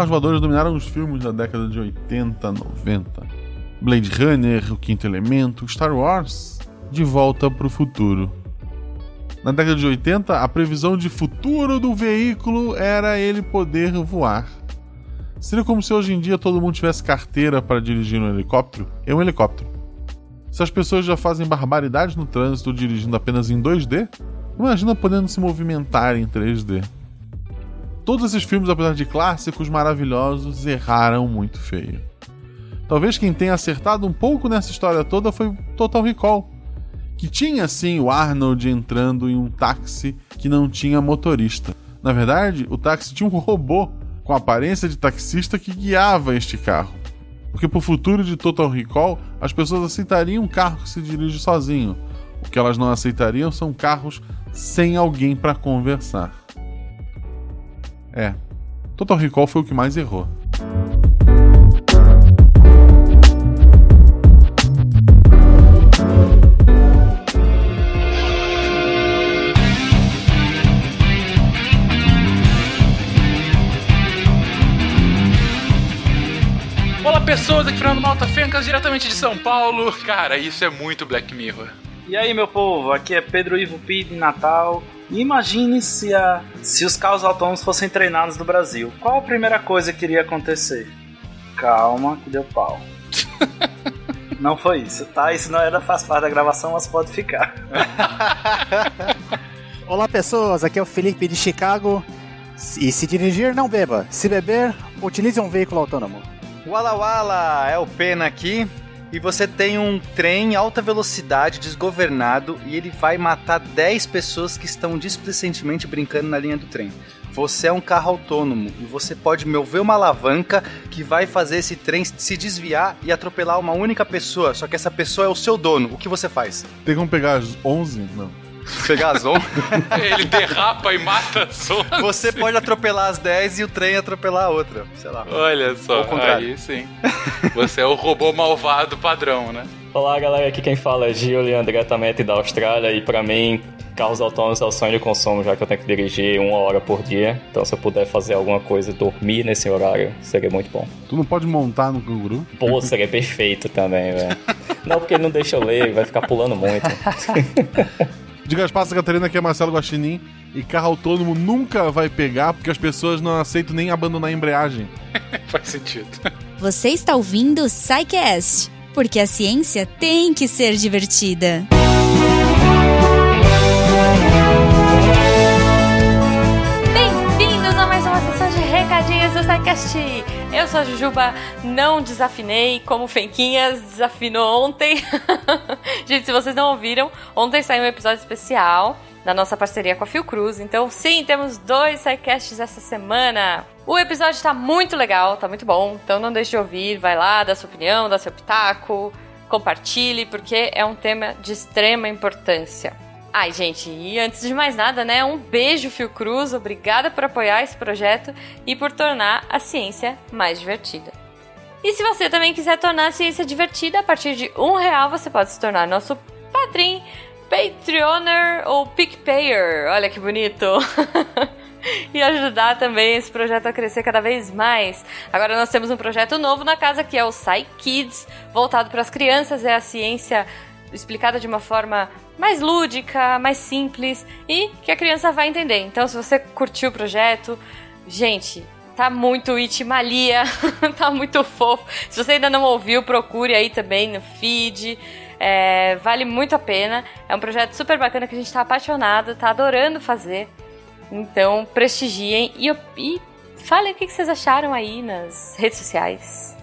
carros voadores dominaram os filmes da década de 80, 90. Blade Runner, O Quinto Elemento, Star Wars, De Volta para o Futuro. Na década de 80, a previsão de futuro do veículo era ele poder voar. Seria como se hoje em dia todo mundo tivesse carteira para dirigir um helicóptero? É um helicóptero. Se as pessoas já fazem barbaridades no trânsito dirigindo apenas em 2D, imagina podendo se movimentar em 3D. Todos esses filmes, apesar de clássicos maravilhosos, erraram muito feio. Talvez quem tenha acertado um pouco nessa história toda foi Total Recall, que tinha sim o Arnold entrando em um táxi que não tinha motorista. Na verdade, o táxi tinha um robô com aparência de taxista que guiava este carro. Porque pro futuro de Total Recall, as pessoas aceitariam um carro que se dirige sozinho. O que elas não aceitariam são carros sem alguém para conversar. É, Total Recall foi o que mais errou. Olá pessoas, aqui Fernando Malta Fencas, diretamente de São Paulo. Cara, isso é muito Black Mirror. E aí, meu povo, aqui é Pedro Ivo Pi de Natal. Imagine se, a, se os carros autônomos fossem treinados no Brasil. Qual a primeira coisa que iria acontecer? Calma, que deu pau. não foi isso, tá? Isso não era faz parte da gravação, mas pode ficar. Olá, pessoas, aqui é o Felipe de Chicago. E se dirigir, não beba. Se beber, utilize um veículo autônomo. Wala Wala, é o Pena aqui. E você tem um trem em alta velocidade, desgovernado, e ele vai matar 10 pessoas que estão displicentemente brincando na linha do trem. Você é um carro autônomo e você pode mover uma alavanca que vai fazer esse trem se desviar e atropelar uma única pessoa, só que essa pessoa é o seu dono. O que você faz? Tem como pegar as 11? Não. Pegar as 11? Ele derrapa e mata as 11. Você pode atropelar as 10 e o trem atropelar a outra, sei lá. Olha só, aí sim. Você é o robô malvado padrão, né? Olá galera, aqui quem fala é Julian, diretamente da Austrália e pra mim carros autônomos é o sonho de consumo, já que eu tenho que dirigir uma hora por dia. Então se eu puder fazer alguma coisa, dormir nesse horário, seria muito bom. Tu não pode montar no canguru? Pô, seria perfeito também, velho. Não, porque ele não deixa eu ler, vai ficar pulando muito. Diga as passas, Catarina, que é Marcelo Guaxinim. E carro autônomo nunca vai pegar porque as pessoas não aceitam nem abandonar a embreagem. Faz sentido. Você está ouvindo o SciCast, porque a ciência tem que ser divertida. Bem-vindos a mais uma sessão de recadinhos do SciCast. Eu sou a Jujuba, não desafinei como Fenquinhas desafinou ontem. Gente, se vocês não ouviram, ontem saiu um episódio especial da nossa parceria com a Fiocruz. Então, sim, temos dois SciCasts essa semana. O episódio tá muito legal, tá muito bom. Então não deixe de ouvir, vai lá, dá sua opinião, dá seu pitaco, compartilhe, porque é um tema de extrema importância. Ai, gente, e antes de mais nada, né, um beijo, Fiocruz, obrigada por apoiar esse projeto e por tornar a ciência mais divertida. E se você também quiser tornar a ciência divertida, a partir de um real você pode se tornar nosso padrinho, Patreoner ou PicPayer. Olha que bonito! e ajudar também esse projeto a crescer cada vez mais. Agora nós temos um projeto novo na casa que é o Sci Kids, voltado para as crianças, é a ciência explicada de uma forma mais lúdica, mais simples e que a criança vai entender. Então, se você curtiu o projeto, gente, tá muito itimalia, tá muito fofo. Se você ainda não ouviu, procure aí também no feed. É, vale muito a pena. É um projeto super bacana que a gente tá apaixonado, tá adorando fazer. Então, prestigiem e, e falem o que vocês acharam aí nas redes sociais.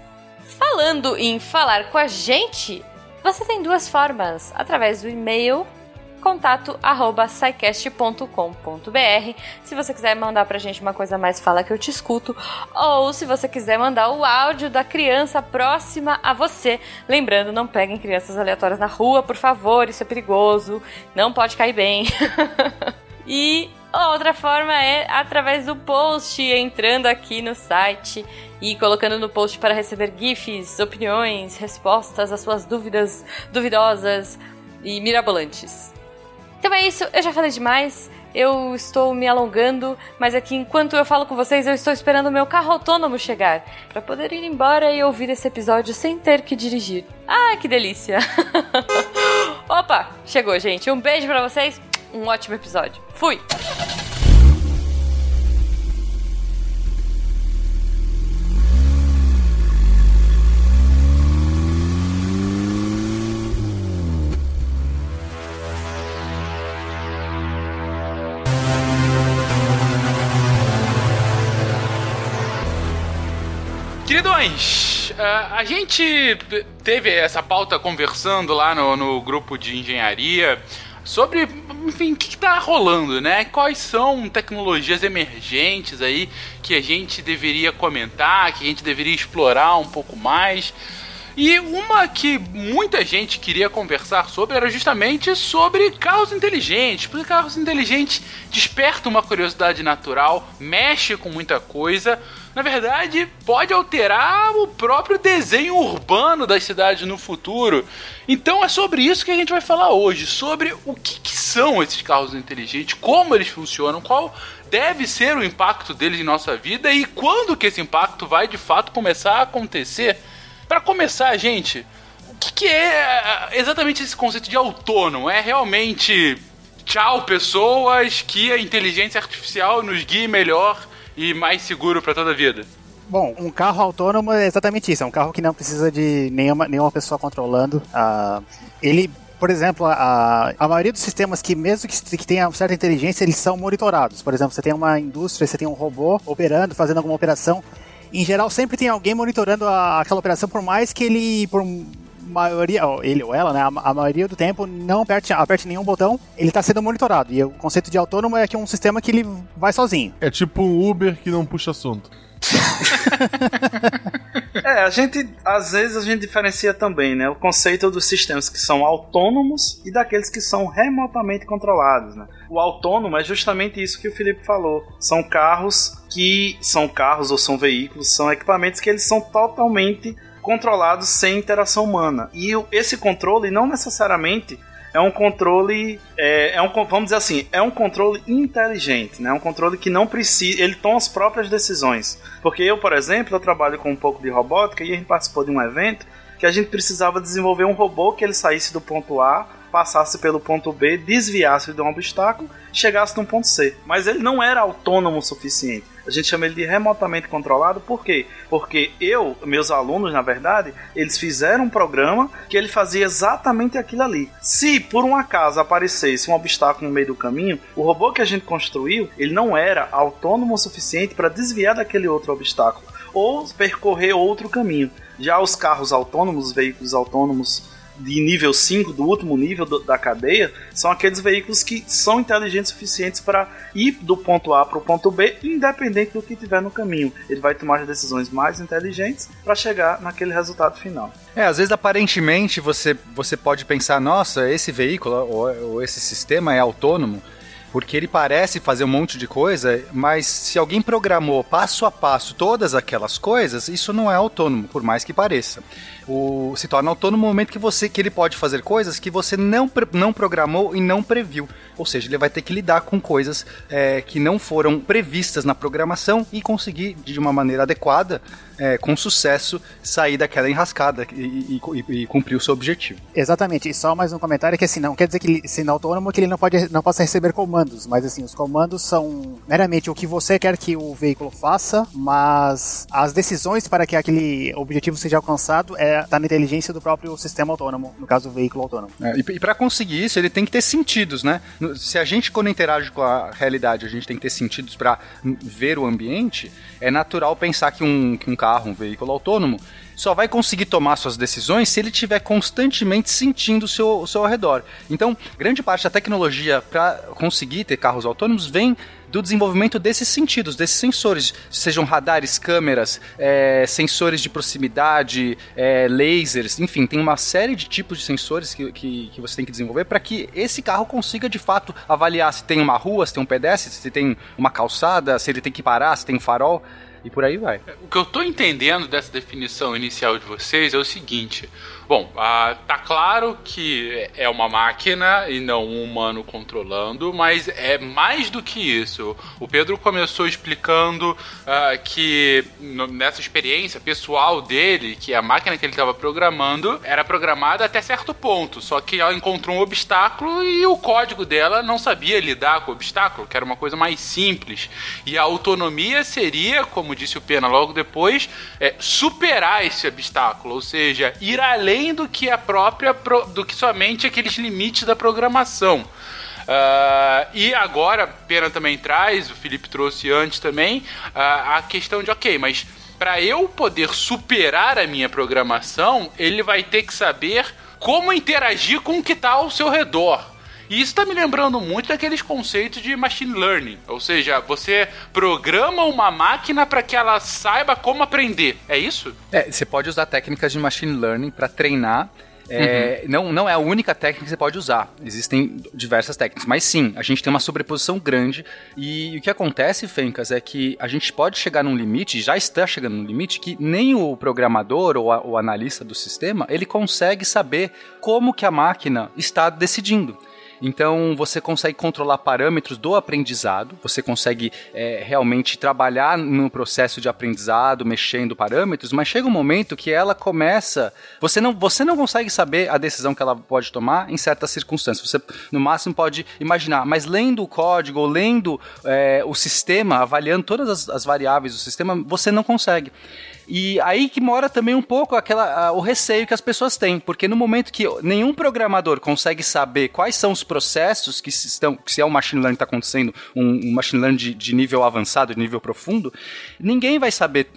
Falando em falar com a gente, você tem duas formas, através do e-mail contato arroba scicast.com.br se você quiser mandar pra gente uma coisa mais fala que eu te escuto ou se você quiser mandar o áudio da criança próxima a você. Lembrando não peguem crianças aleatórias na rua por favor isso é perigoso não pode cair bem. E outra forma é através do post entrando aqui no site e colocando no post para receber GIFs, opiniões, respostas às suas dúvidas duvidosas e mirabolantes. Então é isso, eu já falei demais. eu estou me alongando, mas aqui enquanto eu falo com vocês, eu estou esperando o meu carro autônomo chegar para poder ir embora e ouvir esse episódio sem ter que dirigir. Ah, que delícia! Opa, chegou, gente. Um beijo para vocês. Um ótimo episódio. Fui. Queridões, uh, a gente teve essa pauta conversando lá no, no grupo de engenharia sobre, enfim, o que está rolando, né? Quais são tecnologias emergentes aí que a gente deveria comentar, que a gente deveria explorar um pouco mais. E uma que muita gente queria conversar sobre era justamente sobre carros inteligentes, porque carros inteligentes despertam uma curiosidade natural, mexe com muita coisa, na verdade, pode alterar o próprio desenho urbano das cidades no futuro. Então é sobre isso que a gente vai falar hoje, sobre o que, que são esses carros inteligentes, como eles funcionam, qual deve ser o impacto deles em nossa vida e quando que esse impacto vai de fato começar a acontecer. Para começar, gente, o que, que é exatamente esse conceito de autônomo? É realmente tchau pessoas que a inteligência artificial nos guie melhor e mais seguro para toda a vida? Bom, um carro autônomo é exatamente isso. É um carro que não precisa de nenhuma, nenhuma pessoa controlando. Uh, ele por exemplo, a, a maioria dos sistemas que, mesmo que, que tenha certa inteligência, eles são monitorados. Por exemplo, você tem uma indústria, você tem um robô operando, fazendo alguma operação. Em geral, sempre tem alguém monitorando a, aquela operação, por mais que ele, por maioria, ele ou ela, né, a, maioria do tempo não aperte, aperte nenhum botão, ele está sendo monitorado. E o conceito de autônomo é que é um sistema que ele vai sozinho. É tipo um Uber que não puxa assunto. é, a gente, às vezes a gente diferencia também, né, o conceito dos sistemas que são autônomos e daqueles que são remotamente controlados, né? O autônomo é justamente isso que o Felipe falou. São carros que são carros ou são veículos, são equipamentos que eles são totalmente controlados sem interação humana. E esse controle não necessariamente é um controle, é, é, um, vamos dizer assim, é um controle inteligente, né? Um controle que não precisa, ele toma as próprias decisões. Porque eu, por exemplo, eu trabalho com um pouco de robótica e a gente participou de um evento que a gente precisava desenvolver um robô que ele saísse do ponto A passasse pelo ponto B, desviasse de um obstáculo, chegasse no ponto C. Mas ele não era autônomo o suficiente. A gente chama ele de remotamente controlado, por quê? Porque eu, meus alunos, na verdade, eles fizeram um programa que ele fazia exatamente aquilo ali. Se por um acaso aparecesse um obstáculo no meio do caminho, o robô que a gente construiu, ele não era autônomo o suficiente para desviar daquele outro obstáculo ou percorrer outro caminho. Já os carros autônomos, os veículos autônomos de nível 5, do último nível do, da cadeia, são aqueles veículos que são inteligentes suficientes para ir do ponto A para o ponto B, independente do que tiver no caminho. Ele vai tomar as decisões mais inteligentes para chegar naquele resultado final. É, às vezes aparentemente você, você pode pensar, nossa, esse veículo ou, ou esse sistema é autônomo, porque ele parece fazer um monte de coisa, mas se alguém programou passo a passo todas aquelas coisas, isso não é autônomo, por mais que pareça o, se torna autônomo no momento que você que ele pode fazer coisas que você não, não programou e não previu. Ou seja, ele vai ter que lidar com coisas é, que não foram previstas na programação e conseguir, de uma maneira adequada, é, com sucesso, sair daquela enrascada e, e, e, cumprir o seu objetivo. Exatamente. E só mais um comentário que assim, não quer dizer que ele, sendo autônomo que ele não, pode, não possa receber comandos, mas assim, os comandos são meramente o que você quer que o veículo faça, mas as decisões para que aquele objetivo seja alcançado é está na inteligência do próprio sistema autônomo, no caso, o veículo autônomo. É, e, e para conseguir isso, ele tem que ter sentidos, né? Se a gente, quando interage com a realidade, a gente tem que ter sentidos para ver o ambiente, é natural pensar que um, que um carro, um veículo autônomo, só vai conseguir tomar suas decisões se ele estiver constantemente sentindo o seu, o seu ao redor. Então, grande parte da tecnologia para conseguir ter carros autônomos vem do desenvolvimento desses sentidos, desses sensores, sejam radares, câmeras, é, sensores de proximidade, é, lasers, enfim, tem uma série de tipos de sensores que, que, que você tem que desenvolver para que esse carro consiga de fato avaliar se tem uma rua, se tem um pedestre, se tem uma calçada, se ele tem que parar, se tem um farol. e por aí vai. O que eu tô entendendo dessa definição inicial de vocês é o seguinte: Bom, ah, tá claro que é uma máquina e não um humano controlando, mas é mais do que isso. O Pedro começou explicando ah, que nessa experiência pessoal dele, que a máquina que ele estava programando era programada até certo ponto, só que ela encontrou um obstáculo e o código dela não sabia lidar com o obstáculo, que era uma coisa mais simples. E a autonomia seria, como disse o Pena logo depois, é, superar esse obstáculo, ou seja, ir além além do que a própria do que somente aqueles limites da programação. Uh, e agora, Pena também traz, o Felipe trouxe antes também, uh, a questão de, ok, mas para eu poder superar a minha programação, ele vai ter que saber como interagir com o que está ao seu redor. E isso está me lembrando muito daqueles conceitos de machine learning. Ou seja, você programa uma máquina para que ela saiba como aprender. É isso? É, você pode usar técnicas de machine learning para treinar é, uhum. não, não é a única técnica que você pode usar. Existem diversas técnicas. Mas sim, a gente tem uma sobreposição grande. E o que acontece, Fencas, é que a gente pode chegar num limite, já está chegando num limite, que nem o programador ou a, o analista do sistema, ele consegue saber como que a máquina está decidindo. Então você consegue controlar parâmetros do aprendizado, você consegue é, realmente trabalhar no processo de aprendizado, mexendo parâmetros, mas chega um momento que ela começa. Você não, você não consegue saber a decisão que ela pode tomar em certas circunstâncias. Você, no máximo, pode imaginar, mas lendo o código ou lendo é, o sistema, avaliando todas as, as variáveis do sistema, você não consegue. E aí que mora também um pouco aquela, a, o receio que as pessoas têm, porque no momento que nenhum programador consegue saber quais são os processos que estão, que se é um machine learning está acontecendo, um, um, machine learning de, de, nível avançado, de nível profundo, ninguém vai saber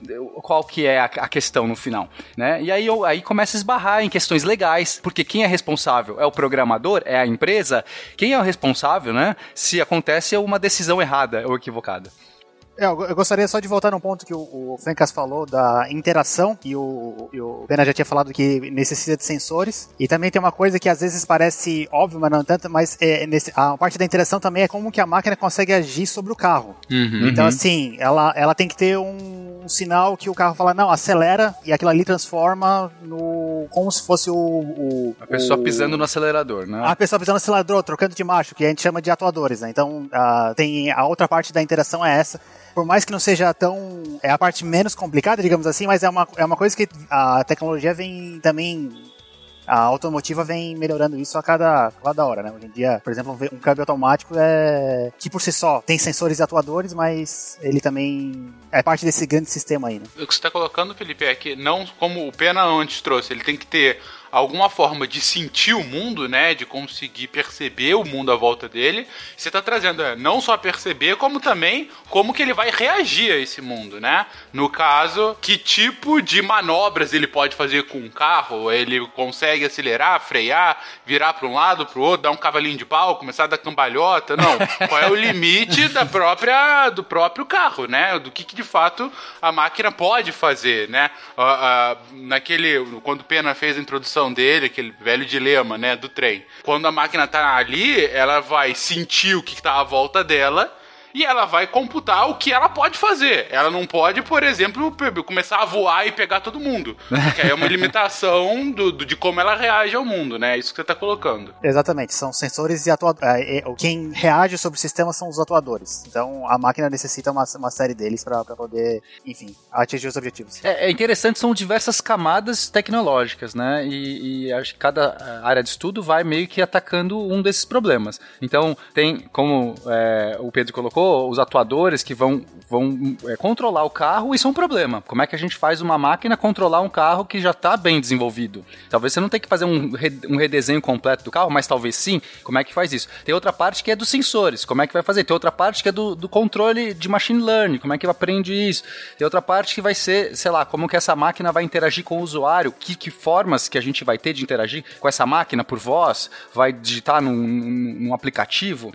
qual que é a, a questão no final, né? E aí, aí começa a esbarrar em questões legais, porque quem é responsável é o programador, é a empresa, quem é o responsável, né? Se acontece uma decisão errada ou equivocada. É, eu gostaria só de voltar num ponto que o, o Fencas falou da interação, e o, e o Pena já tinha falado que necessita de sensores. E também tem uma coisa que às vezes parece óbvio, mas não tanto, mas é, nesse, a parte da interação também é como que a máquina consegue agir sobre o carro. Uhum, então, uhum. assim, ela, ela tem que ter um, um, sinal que o carro fala, não, acelera, e aquilo ali transforma no. como se fosse o. o a pessoa o, pisando no acelerador, né? A pessoa pisando no acelerador, trocando de macho, que a gente chama de atuadores, né? Então, uh, tem a outra parte da interação é essa por mais que não seja tão. É a parte menos complicada, digamos assim, mas é uma, é uma coisa que a tecnologia vem também. A automotiva vem melhorando isso a cada, cada hora, né? Hoje em dia, por exemplo, um câmbio automático é. que por si só tem sensores e atuadores, mas ele também é parte desse grande sistema aí, né? O que você está colocando, Felipe, é que não como o Pena antes trouxe, ele tem que ter alguma forma de sentir o mundo, né? De conseguir perceber o mundo à volta dele. Você está trazendo é, não só perceber, como também como que ele vai reagir a esse mundo, né? No caso, que tipo de manobras ele pode fazer com o carro? Ele consegue acelerar, frear, virar para um lado, para o outro, dar um cavalinho de pau, começar a dar cambalhota? Não. Qual é o limite da própria do próprio carro, né? Do que, que de fato a máquina pode fazer, né? Uh, uh, naquele quando o Pena fez a introdução dele, aquele velho dilema, né, do trem. Quando a máquina tá ali, ela vai sentir o que tá à volta dela e ela vai computar o que ela pode fazer. Ela não pode, por exemplo, começar a voar e pegar todo mundo. Porque aí é uma limitação do, do, de como ela reage ao mundo, né? É isso que você está colocando. Exatamente, são sensores e atuadores. É, quem reage sobre o sistema são os atuadores. Então a máquina necessita uma, uma série deles para poder, enfim, atingir os objetivos. É, é, interessante, são diversas camadas tecnológicas, né? E, e acho que cada eh, área de estudo vai meio que atacando um desses problemas. Então, tem, como é, o Pedro colocou, colocou, os atuadores que vão, vão é, controlar o carro, isso é um problema. Como é que a gente faz uma máquina controlar um carro que já está bem desenvolvido? Talvez você não tenha que fazer um, um redesenho completo do carro, mas talvez sim. Como é que faz isso? Tem outra parte que é dos sensores, como é que vai fazer? Tem outra parte que é do, do controle de machine learning, como é que aprende isso? Tem outra parte que vai ser, sei lá, como que essa máquina vai interagir com o usuário, que, que formas que a gente vai ter de interagir com essa máquina por voz, vai digitar num, num, num aplicativo.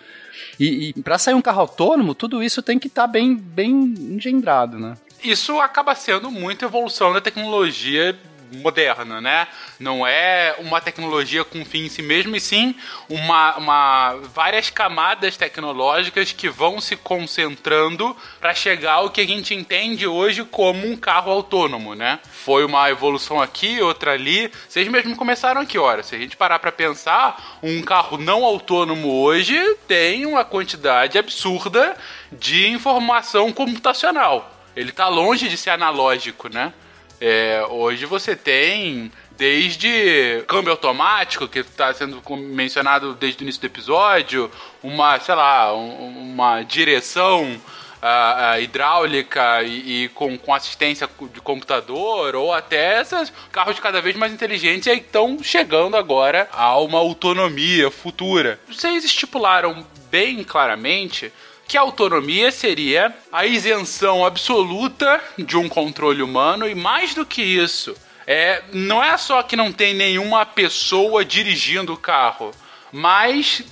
E, e para sair um carro autônomo, tudo isso tem que estar tá bem, bem engendrado, né? Isso acaba sendo muito evolução da tecnologia moderna, né? Não é uma tecnologia com fim em si mesmo, e sim uma, uma várias camadas tecnológicas que vão se concentrando para chegar ao que a gente entende hoje como um carro autônomo, né? Foi uma evolução aqui, outra ali. Vocês mesmo começaram aqui, ora. Se a gente parar para pensar, um carro não autônomo hoje tem uma quantidade absurda de informação computacional. Ele está longe de ser analógico, né? É, hoje você tem desde câmbio automático, que está sendo mencionado desde o início do episódio, uma, sei lá, um, uma direção uh, uh, hidráulica e, e, com, com assistência de computador, ou até esses carros cada vez mais inteligentes e estão chegando agora a uma autonomia futura. Vocês estipularam bem claramente que a autonomia seria a isenção absoluta de um controle humano e mais do que isso, é, não é só que não tem nenhuma pessoa dirigindo o carro, mas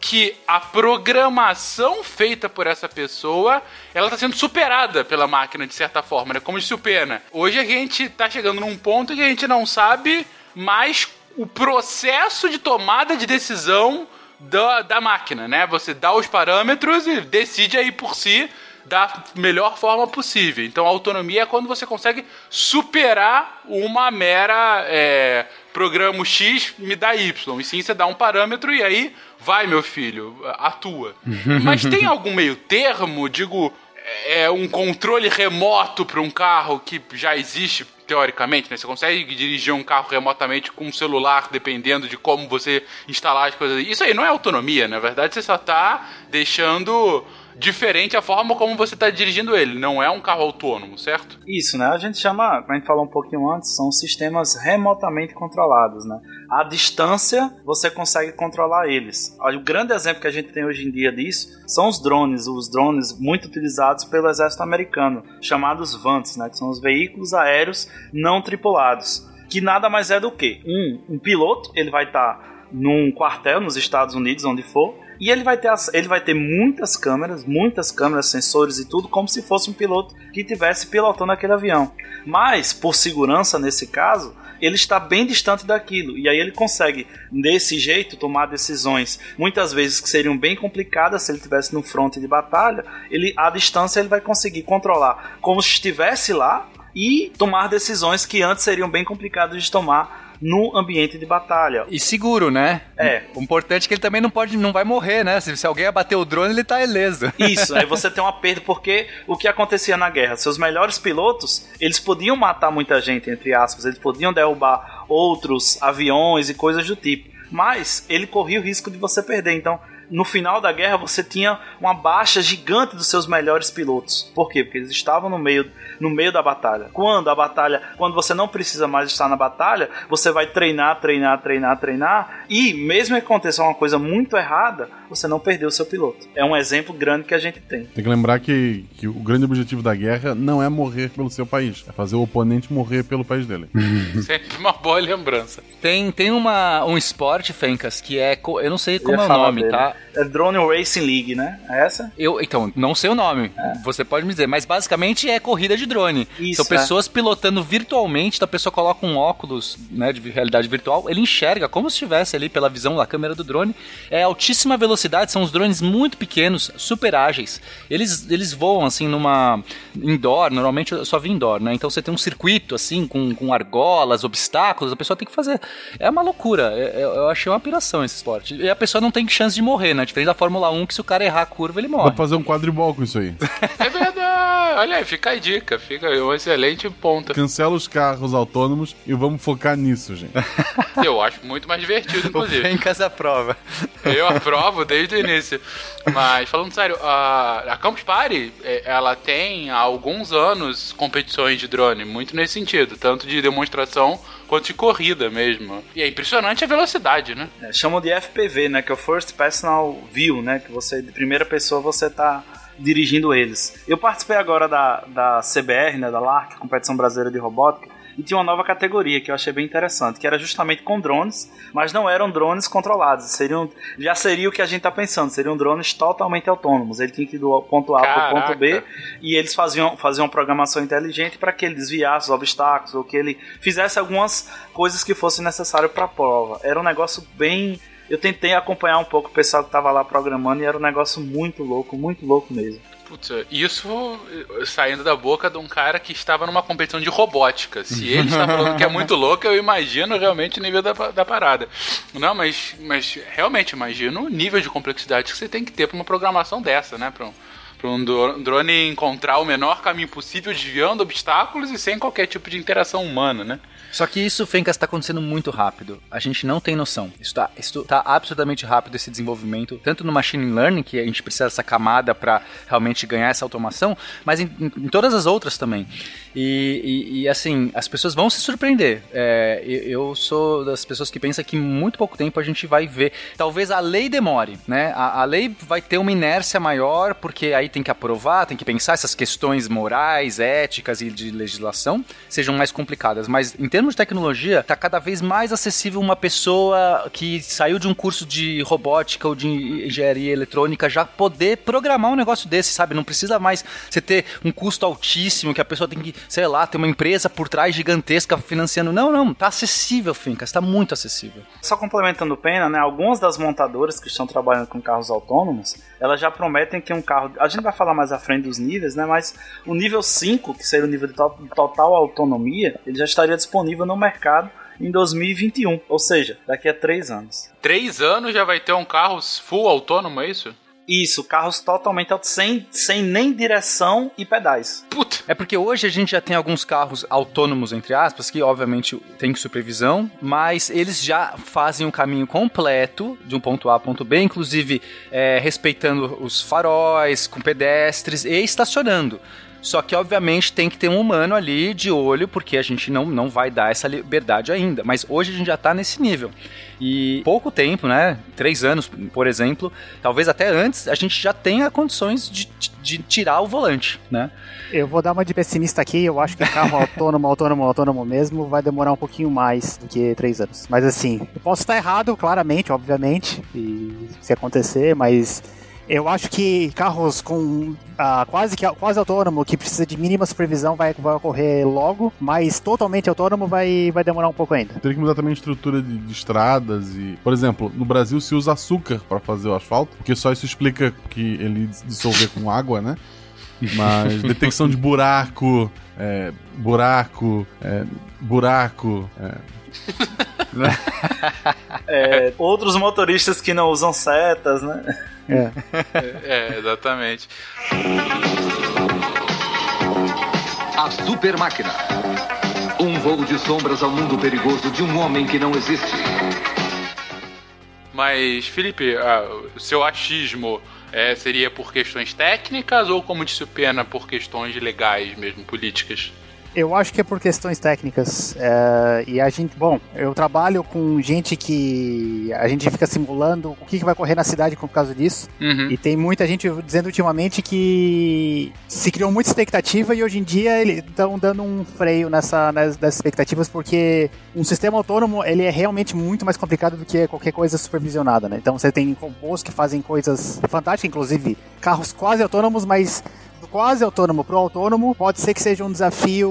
que a programação feita por essa pessoa, ela está sendo superada pela máquina de certa forma, né? Como disse o Pena. Hoje a gente está chegando num ponto que a gente não sabe mais o processo de tomada de decisão da, da máquina, né? Você dá os parâmetros e decide aí por si da melhor forma possível. Então, a autonomia é quando você consegue superar uma mera é, programa X me dá Y. E sim, você dá um parâmetro e aí vai, meu filho, atua. Mas tem algum meio termo, digo, é um controle remoto para um carro que já existe teoricamente, né? Você consegue dirigir um carro remotamente com um celular, dependendo de como você instalar as coisas. Isso aí não é autonomia, na verdade você só está deixando diferente a forma como você está dirigindo ele. Não é um carro autônomo, certo? Isso, né? A gente chama, como a gente falou um pouquinho antes, são sistemas remotamente controlados, né? À distância, você consegue controlar eles. O grande exemplo que a gente tem hoje em dia disso são os drones, os drones muito utilizados pelo exército americano, chamados VANTs, né? Que são os veículos aéreos não tripulados. Que nada mais é do que um, um piloto, ele vai estar tá num quartel nos Estados Unidos, onde for, e ele vai ter ele vai ter muitas câmeras, muitas câmeras, sensores e tudo, como se fosse um piloto que estivesse pilotando aquele avião. Mas, por segurança nesse caso, ele está bem distante daquilo. E aí ele consegue, desse jeito, tomar decisões, muitas vezes que seriam bem complicadas se ele estivesse no fronte de batalha. Ele, à distância, ele vai conseguir controlar como se estivesse lá e tomar decisões que antes seriam bem complicadas de tomar no ambiente de batalha. E seguro, né? É. O importante é que ele também não pode, não vai morrer, né? Se, se alguém abater o drone, ele tá ileso. Isso, aí você tem uma perda, porque o que acontecia na guerra? Seus melhores pilotos, eles podiam matar muita gente, entre aspas, eles podiam derrubar outros aviões e coisas do tipo. Mas ele corria o risco de você perder. Então, no final da guerra você tinha uma baixa gigante dos seus melhores pilotos. Por quê? Porque eles estavam no meio, no meio da batalha. Quando a batalha, quando você não precisa mais estar na batalha, você vai treinar, treinar, treinar, treinar e mesmo que aconteça uma coisa muito errada, você não perdeu o seu piloto. É um exemplo grande que a gente tem. Tem que lembrar que, que o grande objetivo da guerra não é morrer pelo seu país, é fazer o oponente morrer pelo país dele. Sempre uma boa lembrança. Tem, tem uma, um esporte, Fencas, que é. Eu não sei como é o nome, dele. tá? É Drone Racing League, né? É essa? Eu, então, não sei o nome. É. Você pode me dizer, mas basicamente é corrida de drone. Isso, São pessoas é. pilotando virtualmente, então a pessoa coloca um óculos né, de realidade virtual, ele enxerga como se estivesse ali pela visão da câmera do drone. É altíssima velocidade, são os drones muito pequenos, super ágeis. Eles, eles voam assim numa indoor, normalmente eu só vi indoor, né? Então você tem um circuito assim com, com argolas, obstáculos, a pessoa tem que fazer. É uma loucura. É, é, eu achei uma piração esse esporte. E a pessoa não tem chance de morrer, né? Diferente da Fórmula 1, que se o cara errar a curva, ele morre. Dá fazer um quadribol com isso aí. é verdade. Olha aí, fica a dica. Fica um excelente ponto. Cancela os carros autônomos e vamos focar nisso, gente. Eu acho muito mais divertido, inclusive. Em casa prova. Eu aprovo desde o início. Mas, falando sério, a, a Campus Party, é, ela tem há alguns anos competições de drone, muito nesse sentido. Tanto de demonstração quanto de corrida mesmo. E é impressionante a velocidade, né? É, chamam de FPV, né? Que é o First Personal View, né? Que você, de primeira pessoa, você tá dirigindo eles. Eu participei agora da, da CBR, né? Da LARC, Competição Brasileira de Robótica, e tinha uma nova categoria que eu achei bem interessante, que era justamente com drones, mas não eram drones controlados, seriam já seria o que a gente está pensando, seriam drones totalmente autônomos. Ele tinha que ir do ponto A para o ponto B e eles faziam faziam uma programação inteligente para que ele desviasse os obstáculos ou que ele fizesse algumas coisas que fossem necessárias para a prova. Era um negócio bem eu tentei acompanhar um pouco o pessoal que estava lá programando e era um negócio muito louco, muito louco mesmo. Putz, isso saindo da boca de um cara que estava numa competição de robótica. Se ele está falando que é muito louco, eu imagino realmente o nível da, da parada. Não, mas, mas realmente imagino o nível de complexidade que você tem que ter para uma programação dessa, né? Para um, para um drone encontrar o menor caminho possível, desviando obstáculos e sem qualquer tipo de interação humana, né? Só que isso, Fencas, está acontecendo muito rápido. A gente não tem noção. Isso está tá absurdamente rápido esse desenvolvimento, tanto no machine learning, que a gente precisa dessa camada para realmente ganhar essa automação, mas em, em todas as outras também. E, e, e, assim, as pessoas vão se surpreender. É, eu sou das pessoas que pensam que muito pouco tempo a gente vai ver. Talvez a lei demore, né? A, a lei vai ter uma inércia maior, porque aí tem que aprovar, tem que pensar essas questões morais, éticas e de legislação sejam mais complicadas. Mas em termos de tecnologia, está cada vez mais acessível uma pessoa que saiu de um curso de robótica ou de engenharia eletrônica já poder programar um negócio desse, sabe? Não precisa mais você ter um custo altíssimo que a pessoa tem que, sei lá, ter uma empresa por trás gigantesca financiando. Não, não, tá acessível, Fincas, está muito acessível. Só complementando o Pena, né? Algumas das montadoras que estão trabalhando com carros autônomos, elas já prometem que um carro. A gente vai falar mais à frente dos níveis, né? Mas o nível 5, que seria o nível de total autonomia, ele já estaria disponível no mercado em 2021, ou seja, daqui a três anos. Três anos já vai ter um carro full autônomo, é isso? Isso, carros totalmente sem, sem nem direção e pedais. Puta. É porque hoje a gente já tem alguns carros autônomos, entre aspas, que obviamente tem supervisão, mas eles já fazem o um caminho completo de um ponto A a ponto B, inclusive é, respeitando os faróis, com pedestres e estacionando. Só que, obviamente, tem que ter um humano ali de olho, porque a gente não, não vai dar essa liberdade ainda. Mas hoje a gente já está nesse nível. E pouco tempo, né? Três anos, por exemplo, talvez até antes, a gente já tenha condições de, de tirar o volante, né? Eu vou dar uma de pessimista aqui. Eu acho que carro autônomo, autônomo, autônomo mesmo vai demorar um pouquinho mais do que três anos. Mas assim, eu posso estar errado, claramente, obviamente, e se acontecer, mas eu acho que carros com uh, quase, que, quase autônomo, que precisa de mínima supervisão, vai, vai ocorrer logo, mas totalmente autônomo vai, vai demorar um pouco ainda. Teria que mudar também a estrutura de, de estradas e. Por exemplo, no Brasil se usa açúcar para fazer o asfalto, porque só isso explica que ele dissolver com água, né? Mas detecção de buraco, é, buraco, é, buraco. É. é, outros motoristas que não usam setas, né? É. é, exatamente. A Super Máquina. Um voo de sombras ao mundo perigoso de um homem que não existe. Mas, Felipe, o seu achismo é, seria por questões técnicas ou, como disse o Pena, por questões legais mesmo, políticas? Eu acho que é por questões técnicas. É, e a gente, bom, eu trabalho com gente que a gente fica simulando o que, que vai correr na cidade por causa disso. Uhum. E tem muita gente dizendo ultimamente que se criou muita expectativa e hoje em dia eles estão dando um freio nessa, nessas expectativas porque um sistema autônomo ele é realmente muito mais complicado do que qualquer coisa supervisionada, né? Então você tem robôs que fazem coisas fantásticas, inclusive carros quase autônomos, mas do quase autônomo pro autônomo, pode ser que seja um desafio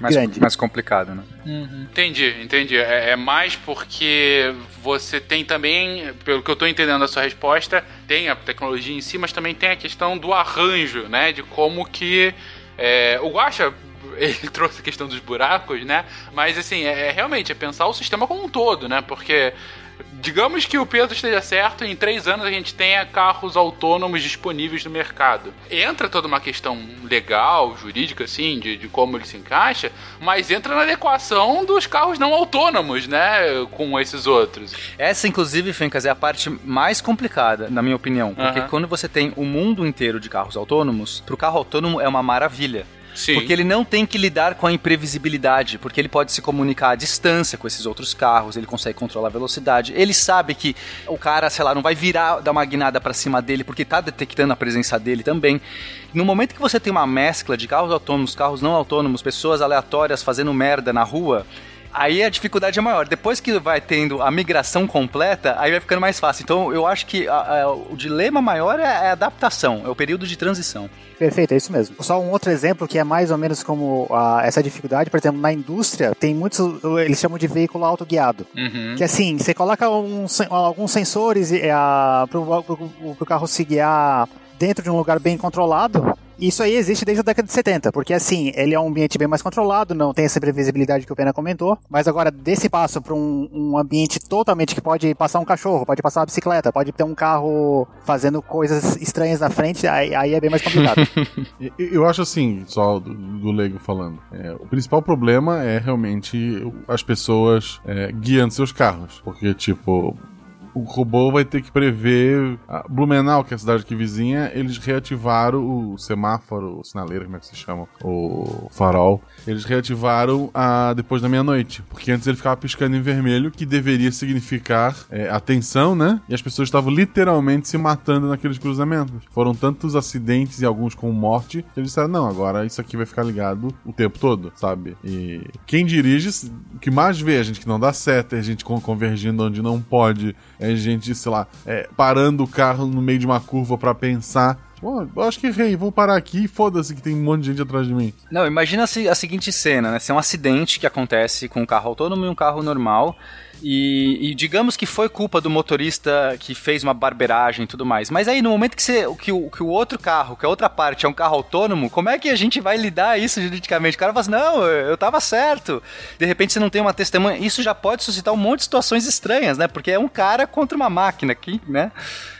mais, grande. Mais complicado, né? Uhum. Entendi, entendi. É, é, mais porque você tem também, pelo que eu estou entendendo da sua resposta, tem a tecnologia em si, mas também tem a questão do arranjo, né? De como que. É, o Guacha ele trouxe a questão dos buracos, né? Mas assim, é, é realmente é pensar o sistema como um todo, né? Porque digamos que o Pedro esteja certo, em três anos a gente tenha carros autônomos disponíveis no mercado. Entra toda uma questão legal, jurídica, assim, de, de como ele se encaixa, mas entra na adequação dos carros não autônomos, né, com esses outros. Essa, inclusive, Fencas, é a parte mais complicada, na minha opinião, porque quando você tem o mundo inteiro de carros autônomos, para o carro autônomo é uma maravilha Sim. Porque ele não tem que lidar com a imprevisibilidade, porque ele pode se comunicar à distância com esses outros carros, ele consegue controlar a velocidade. Ele sabe que o cara, sei lá, não vai virar, dar uma guinada para cima dele, porque tá detectando a presença dele também. No momento que você tem uma mescla de carros autônomos, carros não autônomos, pessoas aleatórias fazendo merda na rua, Aí a dificuldade é maior. Depois que vai tendo a migração completa, aí vai ficando mais fácil. Então eu acho que a, a, o dilema maior é a adaptação, é o período de transição. Perfeito, é isso mesmo. Só um outro exemplo que é mais ou menos como a, essa dificuldade, por exemplo, na indústria, tem muitos, eles chamam de veículo autoguiado. Uhum. Que assim, você coloca um, alguns sensores para o carro se guiar dentro de um lugar bem controlado, isso aí existe desde a década de 70, porque assim, ele é um ambiente bem mais controlado, não tem essa previsibilidade que o Pena comentou, mas agora desse passo para um, um, ambiente totalmente que pode passar um cachorro, pode passar uma bicicleta, pode ter um carro fazendo coisas estranhas na frente, aí, aí é bem mais complicado. Eu acho assim, só do, do leigo falando, é, o principal problema é realmente as pessoas é, guiando seus carros, porque tipo, o robô vai ter que prever. Blumenau, que é a cidade que vizinha, eles reativaram o semáforo, o sinaleiro, como é que se chama? O farol. Eles reativaram a, depois da meia-noite. Porque antes ele ficava piscando em vermelho, que deveria significar é, atenção, né? E as pessoas estavam literalmente se matando naqueles cruzamentos. Foram tantos acidentes e alguns com morte, que eles disseram: não, agora isso aqui vai ficar ligado o tempo todo, sabe? E quem dirige, o que mais vê a gente que não dá é a gente convergindo onde não pode, é gente, sei lá, é, parando o carro no meio de uma curva para pensar. Pô, eu acho que errei, vou parar aqui e foda-se que tem um monte de gente atrás de mim. Não, imagina a seguinte cena, né? Se é um acidente que acontece com um carro autônomo e um carro normal. E, e, digamos que foi culpa do motorista que fez uma barbeiragem e tudo mais. Mas aí, no momento que, você, que, o, que o outro carro, que a outra parte é um carro autônomo, como é que a gente vai lidar isso juridicamente? O cara fala assim, não, eu tava certo. De repente você não tem uma testemunha. Isso já pode suscitar um monte de situações estranhas, né? Porque é um cara contra uma máquina aqui, né?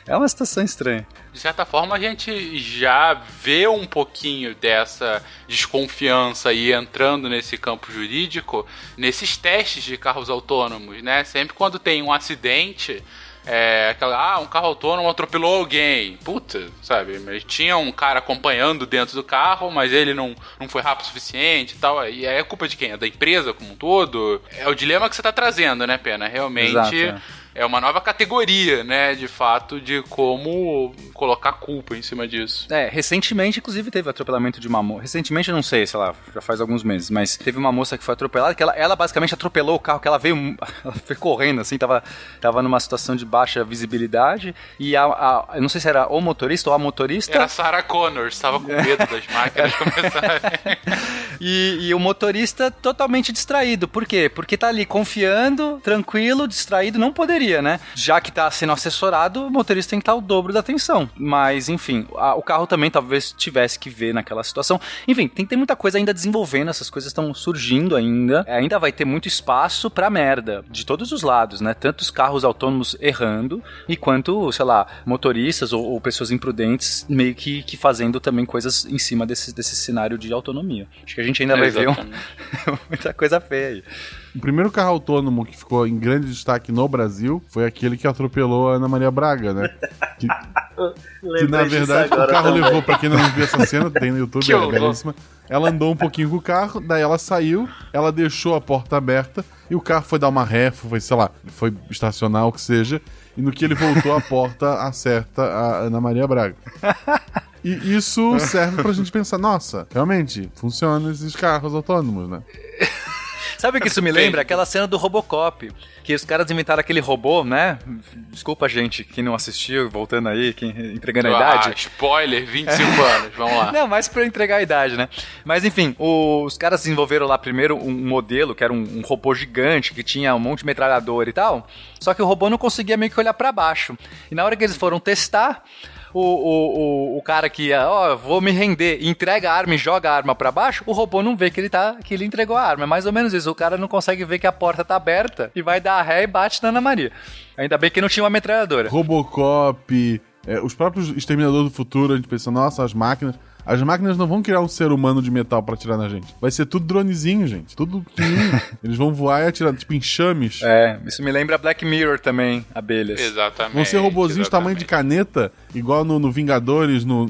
É uma situação estranha. De certa forma, a gente já vê um pouquinho dessa desconfiança aí entrando nesse campo jurídico nesses testes de carros autônomos, né? Sempre quando tem um acidente, é, aquela, ah, um carro autônomo atropelou alguém. Puta, sabe? Mas tinha um cara acompanhando dentro do carro, mas ele não, não foi rápido o suficiente e tal. E aí é culpa de quem? É da empresa como um todo? É o dilema que você tá trazendo, né, Pena? Realmente. Exato, é é uma nova categoria, né, de fato, de como colocar culpa em cima disso. É, recentemente, inclusive, teve atropelamento de uma moça. Recentemente, eu não sei, sei lá, já faz alguns meses, mas teve uma moça que foi atropelada, que ela, ela basicamente atropelou o carro, que ela veio, ela foi correndo, assim, tava, tava numa situação de baixa visibilidade, e a, a eu não sei se era o motorista ou a motorista... Era a Sarah Connor, estava com medo das máquinas começarem. e, e o motorista totalmente distraído, por quê? Porque tá ali confiando, tranquilo, distraído, não poderia né? Já que tá sendo assessorado, o motorista tem que estar o dobro da atenção. Mas, enfim, a, o carro também talvez tivesse que ver naquela situação. Enfim, tem que ter muita coisa ainda desenvolvendo, essas coisas estão surgindo ainda. É, ainda vai ter muito espaço pra merda, de todos os lados, né? Tanto os carros autônomos errando, e quanto, sei lá, motoristas ou, ou pessoas imprudentes meio que, que fazendo também coisas em cima desse, desse cenário de autonomia. Acho que a gente ainda é, vai exatamente. ver um, muita coisa feia aí. O primeiro carro autônomo que ficou em grande destaque no Brasil foi aquele que atropelou a Ana Maria Braga, né? Que, que na verdade o carro também. levou, pra quem não viu essa cena, tem no YouTube, que é belíssima. Ela andou um pouquinho com o carro, daí ela saiu, ela deixou a porta aberta e o carro foi dar uma ré, foi, sei lá, foi estacionar, o que seja. E no que ele voltou, a porta acerta a Ana Maria Braga. E isso serve pra gente pensar, nossa, realmente, funcionam esses carros autônomos, né? Sabe o que isso me lembra? Aquela cena do Robocop. Que os caras inventaram aquele robô, né? Desculpa, gente, que não assistiu, voltando aí, quem, entregando a ah, idade. Spoiler, 25 anos, vamos lá. Não, mais pra entregar a idade, né? Mas enfim, os caras desenvolveram lá primeiro um modelo, que era um, um robô gigante, que tinha um monte de metralhador e tal. Só que o robô não conseguia meio que olhar para baixo. E na hora que eles foram testar, o, o, o, o cara que, ó, oh, vou me render, entrega a arma e joga a arma para baixo, o robô não vê que ele tá, que ele entregou a arma. É mais ou menos isso. O cara não consegue ver que a porta tá aberta e vai dar ré e bate na Ana Maria. Ainda bem que não tinha uma metralhadora. Robocop, é, os próprios Exterminador do Futuro, a gente pensa, nossa, as máquinas. As máquinas não vão criar um ser humano de metal pra atirar na gente. Vai ser tudo dronezinho, gente. Tudo. Eles vão voar e atirar, tipo, enxames. É, isso me lembra Black Mirror também, abelhas. Exatamente. Vão ser robozinhos tamanho de caneta, igual no, no Vingadores, no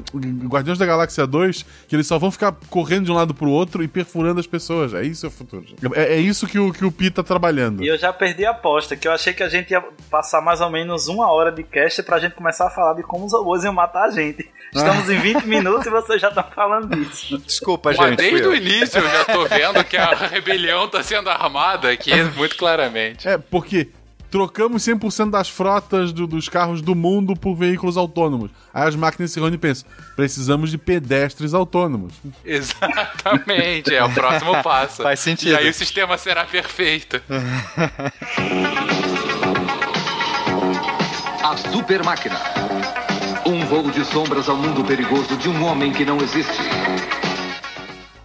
Guardiões da Galáxia 2, que eles só vão ficar correndo de um lado pro outro e perfurando as pessoas. É isso é o futuro. gente. É, é isso que o, que o Pi tá trabalhando. E eu já perdi a aposta, que eu achei que a gente ia passar mais ou menos uma hora de cast pra gente começar a falar de como os robôs iam matar a gente. Estamos em 20 minutos e vocês já estão falando disso. Desculpa, Mas gente. desde o início eu já tô vendo que a rebelião tá sendo armada aqui muito claramente. É, porque trocamos 100% das frotas do- dos carros do mundo por veículos autônomos. Aí as máquinas se reúnem e pensam: precisamos de pedestres autônomos. Exatamente, é o próximo passo. Faz sentido. E aí o sistema será perfeito. A Super Máquina. Um voo de sombras ao mundo perigoso de um homem que não existe.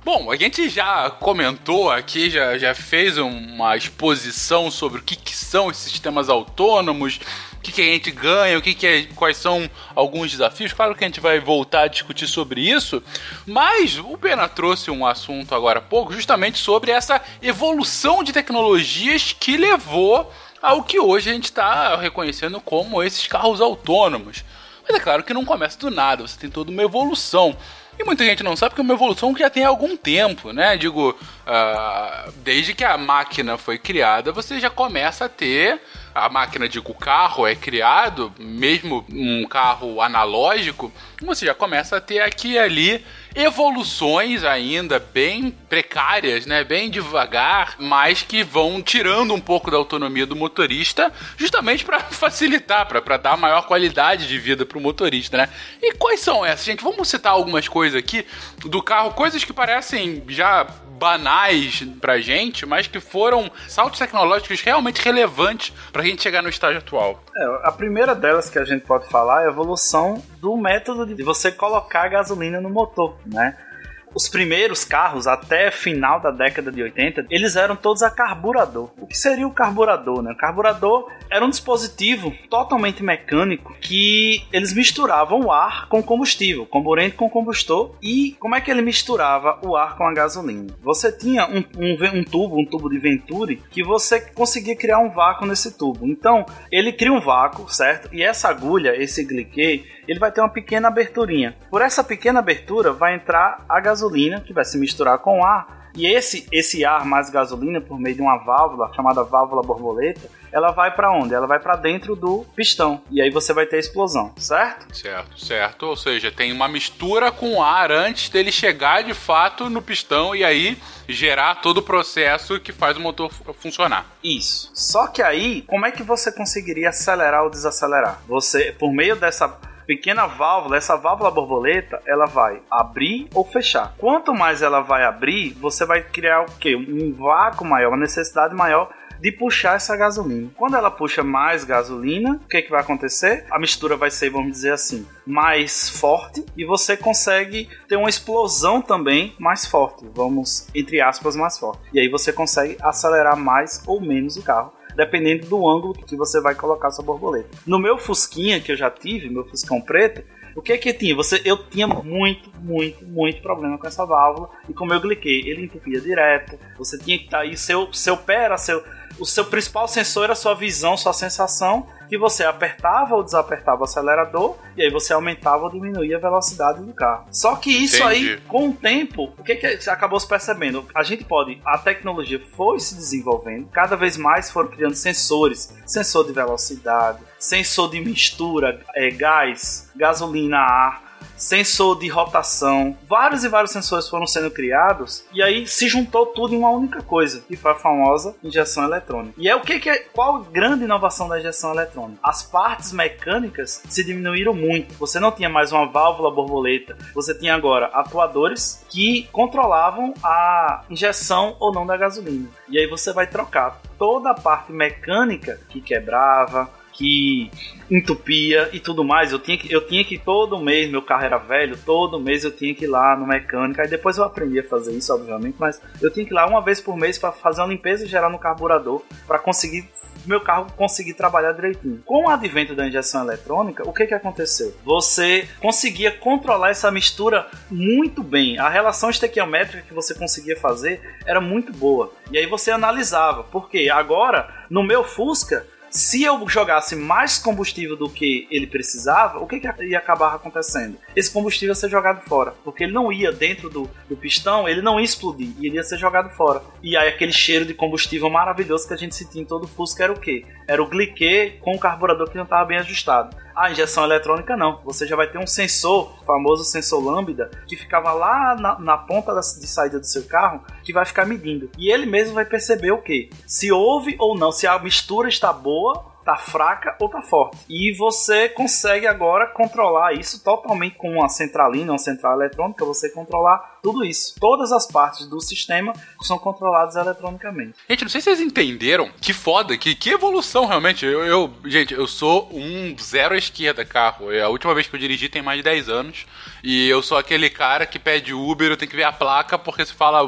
Bom, a gente já comentou aqui, já, já fez uma exposição sobre o que, que são esses sistemas autônomos, o que, que a gente ganha, o que, que é, quais são alguns desafios. Claro que a gente vai voltar a discutir sobre isso, mas o Pena trouxe um assunto agora há pouco, justamente sobre essa evolução de tecnologias que levou ao que hoje a gente está reconhecendo como esses carros autônomos. Mas é claro que não começa do nada, você tem toda uma evolução. E muita gente não sabe que é uma evolução que já tem algum tempo, né? Digo, ah, desde que a máquina foi criada, você já começa a ter. A máquina, digo, o carro é criado, mesmo um carro analógico, você já começa a ter aqui e ali evoluções ainda bem precárias, né? Bem devagar, mas que vão tirando um pouco da autonomia do motorista, justamente para facilitar, para dar maior qualidade de vida para o motorista, né? E quais são essas, gente? Vamos citar algumas coisas aqui do carro, coisas que parecem já banais pra gente, mas que foram saltos tecnológicos realmente relevantes pra gente chegar no estágio atual. É, a primeira delas que a gente pode falar é a evolução do método de você colocar gasolina no motor, né? Os primeiros carros, até final da década de 80, eles eram todos a carburador. O que seria o carburador, né? O carburador era um dispositivo totalmente mecânico que eles misturavam o ar com combustível, comburente com combustor. E como é que ele misturava o ar com a gasolina? Você tinha um, um um tubo, um tubo de Venturi, que você conseguia criar um vácuo nesse tubo. Então, ele cria um vácuo, certo? E essa agulha, esse gliquê, ele vai ter uma pequena aberturinha. Por essa pequena abertura vai entrar a gasolina, que vai se misturar com ar. E esse, esse ar mais gasolina, por meio de uma válvula chamada válvula borboleta, ela vai para onde? Ela vai para dentro do pistão. E aí você vai ter explosão, certo? Certo, certo. Ou seja, tem uma mistura com ar antes dele chegar de fato no pistão e aí gerar todo o processo que faz o motor fu- funcionar. Isso. Só que aí, como é que você conseguiria acelerar ou desacelerar? Você, por meio dessa pequena válvula, essa válvula borboleta, ela vai abrir ou fechar. Quanto mais ela vai abrir, você vai criar o quê? Um vácuo maior, uma necessidade maior de puxar essa gasolina. Quando ela puxa mais gasolina, o que, que vai acontecer? A mistura vai ser, vamos dizer assim, mais forte e você consegue ter uma explosão também mais forte, vamos entre aspas mais forte. E aí você consegue acelerar mais ou menos o carro dependendo do ângulo que você vai colocar sua borboleta. No meu Fusquinha que eu já tive, meu Fuscão preto, o que é que tinha? Você, eu tinha muito, muito, muito problema com essa válvula e com o meu gliquê, ele entupia direto. Você tinha que estar aí, seu, seu pé era seu, o seu principal sensor era sua visão, sua sensação, que você apertava ou desapertava o acelerador e aí você aumentava ou diminuía a velocidade do carro. Só que isso Entendi. aí, com o tempo, o que, que você acabou se percebendo? A gente pode, a tecnologia foi se desenvolvendo, cada vez mais foram criando sensores, sensor de velocidade, sensor de mistura, é, gás, gasolina, ar, sensor de rotação, vários e vários sensores foram sendo criados e aí se juntou tudo em uma única coisa, que foi a famosa injeção eletrônica. E é o que, que é qual a grande inovação da injeção eletrônica? As partes mecânicas se diminuíram muito. Você não tinha mais uma válvula borboleta, você tinha agora atuadores que controlavam a injeção ou não da gasolina. E aí você vai trocar toda a parte mecânica que quebrava, que entupia e tudo mais. Eu tinha que, eu tinha que todo mês, meu carro era velho, todo mês eu tinha que ir lá no mecânico. Aí depois eu aprendi a fazer isso, obviamente, mas eu tinha que ir lá uma vez por mês para fazer uma limpeza geral no carburador para conseguir meu carro conseguir trabalhar direitinho. Com o advento da injeção eletrônica, o que que aconteceu? Você conseguia controlar essa mistura muito bem. A relação estequiométrica que você conseguia fazer era muito boa. E aí você analisava, porque agora no meu Fusca se eu jogasse mais combustível do que ele precisava, o que, que ia acabar acontecendo? Esse combustível ia ser jogado fora, porque ele não ia dentro do, do pistão, ele não ia explodir, e ele ia ser jogado fora. E aí aquele cheiro de combustível maravilhoso que a gente sentia em todo o Fusca era o quê? Era o gliquê com o carburador que não estava bem ajustado. A injeção eletrônica não. Você já vai ter um sensor, o famoso sensor lambda, que ficava lá na, na ponta da, de saída do seu carro, que vai ficar medindo. E ele mesmo vai perceber o que? Se houve ou não, se a mistura está boa tá fraca ou tá forte. E você consegue agora controlar isso totalmente com uma centralina, uma central eletrônica, você controlar tudo isso. Todas as partes do sistema são controladas eletronicamente. Gente, não sei se vocês entenderam que foda, que, que evolução realmente. Eu, eu, gente, eu sou um zero à esquerda carro. A última vez que eu dirigi tem mais de 10 anos. E eu sou aquele cara que pede Uber, eu tenho que ver a placa, porque se fala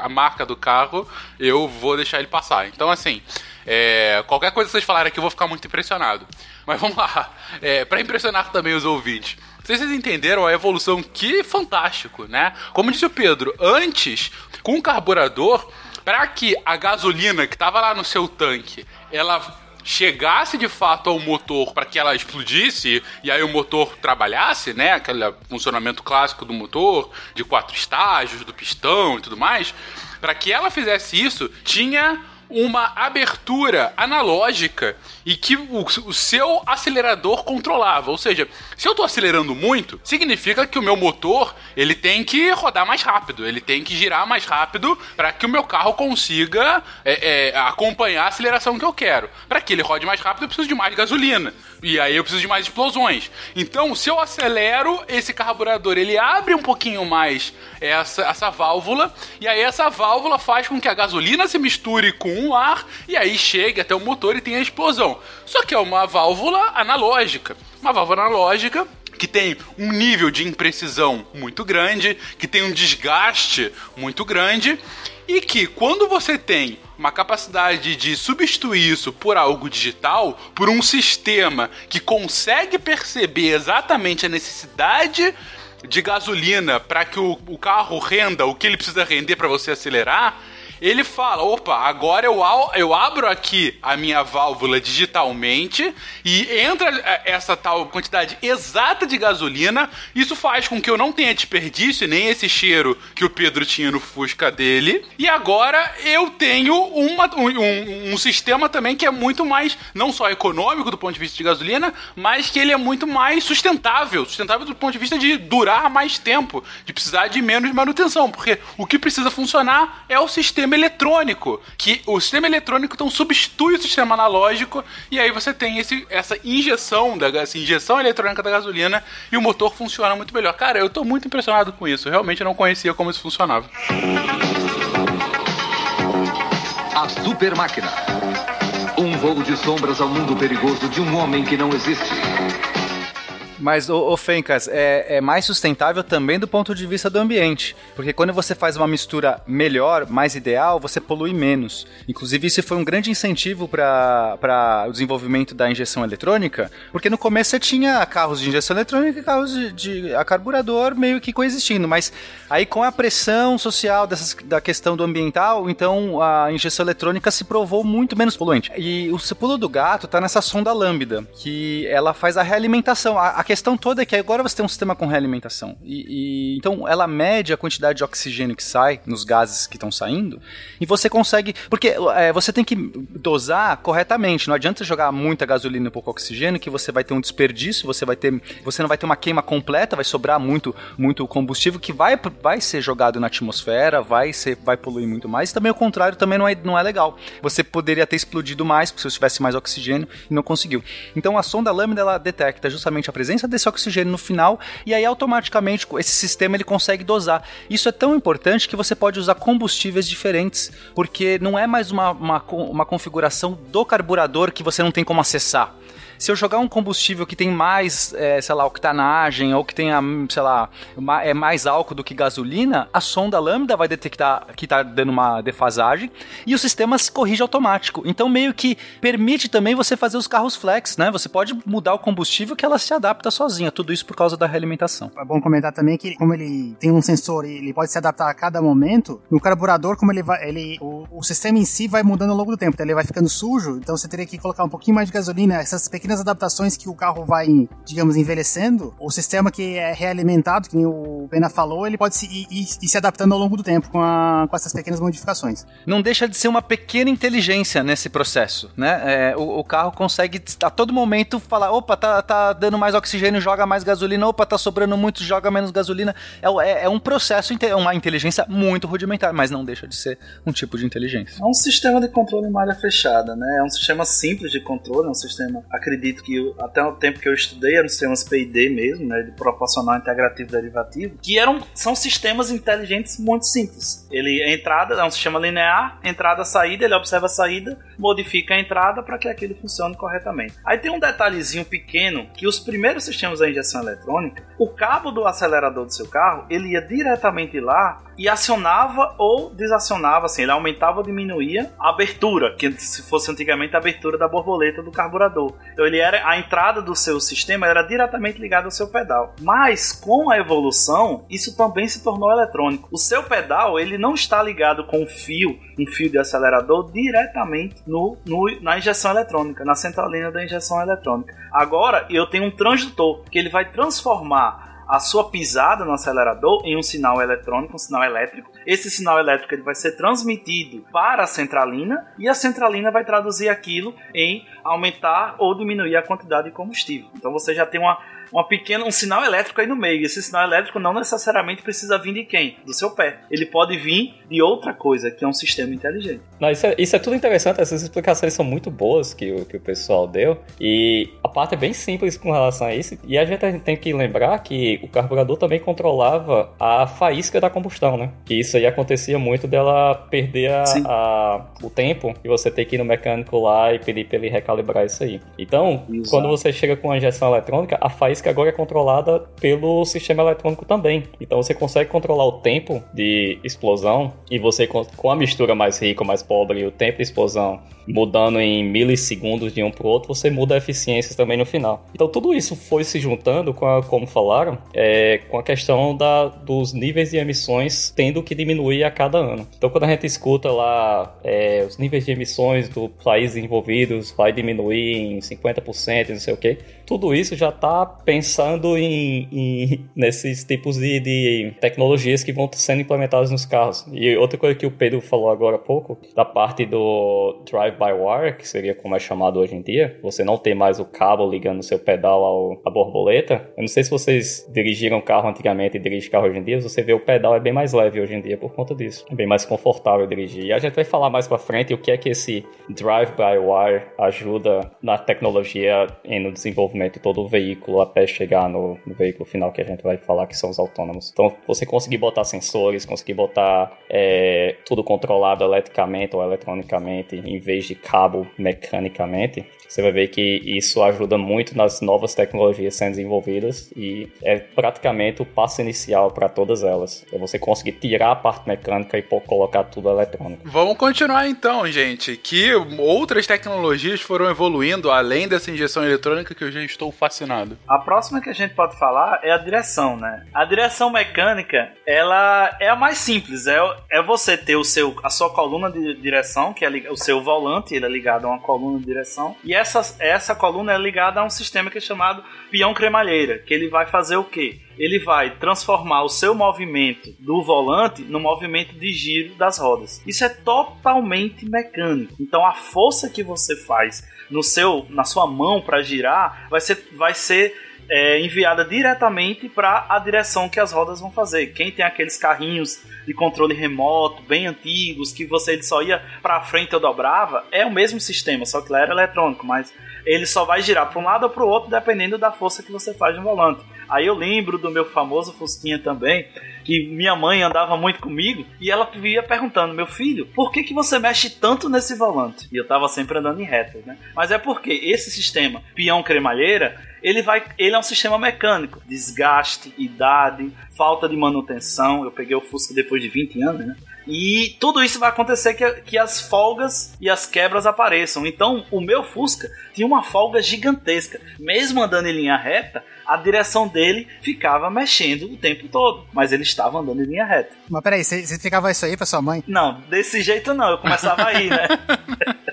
a marca do carro, eu vou deixar ele passar. Então, assim, é, qualquer coisa que vocês falarem aqui eu vou ficar muito impressionado. Mas vamos lá. É, para impressionar também os ouvintes. Vocês entenderam a evolução? Que fantástico, né? Como disse o Pedro, antes, com o carburador, para que a gasolina que estava lá no seu tanque, ela chegasse de fato ao motor para que ela explodisse e aí o motor trabalhasse, né? Aquele funcionamento clássico do motor, de quatro estágios, do pistão e tudo mais. Para que ela fizesse isso, tinha uma abertura analógica e que o, o, seu acelerador controlava. Ou seja, se eu estou acelerando muito, significa que o meu motor ele tem que rodar mais rápido, ele tem que girar mais rápido para que o meu carro consiga é, é, acompanhar a aceleração que eu quero. Para que ele rode mais rápido, eu preciso de mais gasolina. E aí eu preciso de mais explosões. Então, se eu acelero esse carburador, ele abre um pouquinho mais essa, essa válvula, e aí essa válvula faz com que a gasolina se misture com o ar, e aí chegue até o motor e tenha explosão. Só que é uma válvula analógica. Uma válvula analógica que tem um nível de imprecisão muito grande, que tem um desgaste muito grande e que quando você tem uma capacidade de substituir isso por algo digital, por um sistema que consegue perceber exatamente a necessidade de gasolina para que o, o, carro renda o que ele precisa render para você acelerar, ele fala: opa, agora eu, eu abro aqui a minha válvula digitalmente e entra é, essa tal quantidade exata de gasolina. Isso faz com que eu não tenha desperdício, nem esse cheiro que o Pedro tinha no Fusca dele. E agora eu tenho uma, um, um sistema também que é muito mais, não só econômico do ponto de vista de gasolina, mas que ele é muito mais sustentável. Sustentável do ponto de vista de durar mais tempo, de precisar de menos manutenção. Porque o que precisa funcionar é o sistema sistema eletrônico, que o sistema eletrônico então substitui o sistema analógico e aí você tem esse, essa injeção da essa injeção eletrônica da gasolina e o motor funciona muito melhor. Cara, eu tô muito impressionado com isso. Eu realmente não conhecia como isso funcionava. A super máquina. Um voo de sombras ao mundo perigoso de um homem que não existe. Mas, ô, ô Fencas, é, é, mais sustentável também do ponto de vista do ambiente. Porque quando você faz uma mistura melhor, mais ideal, você polui menos. Inclusive, isso foi um grande incentivo para o desenvolvimento da injeção eletrônica, porque no começo você tinha carros de injeção eletrônica e carros de, de a carburador meio que coexistindo. Mas aí, com a pressão social dessas, da questão do ambiental, então a injeção eletrônica se provou muito menos poluente. E o pulo do gato está nessa sonda lambda, que ela faz a realimentação. A, a a questão toda é que agora você tem um sistema com realimentação. E, e, então ela mede a quantidade de oxigênio que sai nos gases que estão saindo e você consegue. Porque é, você tem que dosar corretamente. Não adianta jogar muita gasolina e pouco oxigênio, que você vai ter um desperdício, você vai ter. Você não vai ter uma queima completa, vai sobrar muito, muito combustível que vai, vai ser jogado na atmosfera, vai, ser, vai poluir muito mais. E também o contrário também não é, não é legal. Você poderia ter explodido mais se você tivesse mais oxigênio e não conseguiu. Então a sonda lambda ela detecta justamente a presença presença desse oxigênio no final e aí automaticamente esse sistema ele consegue dosar. Isso é tão importante que você pode usar combustíveis diferentes, porque não é mais uma, uma, uma configuração do carburador que você não tem como acessar se eu jogar um combustível que tem mais, é, sei lá, octanagem ou que tenha, sei lá, é mais álcool do que gasolina, a sonda lambda vai detectar que está dando uma defasagem e o sistema se corrige automático. Então meio que permite também você fazer os carros flex, né? Você pode mudar o combustível que ela se adapta sozinha. Tudo isso por causa da realimentação. É bom comentar também que como ele tem um sensor e ele pode se adaptar a cada momento, no carburador como ele vai, ele o, o sistema em si vai mudando ao longo do tempo, então ele vai ficando sujo, então você teria que colocar um pouquinho mais de gasolina, essas pequenas adaptações que o carro vai, digamos, envelhecendo, o sistema que é realimentado, que o Pena falou, ele pode se, ir, ir, ir se adaptando ao longo do tempo com, a, com essas pequenas modificações. Não deixa de ser uma pequena inteligência nesse processo, né? É, o, o, carro consegue a todo momento falar, opa, tá, tá dando mais oxigênio, joga mais gasolina, opa, tá sobrando muito, joga menos gasolina. É, é, é um processo, uma inteligência muito rudimentar, mas não deixa de ser um tipo de inteligência. É um sistema de controle em malha fechada, né? É um sistema simples de controle, é um sistema, acredito que eu, até o tempo que eu estudei, eram sistemas PID mesmo, né? De proporcional integrativo derivativo, que eram, são sistemas inteligentes muito simples. Ele, a entrada é um sistema linear, entrada, saída, ele observa a saída, modifica a entrada para que aquilo funcione corretamente. Aí tem um detalhezinho pequeno que os primeiros sistemas da injeção eletrônica, o cabo do acelerador do seu carro, ele ia diretamente lá e acionava ou desacionava, assim, ele aumentava ou diminuía a abertura, que se fosse antigamente a abertura da borboleta do carburador. Então ele era a entrada do seu sistema era diretamente ligada ao seu pedal. Mas com a evolução, isso também se tornou eletrônico. O seu pedal, ele não está ligado com um fio, um fio de acelerador diretamente no, no na injeção eletrônica, na centralina da injeção eletrônica. Agora eu tenho um transdutor que ele vai transformar a sua pisada no acelerador em um sinal eletrônico, um sinal elétrico. Esse sinal elétrico ele vai ser transmitido para a centralina e a centralina vai traduzir aquilo em aumentar ou diminuir a quantidade de combustível. Então você já tem uma uma pequena, um sinal elétrico aí no meio. Esse sinal elétrico não necessariamente precisa vir de quem? Do seu pé. Ele pode vir de outra coisa, que é um sistema inteligente. Não, isso, é, isso é tudo interessante, essas explicações são muito boas que o, que o pessoal deu. E a parte é bem simples com relação a isso. E a gente tem que lembrar que o carburador também controlava a faísca da combustão, né? Que isso aí acontecia muito dela perder a, a, o tempo e você ter que ir no mecânico lá e pedir para ele recalibrar isso aí. Então, quando você chega com a injeção eletrônica, a faísca que agora é controlada pelo sistema eletrônico também. Então você consegue controlar o tempo de explosão e você com a mistura mais rica, mais pobre e o tempo de explosão mudando em milissegundos de um para o outro, você muda a eficiência também no final. Então tudo isso foi se juntando com a, como falaram, é, com a questão da, dos níveis de emissões tendo que diminuir a cada ano. Então quando a gente escuta lá é, os níveis de emissões do países envolvidos vai diminuir em 50%, não sei o que, tudo isso já está pensando em, em, nesses tipos de, de, tecnologias que vão sendo implementadas nos carros. E outra coisa que o Pedro falou agora há pouco, da parte do drive-by-wire, que seria como é chamado hoje em dia, você não tem mais o cabo ligando o seu pedal ao, à borboleta. Eu não sei se vocês dirigiram carro antigamente e dirigem carro hoje em dia, você vê o pedal é bem mais leve hoje em dia por conta disso. É bem mais confortável dirigir. E a gente vai falar mais pra frente o que é que esse drive-by-wire ajuda na tecnologia e no desenvolvimento de todo o veículo até chegar no, no, veículo final que a gente vai falar, que são os autônomos. Então, você conseguir botar sensores, conseguir botar é, tudo controlado eletricamente ou eletronicamente, em vez de cabo mecanicamente, você vai ver que isso ajuda muito nas novas tecnologias sendo desenvolvidas e é praticamente o passo inicial para todas elas. É você conseguir tirar a parte mecânica e colocar tudo eletrônico. Vamos continuar então, gente, que outras tecnologias foram evoluindo além dessa injeção eletrônica que eu já estou fascinado. A próxima que a gente pode falar é a direção, né? A direção mecânica, ela é a mais simples, é, é você ter o seu, a sua coluna de direção, que é o seu volante, ele é ligado a uma coluna de direção, e essa, essa coluna é ligada a um sistema que é chamado peão cremalheira, que ele vai fazer o quê? Ele vai transformar o seu movimento do volante no movimento de giro das rodas. Isso é totalmente mecânico. Então a força que você faz no seu, na sua mão para girar vai ser, vai ser é, enviada diretamente para a direção que as rodas vão fazer. Quem tem aqueles carrinhos de controle remoto bem antigos que você só ia para frente ou dobrava, é o mesmo sistema, só que lá era eletrônico, mas ele só vai girar para um lado ou para o outro dependendo da força que você faz no volante. Aí eu lembro do meu famoso Fusquinha também, que minha mãe andava muito comigo e ela vivia perguntando: Meu filho, por que, que você mexe tanto nesse volante? E eu tava sempre andando em retas, né? Mas é porque esse sistema peão cremalheira ele vai, ele é um sistema mecânico, desgaste, idade, falta de manutenção. Eu peguei o Fusca depois de 20 anos, né? E tudo isso vai acontecer que, que as folgas e as quebras apareçam. Então, o meu Fusca tinha uma folga gigantesca. Mesmo andando em linha reta, a direção dele ficava mexendo o tempo todo. Mas ele estava andando em linha reta. Mas peraí, você explicava isso aí pra sua mãe? Não, desse jeito não. Eu começava aí, né?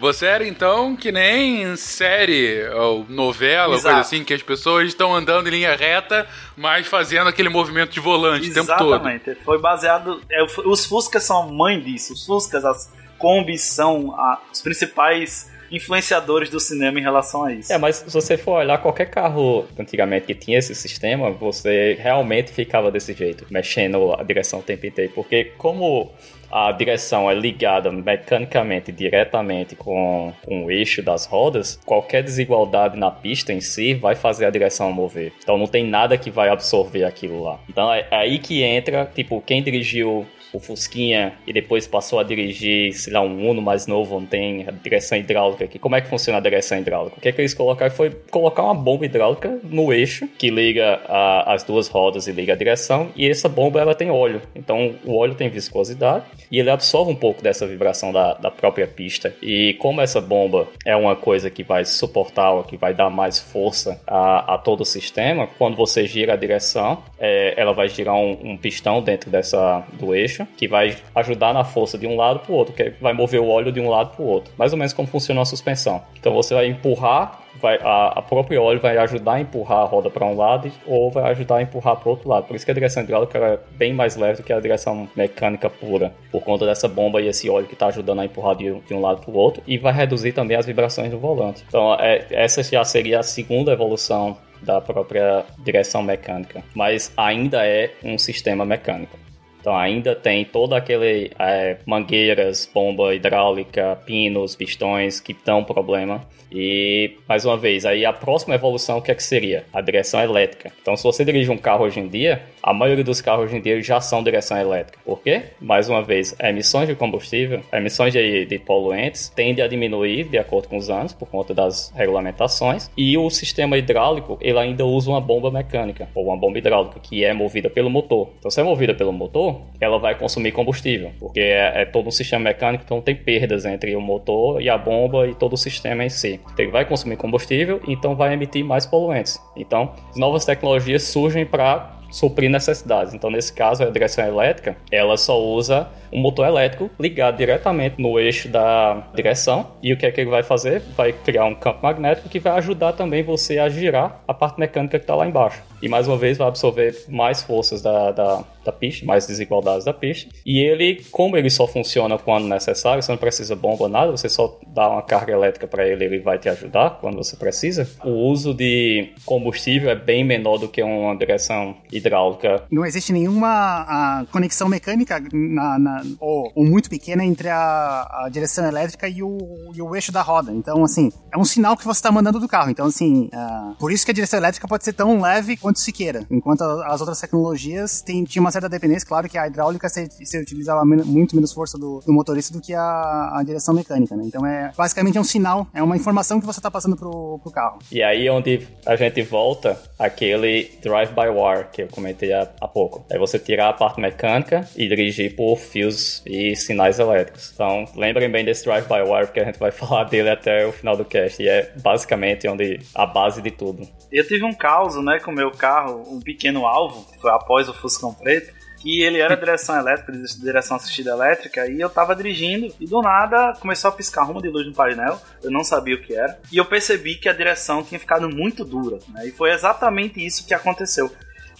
Você era então que nem série ou novela, Exato. coisa assim, que as pessoas estão andando em linha reta, mas fazendo aquele movimento de volante Exatamente. o tempo todo. Exatamente. Foi baseado. É, os Fuscas são a mãe disso. Os Fuscas, as combis são a, os principais influenciadores do cinema em relação a isso. É, mas se você for olhar qualquer carro antigamente que tinha esse sistema, você realmente ficava desse jeito, mexendo a direção o tempo inteiro. Porque como a direção é ligada mecanicamente diretamente com, com o eixo das rodas, qualquer desigualdade na pista em si vai fazer a direção mover. Então não tem nada que vai absorver aquilo lá. Então é, é aí que entra, tipo, quem dirigiu o Fusquinha e depois passou a dirigir, sei lá, um Uno mais novo, onde tem direção hidráulica aqui. Como é que funciona a direção hidráulica? O que, é que eles colocaram foi colocar uma bomba hidráulica no eixo que liga a, as duas rodas e liga a direção, e essa bomba ela tem óleo. Então o óleo tem viscosidade e ele absorve um pouco dessa vibração da, da própria pista. E como essa bomba é uma coisa que vai suportar, que vai dar mais força a, a todo o sistema, quando você gira a direção, é, ela vai girar um, um pistão dentro dessa do eixo que vai ajudar na força de um lado para o outro, que vai mover o óleo de um lado para o outro. Mais ou menos como funciona a suspensão. Então você vai empurrar, vai, a, a própria óleo vai ajudar a empurrar a roda para um lado ou vai ajudar a empurrar para o outro lado. Por isso que a direção hidráulica é bem mais leve do que a direção mecânica pura, por conta dessa bomba e esse óleo que está ajudando a empurrar de, de um lado para o outro e vai reduzir também as vibrações do volante. Então é, essa já seria a segunda evolução da própria direção mecânica, mas ainda é um sistema mecânico. Então ainda tem todo aquele é, mangueiras, bomba hidráulica, pinos, pistões que dão problema. E mais uma vez, aí a próxima evolução o que é que seria? A direção elétrica. Então se você dirige um carro hoje em dia, a maioria dos carros hoje em dia já são direção elétrica. Por quê? Mais uma vez, emissões de combustível, emissões de, de poluentes tende a diminuir de acordo com os anos por conta das regulamentações. E o sistema hidráulico ele ainda usa uma bomba mecânica ou uma bomba hidráulica que é movida pelo motor. Então se é movida pelo motor ela vai consumir combustível, porque é, é, todo um sistema mecânico, então tem perdas entre o motor e a bomba e todo o sistema em si. Então ele vai consumir combustível, então vai emitir mais poluentes. Então, novas tecnologias surgem para suprir necessidades. Então, nesse caso, a direção elétrica, ela só usa um motor elétrico ligado diretamente no eixo da direção. E o que é que ele vai fazer? Vai criar um campo magnético que vai ajudar também você a girar a parte mecânica que está lá embaixo. E mais uma vez vai absorver mais forças da, da, da pista, mais desigualdades da pista. E ele, como ele só funciona quando necessário, você não precisa bomba nada, você só dá uma carga elétrica para ele, ele vai te ajudar quando você precisa. O uso de combustível é bem menor do que uma direção hidráulica. Não existe nenhuma conexão mecânica na, na ou, ou, muito pequena entre a, a direção elétrica e o, e o, eixo da roda. Então, assim, é um sinal que você está mandando do carro. Então, assim, uh, por isso que a direção elétrica pode ser tão leve quanto se queira. Enquanto as outras tecnologias tem, tinha uma uma certa dependência, claro que a hidráulica você, utilizava muito menos força do, do, motorista do que a, a direção mecânica, né? Então é basicamente é um sinal, é uma informação que você está passando pro, pro carro. E aí onde a gente volta aquele drive by wire que eu comentei há, há pouco. É você tirar a parte mecânica e dirigir por fios e sinais elétricos. Então lembrem bem desse drive by wire porque a gente vai falar dele até o final do cast e é basicamente onde a base de tudo. Eu tive um caos, né, com o meu carro, um pequeno alvo, que foi após o Fuscão 3 e ele era direção elétrica, direção assistida elétrica, e eu tava dirigindo, e do nada começou a piscar rumo de luz no painel, eu não sabia o que era, e eu percebi que a direção tinha ficado muito dura, né? E foi exatamente isso que aconteceu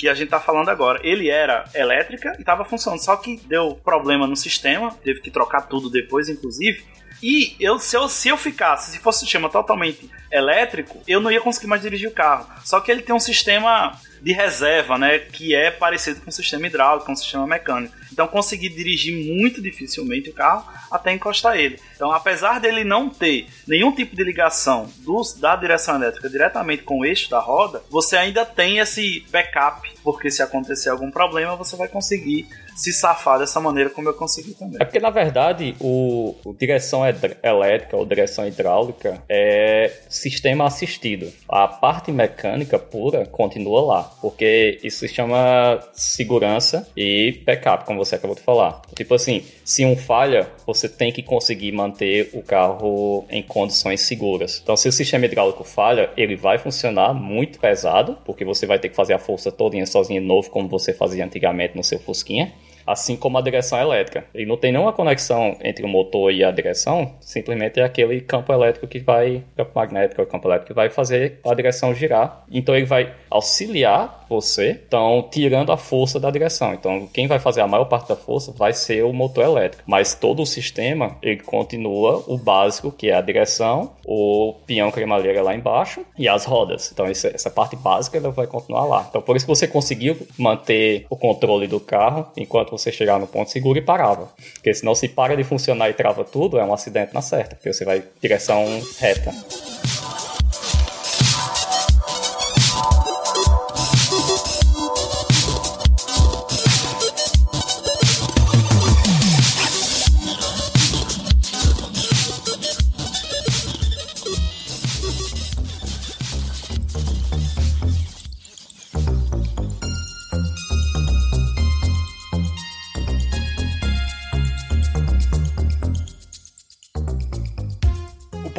que a gente tá falando agora. Ele era elétrica e tava funcionando, só que deu problema no sistema, teve que trocar tudo depois, inclusive. E eu se, eu, se eu ficasse, se fosse um sistema totalmente elétrico, eu não ia conseguir mais dirigir o carro. Só que ele tem um sistema de reserva, né, que é parecido com o sistema hidráulico, com o sistema mecânico. Então conseguir dirigir muito dificilmente o carro até encostar ele. Então, apesar dele não ter nenhum tipo de ligação dos, da direção elétrica diretamente com o eixo da roda, você ainda tem esse backup, porque se acontecer algum problema, você vai conseguir se safar dessa maneira como eu consegui também. É porque, na verdade, o, o direção elétrica ou direção hidráulica é sistema assistido. A parte mecânica pura continua lá, porque isso se chama segurança e backup, como você acabou de falar. Tipo assim, se um falha, você tem que conseguir manter o carro em condições seguras. Então, se o sistema hidráulico falha, ele vai funcionar muito pesado, porque você vai ter que fazer a força todinha sozinho de novo, como você fazia antigamente no seu Fusquinha assim como a direção elétrica. Ele não tem nenhuma conexão entre o motor e a direção, simplesmente é aquele campo elétrico que vai, campo magnético, campo elétrico que vai fazer a direção girar. Então ele vai auxiliar você, então tirando a força da direção. Então quem vai fazer a maior parte da força vai ser o motor elétrico, mas todo o sistema ele continua o básico que é a direção, o peão cremalheira lá embaixo e as rodas. Então essa parte básica ela vai continuar lá. Então por isso que você conseguiu manter o controle do carro enquanto você chegar no ponto seguro e parava. Porque senão se para de funcionar e trava tudo, é um acidente na certa, porque você vai direção reta.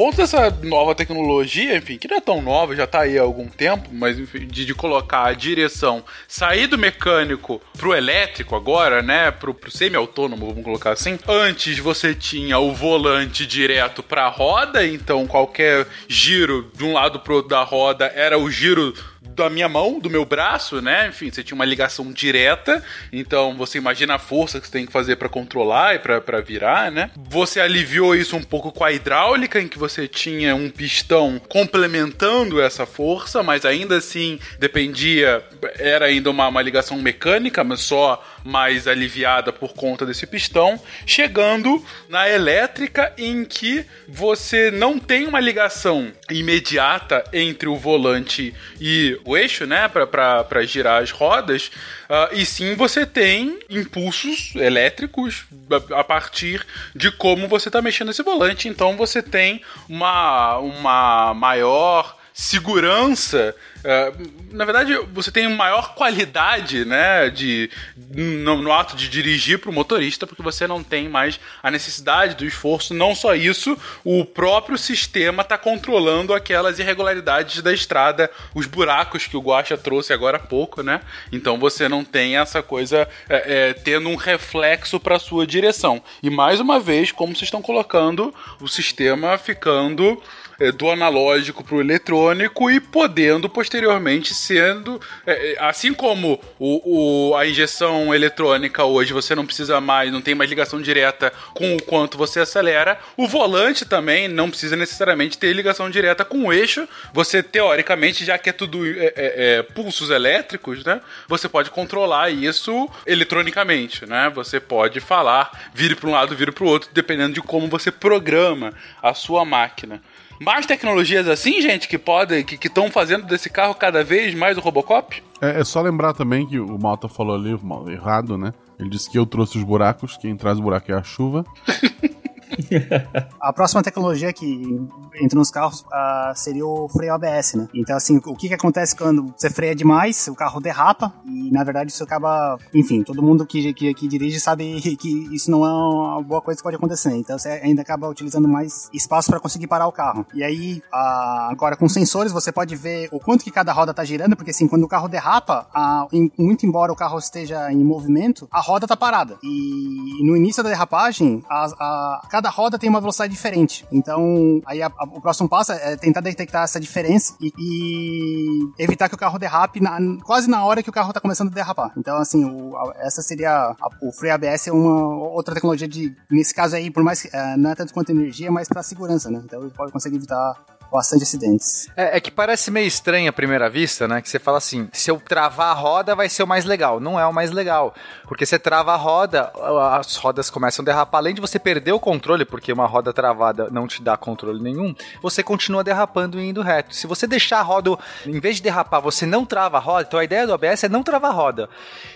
Ponto dessa nova tecnologia, enfim, que não é tão nova, já tá aí há algum tempo, mas enfim, de, de colocar a direção, sair do mecânico pro elétrico agora, né, pro, pro semi-autônomo, vamos colocar assim. Antes você tinha o volante direto pra roda, então qualquer giro de um lado pro outro da roda era o giro da minha mão, do meu braço, né? Enfim, você tinha uma ligação direta. Então você imagina a força que você tem que fazer para controlar e para virar, né? Você aliviou isso um pouco com a hidráulica, em que você tinha um pistão complementando essa força, mas ainda assim dependia, era ainda uma, uma ligação mecânica, mas só mais aliviada por conta desse pistão, chegando na elétrica em que você não tem uma ligação imediata entre o volante e o eixo, né, para girar as rodas, uh, e sim você tem impulsos elétricos a partir de como você está mexendo esse volante. Então você tem uma, uma maior segurança. Uh, na verdade, você tem maior qualidade, né, de, no, no ato de dirigir para o motorista, porque você não tem mais a necessidade do esforço. Não só isso, o próprio sistema está controlando aquelas irregularidades da estrada, os buracos que o Guacha trouxe agora há pouco, né? Então você não tem essa coisa é, é, tendo um reflexo para sua direção. E mais uma vez, como vocês estão colocando, o sistema ficando do analógico para o eletrônico e podendo posteriormente sendo é, é, assim como o, o, a injeção eletrônica hoje você não precisa mais, não tem mais ligação direta com o quanto você acelera, o volante também não precisa necessariamente ter ligação direta com o eixo. Você teoricamente já que é tudo é, é, é pulsos elétricos, né? Você pode controlar isso eletronicamente, né? Você pode falar, vire para um lado, vire para o outro, dependendo de como você programa a sua máquina mais tecnologias assim, gente, que podem, que estão fazendo desse carro cada vez mais o Robocop? É, é, só lembrar também que o Malta falou ali errado, né? Ele disse que eu trouxe os buracos, quem traz o buraco é a chuva. a próxima tecnologia que entra nos carros uh, seria o freio ABS, né? Então, assim, o que, que acontece quando você freia demais, o carro derrapa e, na verdade, isso acaba... Enfim, todo mundo que, que, que dirige sabe que isso não é uma boa coisa que pode acontecer. Então, você ainda acaba utilizando mais espaço para conseguir parar o carro. E aí, uh, agora, com sensores, você pode ver o quanto que cada roda tá girando, porque, assim, quando o carro derrapa, uh, muito embora o carro esteja em movimento, a roda tá parada. E no início da derrapagem, a, a, cada roda tem uma velocidade diferente. Então, aí a, a, o próximo passo é tentar detectar essa diferença e, e evitar que o carro derrape na, quase na hora que o carro está começando a derrapar. Então, assim, o, essa seria o Free ABS é uma outra tecnologia de nesse caso aí, por mais uh, não é tanto quanto energia, mas para segurança, né? Então, ele pode conseguir evitar bastante acidentes. É, é que parece meio estranho à primeira vista, né? Que você fala assim, se eu travar a roda vai ser o mais legal. Não é o mais legal. Porque você trava a roda, as rodas começam a derrapar. Além de você perder o controle, porque uma roda travada não te dá controle nenhum, você continua derrapando e indo reto. Se você deixar a roda, em vez de derrapar, você não trava a roda, então a ideia do ABS é não travar a roda.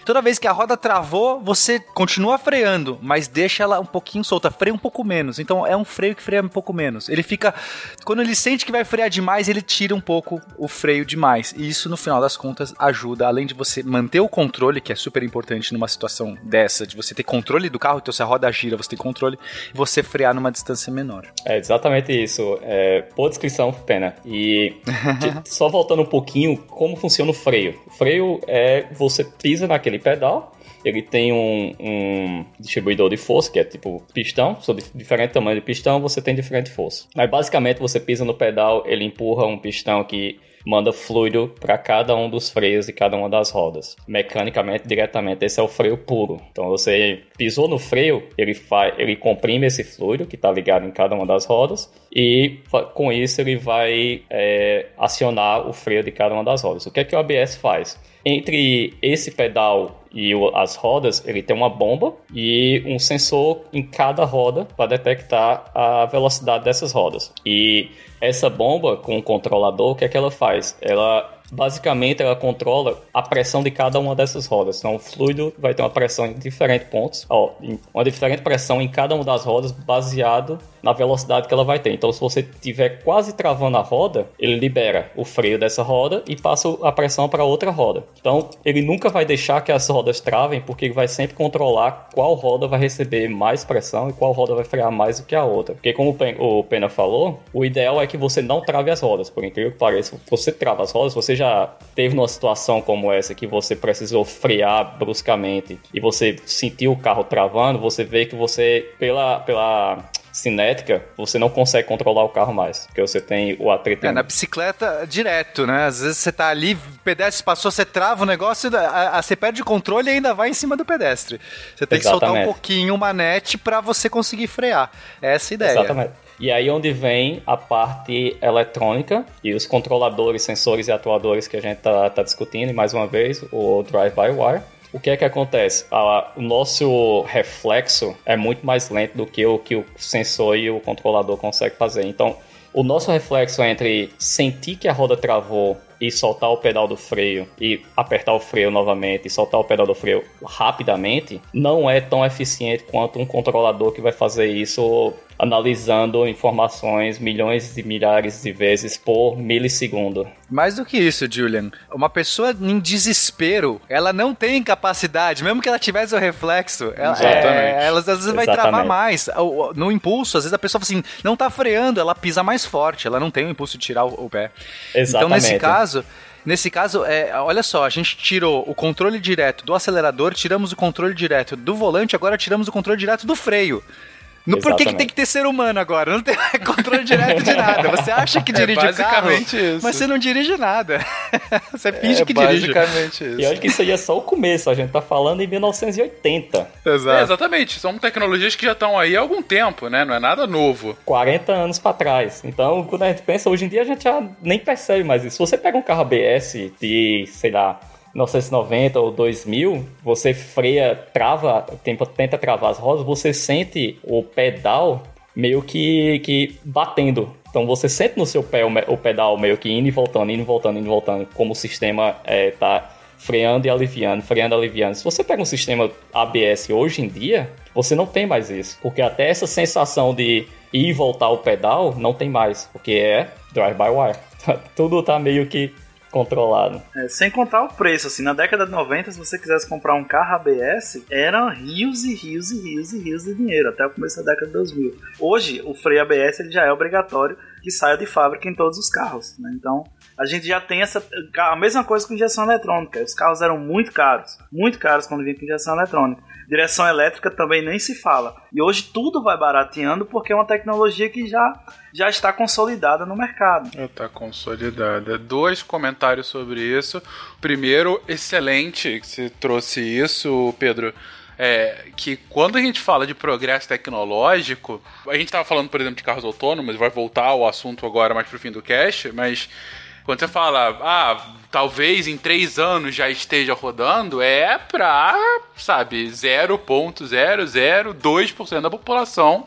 Toda vez que a roda travou, você continua freando, mas deixa ela um pouquinho solta, freia um pouco menos. Então é um freio que freia um pouco menos. Ele fica. Quando ele sente que vai frear demais, ele tira um pouco o freio demais. E isso, no final das contas, ajuda, além de você manter o controle, que é super importante numa situação dessa, de você ter controle do carro, então se a roda gira, você tem controle, você frear numa distância menor. É exatamente isso. É, boa descrição, Pena. E de- só voltando um pouquinho, como funciona o freio? O freio é você pisa naquele pedal. Ele tem um, um distribuidor de força, que é tipo pistão, sobre diferente tamanho de pistão, você tem diferente força. Aí basicamente você pisa no pedal, ele empurra um pistão que manda fluido para cada um dos freios de cada uma das rodas. Mecanicamente, diretamente, esse é o freio puro. Então você pisou no freio, ele, faz, ele comprime esse fluido que está ligado em cada uma das rodas e com isso ele vai é, acionar o freio de cada uma das rodas. O que é que o ABS faz? Entre esse pedal e as rodas, ele tem uma bomba e um sensor em cada roda para detectar a velocidade dessas rodas. E essa bomba com o controlador, o que é que ela faz? Ela basicamente ela controla a pressão de cada uma dessas rodas. Então o fluido vai ter uma pressão em diferentes pontos, ó, uma diferente pressão em cada uma das rodas baseado na velocidade que ela vai ter. Então se você tiver quase travando a roda, ele libera o freio dessa roda e passa a pressão para outra roda. Então ele nunca vai deixar que as rodas travem, porque ele vai sempre controlar qual roda vai receber mais pressão e qual roda vai frear mais do que a outra. Porque como o Pena falou, o ideal é que você não trave as rodas. Por incrível que pareça, você trava as rodas, você já teve numa situação como essa que você precisou frear bruscamente e você sentiu o carro travando, você vê que você, pela, pela cinética, você não consegue controlar o carro mais, porque você tem o atrito. É, na bicicleta, direto, né? Às vezes você tá ali, o pedestre passou, você trava o negócio, a, a- você perde o controle e ainda vai em cima do pedestre. Você tem que soltar um Exatamente. pouquinho o manete pra você conseguir frear. Essa é a ideia. Exatamente. E aí onde vem a parte eletrônica e os controladores, sensores e atuadores que a gente tá, tá discutindo, e mais uma vez, o drive-by-wire. O que é que acontece? O nosso reflexo é muito mais lento do que o que o sensor e o controlador conseguem fazer. Então, o nosso reflexo entre sentir que a roda travou e soltar o pedal do freio e apertar o freio novamente e soltar o pedal do freio rapidamente não é tão eficiente quanto um controlador que vai fazer isso analisando informações milhões e milhares de vezes por milissegundo. Mais do que isso, Julian. Uma pessoa em desespero, ela não tem capacidade, mesmo que ela tivesse o reflexo, ela, Exatamente. é, ela às vezes vai Exatamente. travar mais. No impulso, às vezes a pessoa fala assim, não tá freando, ela pisa mais forte, ela não tem o impulso de tirar o, pé. Então, nesse Exatamente. caso. Nesse caso, é, olha só, a gente tirou o controle direto do acelerador, tiramos o controle direto do volante, agora tiramos o controle direto do freio. No, por que, tem que ter ser humano agora? Não tem controle direto de nada. Você acha que É dirige o carro, basicamente isso. mas você não dirige nada. Você finge É que dirige. basicamente isso. E olha que isso aí é só o começo, a gente tá falando em 1980. É, Exato. exatamente, são tecnologias que já estão aí há algum tempo, né? Não é nada novo. 40 anos pra trás. Então, quando a gente pensa, hoje em dia a gente já nem percebe mais isso. Se você pega um carro ABS de, sei lá, 1990 ou 2000, você freia, trava, tenta, travar as rodas, você sente o pedal meio que, que batendo. Então você sente no seu pé o, o pedal meio que indo e voltando, indo e voltando, indo e voltando, como o sistema é, tá freando e aliviando, freando e aliviando. Se você pega um sistema ABS hoje em dia, você não tem mais isso. Porque até essa sensação de ir e voltar o pedal não tem mais. Porque é drive-by-wire. Tudo tá meio que controlado. É, sem contar o preço, assim, na década de 90, se você quisesse comprar um carro ABS, eram rios e rios e rios e rios de dinheiro, até o começo da década de 2000. Hoje, o freio ABS ele já é obrigatório que saia de fábrica em todos os carros, né? Então, a gente já tem essa a mesma coisa com injeção eletrônica. Os carros eram muito caros, muito caros quando vinha com injeção eletrônica. Direção elétrica também nem se fala. E hoje tudo vai barateando porque é uma tecnologia que já, já está consolidada no mercado. Tá consolidada. Dois comentários sobre isso. Primeiro, excelente que você trouxe isso, Pedro. é, que quando a gente fala de progresso tecnológico, a gente estava falando, por exemplo, de carros autônomos, vai voltar ao assunto agora mais pro fim do cast, mas quando você fala, ah, talvez em três anos já esteja rodando, é pra, sabe, 0,002% da população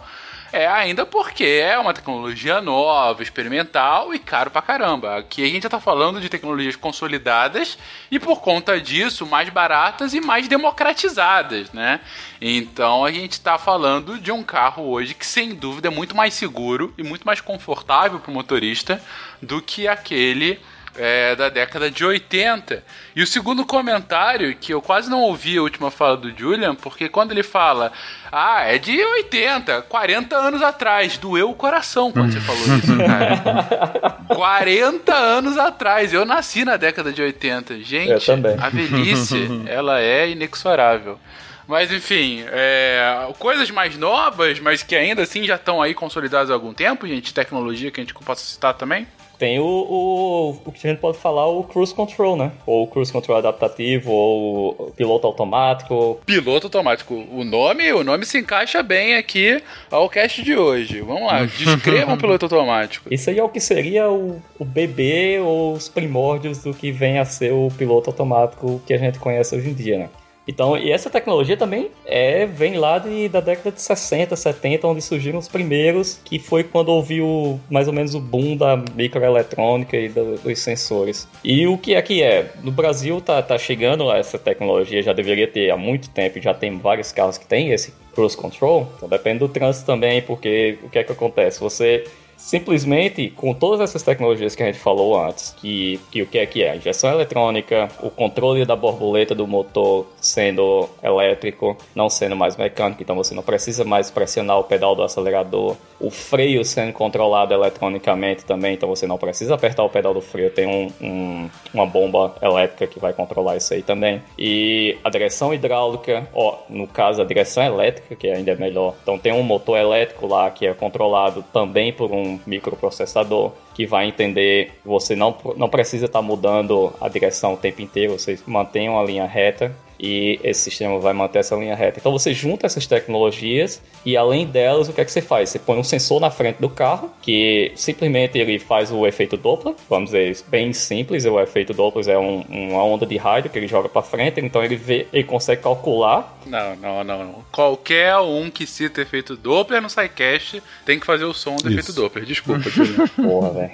é ainda porque é uma tecnologia nova, experimental e caro pra caramba. Aqui a gente já tá falando de tecnologias consolidadas e por conta disso mais baratas e mais democratizadas, né? Então a gente tá falando de um carro hoje que sem dúvida é muito mais seguro e muito mais confortável para o motorista do que aquele é, da década de 80. E o segundo comentário, que eu quase não ouvi a última fala do Julian, porque quando ele fala, ah, é de 80, 40 anos atrás, doeu o coração quando você falou isso, cara. 40 anos atrás, eu nasci na década de 80. Gente, a velhice, ela é inexorável. Mas enfim, é, coisas mais novas, mas que ainda assim já estão aí consolidadas há algum tempo, gente, tecnologia que a gente possa citar também? Tem o, o, o que a gente pode falar, o Cruise Control, né? Ou Cruise Control adaptativo, ou piloto automático. Piloto automático. O nome, o nome se encaixa bem aqui ao cast de hoje. Vamos lá, descreva um piloto automático. Isso aí é o que seria o, o bebê ou os primórdios do que vem a ser o piloto automático que a gente conhece hoje em dia, né? Então, e essa tecnologia também é, vem lá de, da década de 60, 70, onde surgiram os primeiros, que foi quando houve o, mais ou menos o boom da microeletrônica e do, dos sensores. E o que é que é? No Brasil tá, tá chegando essa tecnologia, já deveria ter há muito tempo, já tem vários carros que tem esse cruise control, então depende do trânsito também, porque o que é que acontece? Você simplesmente com todas essas tecnologias que a gente falou antes, que, que o que é que é? Injeção eletrônica, o controle da borboleta do motor sendo elétrico, não sendo mais mecânico, então você não precisa mais pressionar o pedal do acelerador, o freio sendo controlado eletronicamente também, então você não precisa apertar o pedal do freio, tem um, um, uma bomba elétrica que vai controlar isso aí também. E a direção hidráulica, ó, no caso a direção elétrica, que ainda é melhor, então tem um motor elétrico lá que é controlado também por um microprocessador que vai entender você não, não precisa estar tá mudando a direção o tempo inteiro, você mantém uma linha reta e esse sistema vai manter essa linha reta. Então você junta essas tecnologias e além delas, o que é que você faz? Você põe um sensor na frente do carro que simplesmente ele faz o efeito Doppler, vamos dizer, bem simples, o efeito Doppler é um, uma onda de rádio que ele joga para frente, então ele vê, ele consegue calcular. Não, não, não, não. Qualquer um que cita efeito Doppler no SciCast tem que fazer o som do Isso. efeito Doppler. Desculpa, Porra, velho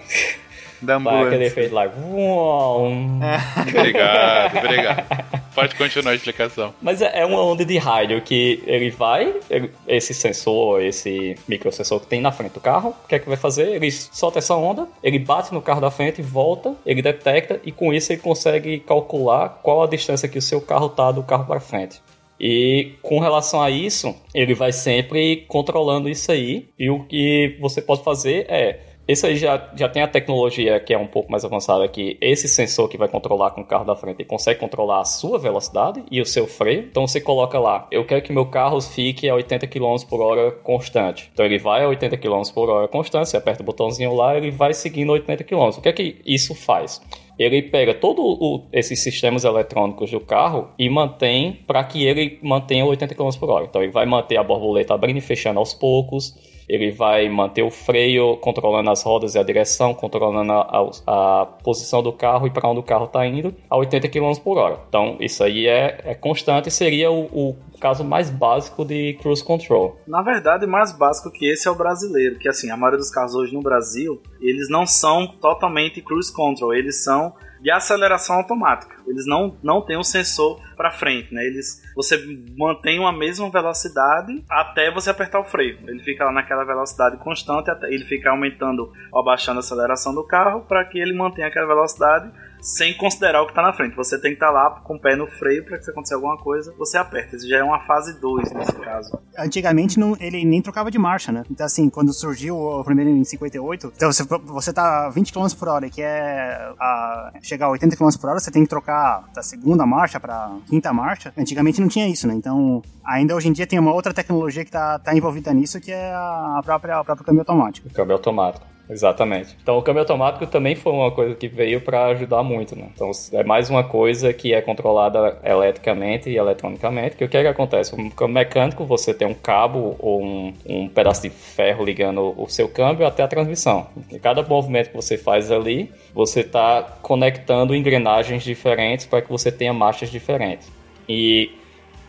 da ambulância. Vai aquele efeito lá. obrigado, obrigado. Pode continuar a explicação. Mas é, é uma onda de rádio que ele vai, ele, esse sensor, esse microsensor que tem na frente do carro, o que é que vai fazer? Ele solta essa onda, ele bate no carro da frente, volta, ele detecta e com isso ele consegue calcular qual a distância que o seu carro tá do carro para frente. E com relação a isso, ele vai sempre controlando isso aí. E o que você pode fazer é esse aí já, já tem a tecnologia que é um pouco mais avançada que esse sensor que vai controlar com o carro da frente consegue controlar a sua velocidade e o seu freio. Então você coloca lá, eu quero que meu carro fique a 80 km por hora constante. Então ele vai a 80 km por hora constante, você aperta o botãozinho lá, ele vai seguindo 80 km. O que é que isso faz? ele pega todos esses sistemas eletrônicos do carro e mantém para que ele mantenha 80 km por hora. Então ele vai manter a borboleta abrindo e fechando aos poucos, ele vai manter o freio, controlando as rodas e a direção, controlando a, a, a posição do carro e para onde o carro está indo a 80 km por hora. Então, isso aí é, é constante e seria o, o, caso mais básico de cruise control. Na verdade, mais básico que esse é o brasileiro, que assim, a maioria dos carros hoje no Brasil, eles não são totalmente cruise control, eles são de aceleração automática. Eles não, não têm um sensor para frente, né? Eles você mantém uma mesma velocidade até você apertar o freio. Ele fica lá naquela velocidade constante até ele fica aumentando ou abaixando a aceleração do carro para que ele mantenha aquela velocidade sem considerar o que está na frente. Você tem que estar tá lá com o pé no freio para que se acontecer alguma coisa, você aperta. Isso já é uma fase 2 nesse caso. Antigamente não, ele nem trocava de marcha, né? Então assim, quando surgiu o primeiro em 58, então você, você tá 20 km por hora, que é a, chegar a 80 km por hora, você tem que trocar da segunda marcha para quinta marcha. Antigamente não tinha isso, né? Então, ainda hoje em dia tem uma outra tecnologia que está tá envolvida nisso, que é a própria, o próprio câmbio automático. Câmbio automático. Exatamente. Então o câmbio automático também foi uma coisa que veio para ajudar muito, né? Então é mais uma coisa que é controlada eletricamente e eletronicamente. Que o que, é que acontece? No câmbio mecânico você tem um cabo ou um, um pedaço de ferro ligando o seu câmbio até a transmissão. E cada movimento que você faz ali, você está conectando engrenagens diferentes para que você tenha marchas diferentes. E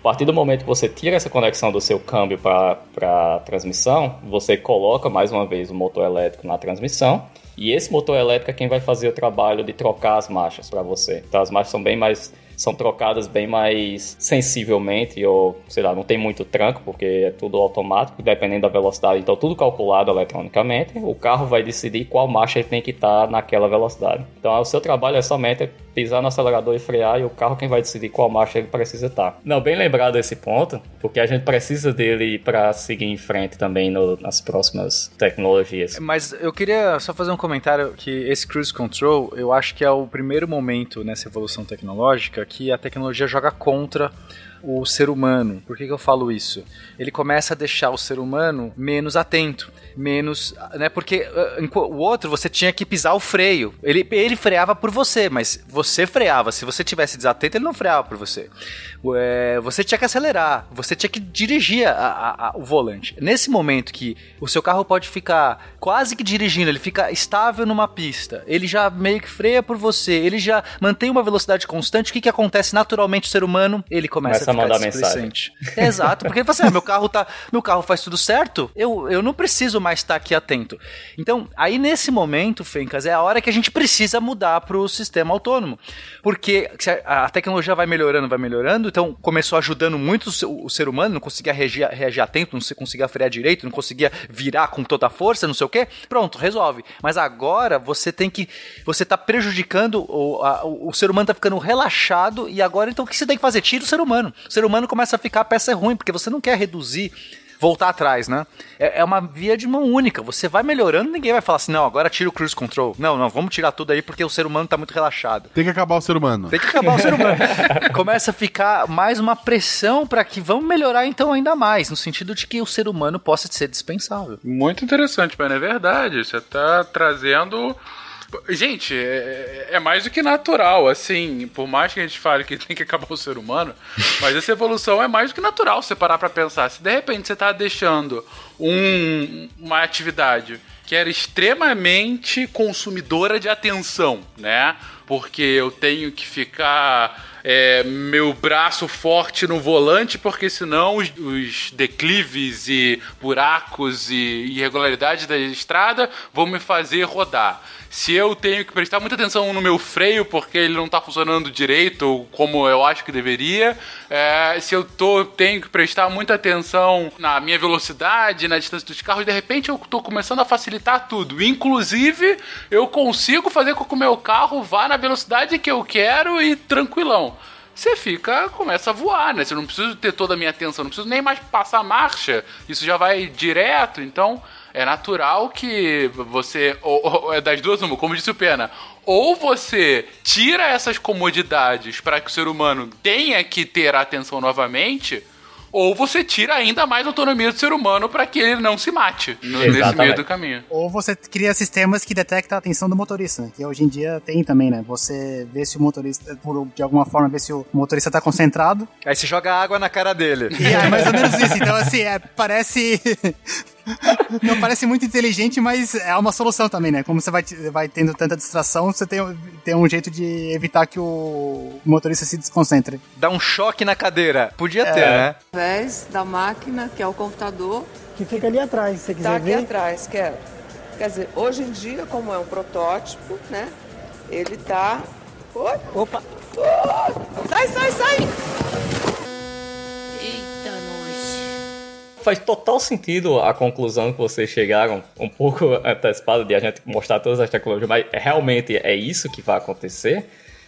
partir do momento que você tira essa conexão do seu câmbio para a transmissão, você coloca mais uma vez o motor elétrico na transmissão. E esse motor elétrico é quem vai fazer o trabalho de trocar as marchas para você. Então as marchas são bem mais são trocadas bem mais sensivelmente, ou sei lá, não tem muito tranco, porque é tudo automático, dependendo da velocidade, então tudo calculado eletronicamente. O carro vai decidir qual marcha ele tem que estar naquela velocidade. Então o seu trabalho é somente pisar no acelerador e frear, e o carro quem vai decidir qual marcha ele precisa estar. Não, bem lembrado esse ponto, porque a gente precisa dele para seguir em frente também no, nas próximas tecnologias. Mas eu queria só fazer um comentário que esse cruise control, eu acho que é o primeiro momento nessa evolução tecnológica que a tecnologia joga contra o ser humano. Por que, que eu falo isso? Ele começa a deixar o ser humano menos atento, menos, né? Porque uh, o outro você tinha que pisar o freio. Ele, ele freava por você, mas você freava. Se você tivesse desatento, ele não freava por você. É, você tinha que acelerar, você tinha que dirigir a, a, a, o volante. Nesse momento que o seu carro pode ficar quase que dirigindo, ele fica estável numa pista, ele já meio que freia por você, ele já mantém uma velocidade constante. O que, que acontece naturalmente o ser humano? Ele começa, começa ficar mandar mensagem. Exato, porque ele fala assim: ah, meu carro tá, meu carro faz tudo certo, eu, eu não preciso mais estar aqui atento. Então, aí nesse momento, Fencas, é a hora que a gente precisa mudar para o sistema autônomo, porque a tecnologia vai melhorando, vai melhorando. Então, começou ajudando muito o ser humano, não conseguia reagir, reagir atento, não conseguia frear direito, não conseguia virar com toda a força, não sei o que. Pronto, resolve. Mas agora você tem que, você tá prejudicando o, a, o, o ser humano tá ficando relaxado e agora então o que você tem que fazer? Tira o ser humano. O ser humano começa a ficar a peça ruim, porque você não quer reduzir voltar atrás, né? É, é, uma via de mão única. Você vai melhorando, ninguém vai falar assim, não, agora tira o cruise control. Não, não, vamos tirar tudo aí porque o ser humano tá muito relaxado. Tem que acabar o ser humano. Tem que acabar o ser humano. Começa a ficar mais uma pressão para que vamos melhorar então ainda mais, no sentido de que o ser humano possa ser dispensável. Muito interessante, mas é verdade. Você tá trazendo Gente, é, é, mais do que natural, assim, por mais que a gente fale que tem que acabar o ser humano, mas essa evolução é mais do que natural você parar pra pensar. Se de repente você tá deixando um, uma atividade que era extremamente consumidora de atenção, né? Porque eu tenho que ficar é, meu braço forte no volante, porque senão os, os declives e buracos e irregularidades da estrada vão me fazer rodar se eu tenho que prestar muita atenção no meu freio porque ele não está funcionando direito como eu acho que deveria, é, se eu tô, tenho que prestar muita atenção na minha velocidade, na distância dos carros, de repente eu estou começando a facilitar tudo. Inclusive, eu consigo fazer com que o meu carro vá na velocidade que eu quero e tranquilão você fica, começa a voar, né? Você não precisa ter toda a minha atenção, não preciso nem mais passar marcha, isso já vai direto, então é natural que você. Ou, ou, é das duas, uma, como disse o Pena. Ou você tira essas comodidades para que o ser humano tenha que ter a atenção novamente ou você tira ainda mais autonomia do ser humano para que ele não se mate no, nesse meio do caminho. Ou você cria sistemas que detectam a atenção do motorista, que hoje em dia tem também, né? Você vê se o motorista, por, de alguma forma, vê se o motorista tá concentrado. Aí você joga água na cara dele. E é mais ou menos isso. Então, assim, é, parece. Não parece muito inteligente, mas é uma solução também, né? Como você vai, vai tendo tanta distração, você tem, tem um jeito de evitar que o motorista se desconcentre. Dá um choque na cadeira. Podia é. ter, né? Através da máquina, que é o computador. Que fica ali atrás, se você quiser tá ver. Tá aqui atrás, quero. Quer dizer, hoje em dia, como é um protótipo, né? Ele tá... Oi? Opa! Sai, sai, sai! Faz total sentido a conclusão que vocês chegaram, um pouco antecipada de a gente mostrar todas as tecnologias, mas realmente é isso que vai acontecer.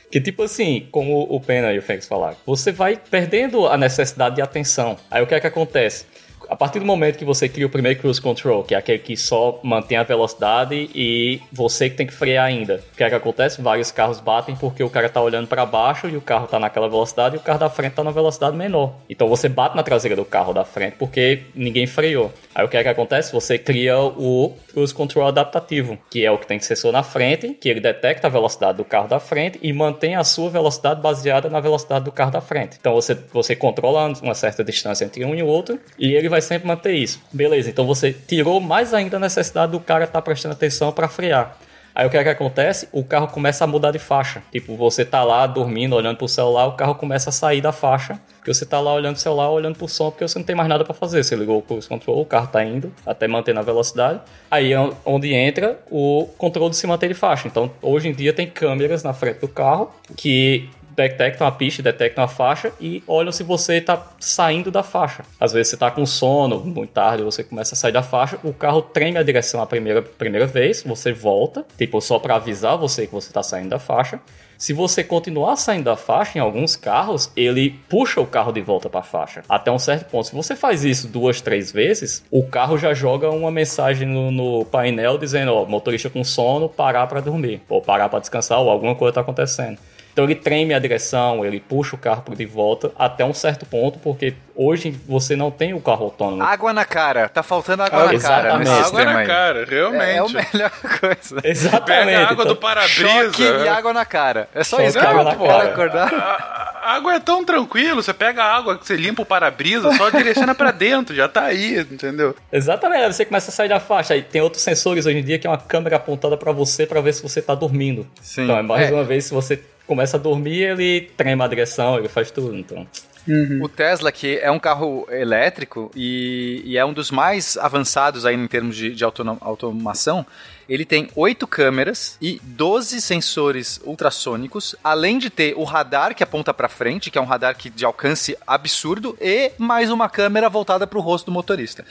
Que tipo assim, como o Pena e o Fênix falaram, você vai perdendo a necessidade de atenção. Aí o que é que acontece? A partir do momento que você cria o primeiro cruise control, que é aquele que só mantém a velocidade e você que tem que frear ainda. O que é que acontece? Vários carros batem porque o cara tá olhando para baixo e o carro tá naquela velocidade e o carro da frente tá na velocidade menor. Então você bate na traseira do carro da frente porque ninguém freou. Aí o que é que acontece? Você cria o cruise control adaptativo, que é o que tem sensor na frente, que ele detecta a velocidade do carro da frente e mantém a sua velocidade baseada na velocidade do carro da frente. Então você, você controla uma certa distância entre um e o outro e ele vai sempre manter isso. Beleza, então você tirou mais ainda a necessidade do cara estar tá prestando atenção para frear. Aí o que é que acontece? O carro começa a mudar de faixa. Tipo, você tá lá dormindo, olhando pro celular, o carro começa a sair da faixa. Porque você tá lá olhando pro celular, olhando pro som, porque você não tem mais nada para fazer. Você ligou o cruise control, o carro tá indo, até mantendo a velocidade. Aí é onde entra o controle de se manter de faixa. Então, hoje em dia tem câmeras na frente do carro que detectam a pista, detectam a faixa e olham se você está saindo da faixa. Às vezes você está com sono, muito tarde, você começa a sair da faixa, o carro treme a direção a primeira, primeira vez, você volta, tipo, só para avisar você que você está saindo da faixa. Se você continuar saindo da faixa, em alguns carros, ele puxa o carro de volta para a faixa. Até um certo ponto. Se você faz isso duas, três vezes, o carro já joga uma mensagem no, no painel dizendo: ó, motorista com sono, parar para dormir, ou parar para descansar, ou alguma coisa está acontecendo. Então ele treme a direção, ele puxa o carro de volta até um certo ponto, porque hoje você não tem o carro autônomo. Água na cara, tá faltando água ah, na exatamente. cara. Água na cara, realmente. É, é a melhor coisa. Exatamente. Pega a água então, do para-brisa. Choque e água na cara. É só Choque isso que água na cara. acordar. A, a água é tão tranquilo, você pega a água que você limpa o para-brisa, só direciona para dentro, já tá aí, entendeu? Exatamente, aí você começa a sair da faixa. Aí tem outros sensores hoje em dia que é uma câmera apontada para você para ver se você tá dormindo. Sim. Então, é mais é. uma vez, se você começa a dormir, ele trema a direção, ele faz tudo, então... Uhum. O Tesla, que é um carro elétrico e, e, é um dos mais avançados aí em termos de, de automação, ele tem oito câmeras e 12 sensores ultrassônicos, além de ter o radar que aponta para frente, que é um radar que de alcance absurdo, e mais uma câmera voltada para o rosto do motorista.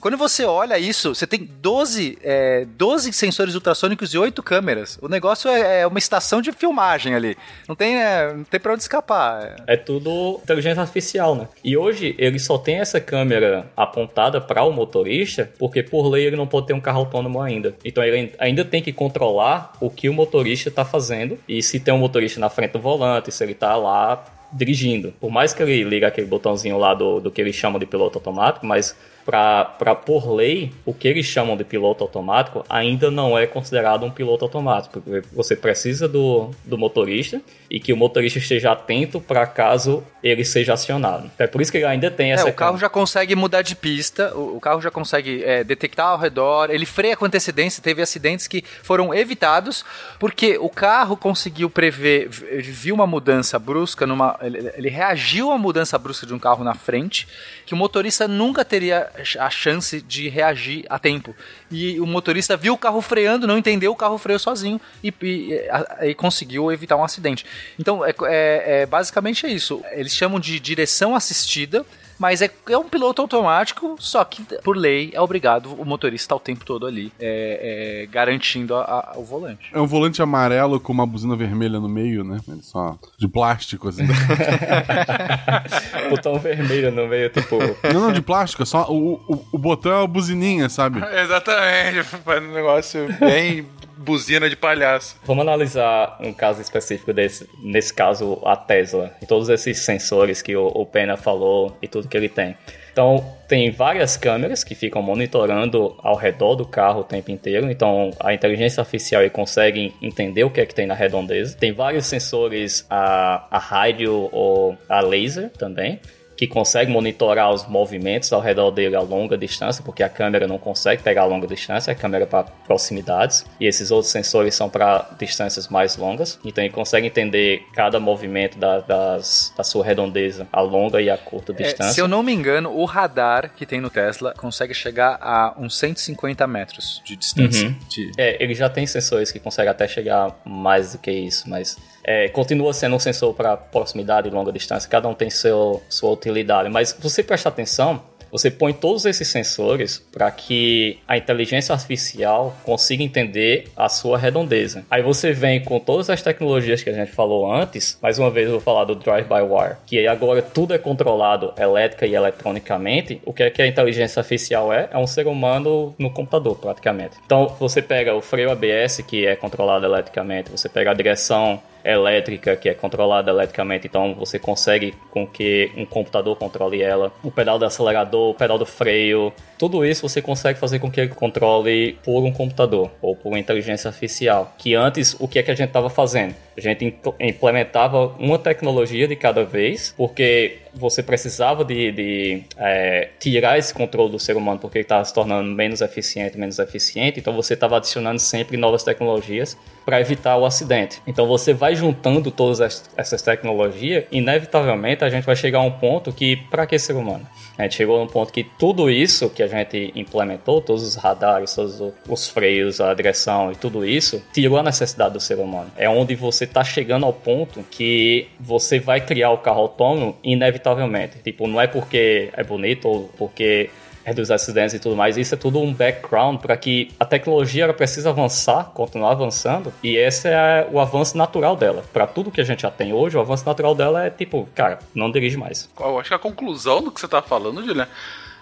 Quando você olha isso, você tem 12, é, 12 sensores ultrassônicos e 8 câmeras. O negócio é, é uma estação de filmagem ali. Não tem, é, não tem pra onde escapar. É tudo inteligência artificial, né? E hoje ele só tem essa câmera apontada para o motorista, porque por lei ele não pode ter um carro autônomo ainda. Então ele ainda tem que controlar o que o motorista está fazendo e se tem um motorista na frente do volante, se ele está lá dirigindo. Por mais que ele liga aquele botãozinho lá do, do que eles chamam de piloto automático, mas para por lei, o que eles chamam de piloto automático ainda não é considerado um piloto automático, porque você precisa do, do motorista e que o motorista esteja atento para caso ele seja acionado. É por isso que ele ainda tem essa. É, o carro já consegue mudar de pista, o, o carro já consegue é, detectar ao redor, ele freia com antecedência. Teve acidentes que foram evitados porque o carro conseguiu prever, viu uma mudança brusca, numa, ele, ele reagiu à mudança brusca de um carro na frente, que o motorista nunca teria a chance de reagir a tempo. E o motorista viu o carro freando, não entendeu, o carro freou sozinho e, e, e conseguiu evitar um acidente. Então, é, é, é basicamente é isso. Eles chamam de direção assistida mas é, é um piloto automático, só que por lei é obrigado o motorista estar o tempo todo ali, é, é, garantindo a, a, o volante. É um volante amarelo com uma buzina vermelha no meio, né? Só de plástico, assim. botão vermelho no meio, tipo. Não, não, de plástico, é só o, o, o botão é a buzininha, sabe? Exatamente, faz um negócio bem buzina de palhaço. Vamos analisar um caso específico desse, nesse caso a Tesla, e todos esses sensores que o, o Pena falou e tudo que ele tem. Então, tem várias câmeras que ficam monitorando ao redor do carro o tempo inteiro. Então, a inteligência artificial consegue entender o que é que tem na redondeza. Tem vários sensores a, a rádio ou a laser também que consegue monitorar os movimentos ao redor dele a longa distância, porque a câmera não consegue pegar a longa distância, a câmera é para proximidades, e esses outros sensores são para distâncias mais longas, então ele consegue entender cada movimento da, das, da sua redondeza, a longa e a curta distância. É, se eu não me engano, o radar que tem no Tesla consegue chegar a uns 150 metros de distância. Uhum. De... É, ele já tem sensores que conseguem até chegar mais do que isso, mas é, continua sendo um sensor para proximidade e longa distância, cada um tem seu, sua utilidade. Mas você prestar atenção, Você põe todos esses sensores para que a inteligência artificial consiga entender a sua redondeza. Aí você vem com todas as tecnologias que a gente falou antes, mais uma vez eu vou falar do drive-by-wire, que agora tudo é controlado elétrica e eletronicamente. O que é que a inteligência artificial é? É um ser humano no computador, praticamente. Então, você pega o freio ABS, que é controlado eletricamente, você pega a direção elétrica que é controlada eletricamente, então você consegue com que um computador controle ela, o pedal do acelerador, o pedal do freio, tudo isso você consegue fazer com que ele controle por um computador ou por uma inteligência artificial. Que antes o que é que a gente estava fazendo? A gente implementava uma tecnologia de cada vez, porque você precisava de, de é, tirar esse controle do ser humano, porque ele estava se tornando menos eficiente, menos eficiente. Então você estava adicionando sempre novas tecnologias para evitar o acidente. Então você vai juntando todas essas tecnologias, inevitavelmente a gente vai chegar a um ponto que para que ser humano? A gente chegou num ponto que tudo isso que a gente implementou, todos os radares, todos os freios, a direção e tudo isso, tirou a necessidade do ser humano. É onde você está chegando ao ponto que você vai criar o carro autônomo inevitavelmente. Tipo, não é porque é bonito ou porque reduz acidentes e tudo mais. Isso é tudo um background para que a tecnologia ela precisa avançar, continuar avançando, e esse é o avanço natural dela. Para tudo que a gente já tem hoje, o avanço natural dela é tipo, cara, não dirige mais. Eu acho que a conclusão do que você tá falando, Julian,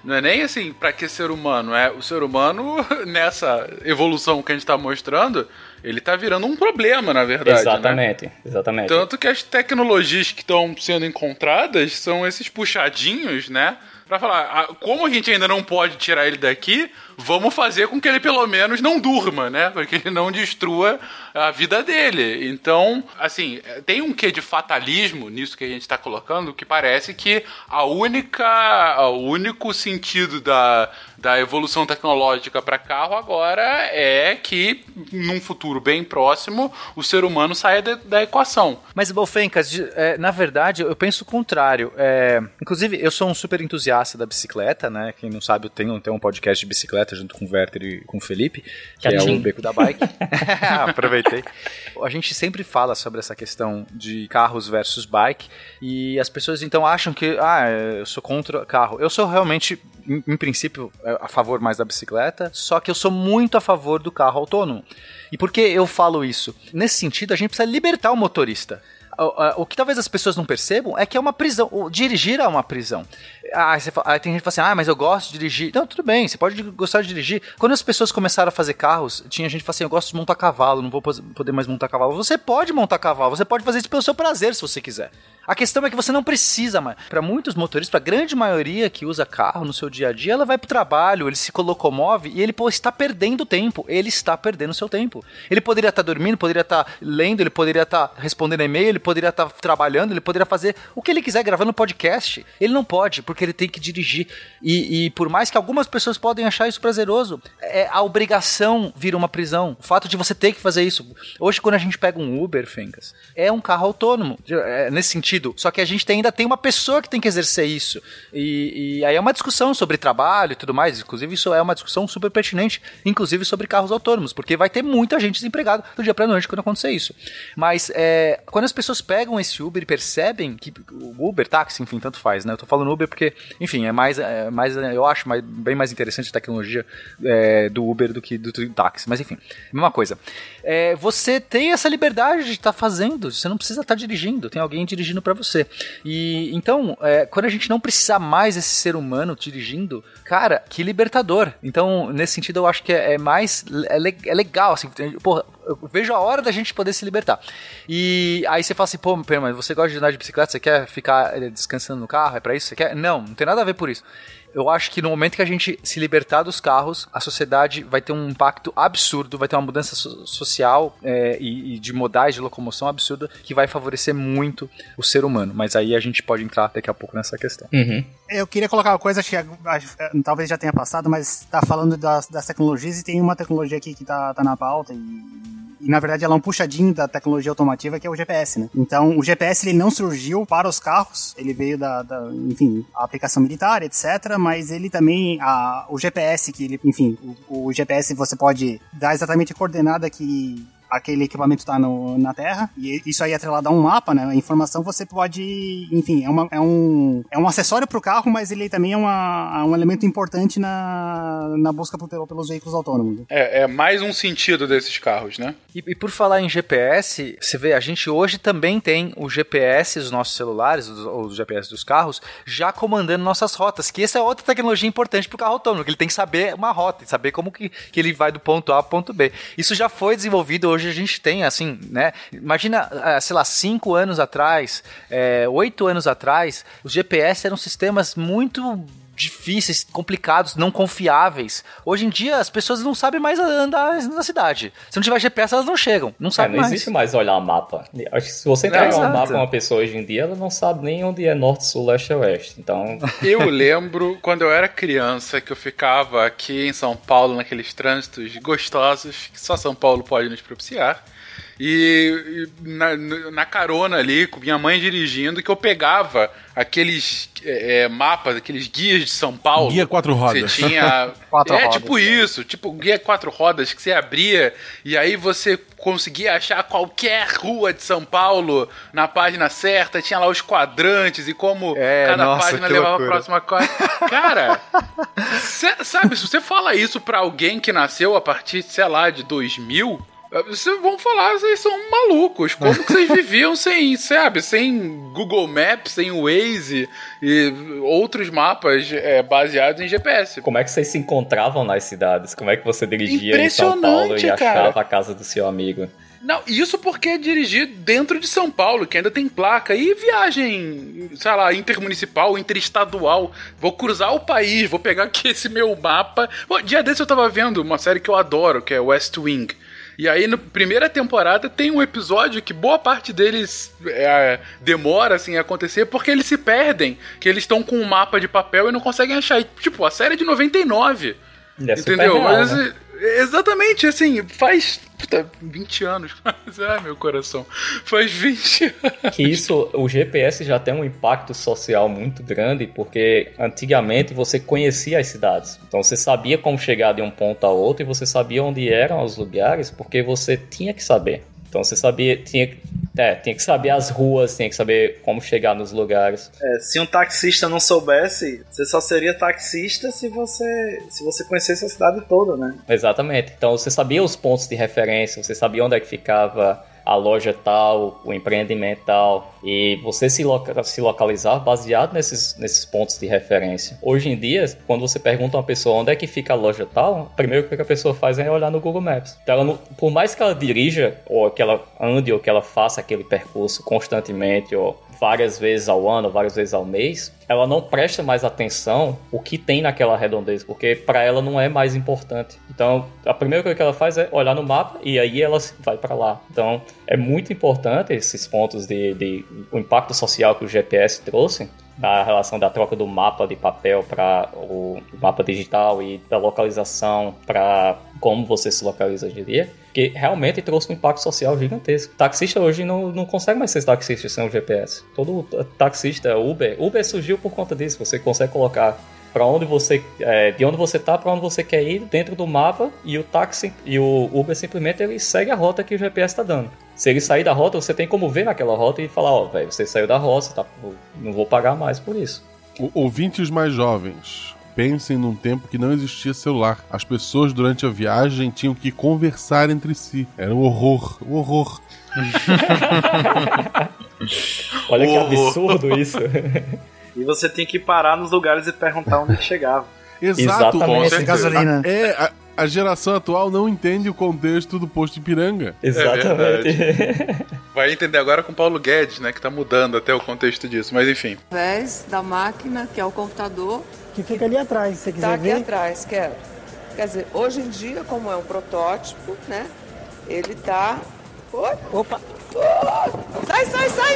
não é nem assim, para que ser humano? É o ser humano, nessa evolução que a gente está mostrando, ele tá virando um problema, na verdade. Né? Exatamente, né? exatamente. Tanto que as tecnologias que estão sendo encontradas são esses puxadinhos, né? Pra falar, como a gente ainda não pode tirar ele daqui, vamos fazer com que ele pelo menos não durma, né? Para que ele não destrua a vida dele. Então, assim, tem um quê de fatalismo nisso que a gente está colocando, que parece que a única, o único sentido da, da evolução tecnológica para carro agora é que, num futuro bem próximo, o ser humano saia de, da equação. Mas, Bolfencas, é, na verdade, eu penso o contrário. É, inclusive, eu sou um super entusiasta da bicicleta, né? Quem não sabe, eu tenho, tenho um podcast de bicicleta junto com o Werther e com o Felipe, que é o Beco da Bike. Aproveitei. A gente sempre fala sobre essa questão de carros versus bike e as pessoas então acham que, ah, eu sou contra carro. Eu sou realmente, em, em princípio, a favor mais da bicicleta, só que eu sou muito a favor do carro autônomo. E por que eu falo isso? Nesse sentido, a gente precisa libertar o motorista o, o, que talvez as pessoas não percebam é que é uma prisão. O dirigir é uma prisão. Ah, fala, tem gente que fala assim, ah, mas eu gosto de dirigir. Não, tudo bem, você pode gostar de dirigir. Quando as pessoas começaram a fazer carros, tinha gente que fala assim, eu gosto de montar cavalo, não vou poder mais montar cavalo. Você pode montar cavalo, você pode fazer isso pelo seu prazer, se você quiser. A questão é que você não precisa mais. Para muitos motoristas, para grande maioria que usa carro no seu dia a dia, ela vai para o trabalho, ele se locomove e ele pô, está perdendo tempo. Ele está perdendo seu tempo. Ele poderia estar tá dormindo, poderia estar tá lendo, ele poderia estar tá respondendo e-mail, ele poderia estar trabalhando, ele poderia fazer o que ele quiser, gravando podcast. Ele não pode, porque ele tem que dirigir. E, e por mais que algumas pessoas podem achar isso prazeroso, é, a obrigação vira uma prisão. O fato de você ter que fazer isso. Hoje, quando a gente pega um Uber, Fencas, é um carro autônomo. É, nesse sentido. Só que a gente tem, ainda tem uma pessoa que tem que exercer isso. E, e aí é uma discussão sobre trabalho e tudo mais. Inclusive, isso é uma discussão super pertinente, inclusive sobre carros autônomos, porque vai ter muita gente desempregada do dia pra noite quando acontecer isso. Mas é, quando as pessoas pegam esse Uber e percebem que o Uber, táxi, enfim, tanto faz, né? Eu tô falando Uber porque, enfim, é mais, é mais eu acho mais, bem mais interessante a tecnologia é, do Uber do que do, táxi. Mas enfim, mesma coisa. É, você tem essa liberdade de estar tá fazendo, você não precisa estar tá dirigindo, tem alguém dirigindo para você. E então, é, quando a gente não precisar mais desse ser humano dirigindo, cara, que libertador. Então, nesse sentido, eu acho que é, é mais é, é, legal, assim, porra, eu vejo a hora da gente poder se libertar. E aí você fala assim, pô, mas você gosta de andar de bicicleta, você quer ficar é, descansando no carro, é para isso você quer? Não, não tem nada a ver por isso eu acho que no momento que a gente se libertar dos carros, a sociedade vai ter um impacto absurdo, vai ter uma mudança so social é, e, e, de modais de locomoção absurda que vai favorecer muito o ser humano. Mas aí a gente pode entrar daqui a pouco nessa questão. Uhum. Eu queria colocar uma coisa que talvez já tenha passado, mas está falando das, das, tecnologias e tem uma tecnologia aqui que está tá na pauta e e na verdade ela é um puxadinho da tecnologia automotiva que é o GPS, né? Então o GPS ele não surgiu para os carros, ele veio da, da enfim, a aplicação militar, etc. Mas ele também, a, o GPS que ele, enfim, o, o GPS você pode dar exatamente a coordenada que aquele equipamento tá no, na Terra, e isso aí é atrelado a um mapa, né? A informação você pode, enfim, é, uma, é, um, é um acessório pro carro, mas ele também é uma, um elemento importante na, na busca por, pelos veículos autônomos. É, é mais um sentido desses carros, né? E, e, por falar em GPS, você vê, a gente hoje também tem o GPS dos nossos celulares, os, os GPS dos carros, já comandando nossas rotas, que essa é outra tecnologia importante para o carro autônomo, que ele tem que saber uma rota, saber como que, que ele vai do ponto A ao ponto B. Isso já foi desenvolvido, hoje a gente tem, assim, né? Imagina, ah, sei lá, cinco anos atrás, é, oito anos atrás, os GPS eram sistemas muito difíceis, complicados, não confiáveis. Hoje em dia as pessoas não sabem mais andar na cidade. Se não tiver GPS, elas não chegam. Não sabem é, não mais. existe mais olhar mapa. Acho que se você entregar um mapa a uma pessoa hoje em dia, ela não sabe nem onde é norte, sul, leste ou oeste. Então. Eu lembro quando eu era criança que eu ficava aqui em São Paulo naqueles trânsitos gostosos que só São Paulo pode nos propiciar. E, na, na, carona ali, com minha mãe dirigindo, que eu pegava aqueles é, mapas, aqueles guias de São Paulo. Guia quatro rodas. Você tinha. quatro é rodas. tipo isso, tipo guia quatro rodas que você abria e aí você conseguia achar qualquer rua de São Paulo na página certa, tinha lá os quadrantes e como é, cada nossa, página levava loucura. a próxima coisa. Cara, cê, sabe, se você fala isso pra alguém que nasceu a partir, sei lá, de 2000, vocês vão falar, vocês são malucos. Como que vocês viviam sem, sabe, sem Google Maps, sem Waze e outros mapas é, baseados em GPS? Como é que vocês se encontravam nas cidades? Como é que você dirigia em São Paulo e achava cara. a casa do seu amigo? Não, isso porque é dirigir dentro de São Paulo, que ainda tem placa. E viagem, sei lá, intermunicipal, interestadual. Vou cruzar o país, vou pegar aqui esse meu mapa. Pô, dia desse eu tava vendo uma série que eu adoro, que é West Wing. E aí, na primeira temporada, tem um episódio que boa parte deles é, demora assim, a acontecer porque eles se perdem. Que eles estão com um mapa de papel e não conseguem achar. E, tipo, a série é de 99. É entendeu? real, Mas, né? Exatamente, assim, faz puta, 20 anos. Ai, meu coração. Faz 20 anos. Que isso, o GPS já tem um impacto social muito grande, porque antigamente você conhecia as cidades. Então você sabia como chegar de um ponto a outro e você sabia onde eram os lugares, porque você tinha que saber. Então você sabia, tinha, é, tinha que saber as ruas, tinha que saber como chegar nos lugares. É, se um taxista não soubesse, você só seria taxista se você se você conhecesse a cidade toda, né? Exatamente. Então você sabia os pontos de referência, você sabia onde é que ficava a loja tal, o empreendimento tal, e você se, loca se localizar baseado nesses, nesses pontos de referência. Hoje em dia, quando você pergunta a uma pessoa onde é que fica a loja tal, o primeiro que a pessoa faz é olhar no Google Maps. Então, ela por mais que ela dirija, ou que ela ande, ou que ela faça aquele percurso constantemente, ou várias vezes ao ano, várias vezes ao mês, ela não presta mais atenção o que tem naquela redondeza, porque para ela não é mais importante. Então, a primeira coisa que ela faz é olhar no mapa e aí ela vai para lá. Então, é muito importante esses pontos de, de o impacto social que o GPS trouxe a relação da troca do mapa de papel para o mapa digital e da localização para como você se localiza hoje que realmente trouxe um impacto social gigantesco. Taxista hoje não, não consegue mais ser taxista sem o GPS. Todo taxista, Uber, Uber surgiu por conta disso. Você consegue colocar para onde você, é, de onde você tá, para onde você quer ir dentro do mapa e o táxi e o Uber simplesmente ele segue a rota que o GPS está dando. Se ele sair da rota, você tem como ver naquela rota e falar, ó, oh, velho, você saiu da rota, tá, não vou pagar mais por isso. O, ouvintes mais jovens, pensem num tempo que não existia celular. As pessoas durante a viagem tinham que conversar entre si. Era um horror, um horror. Olha que absurdo isso. E você tinha que parar nos lugares e perguntar onde ele chegava. Exato, Exatamente. gasolina. É, a, a, geração atual não entende o contexto do posto de Piranga. Exatamente. É Vai entender agora com Paulo Guedes, né? Que tá mudando até o contexto disso, mas enfim. Através da máquina, que é o computador. Que fica ali atrás, se você quiser tá aqui ver. atrás, quero. Quer dizer, hoje em dia, como é um protótipo, né? Ele tá. Oi? Opa! Sai, sai, sai!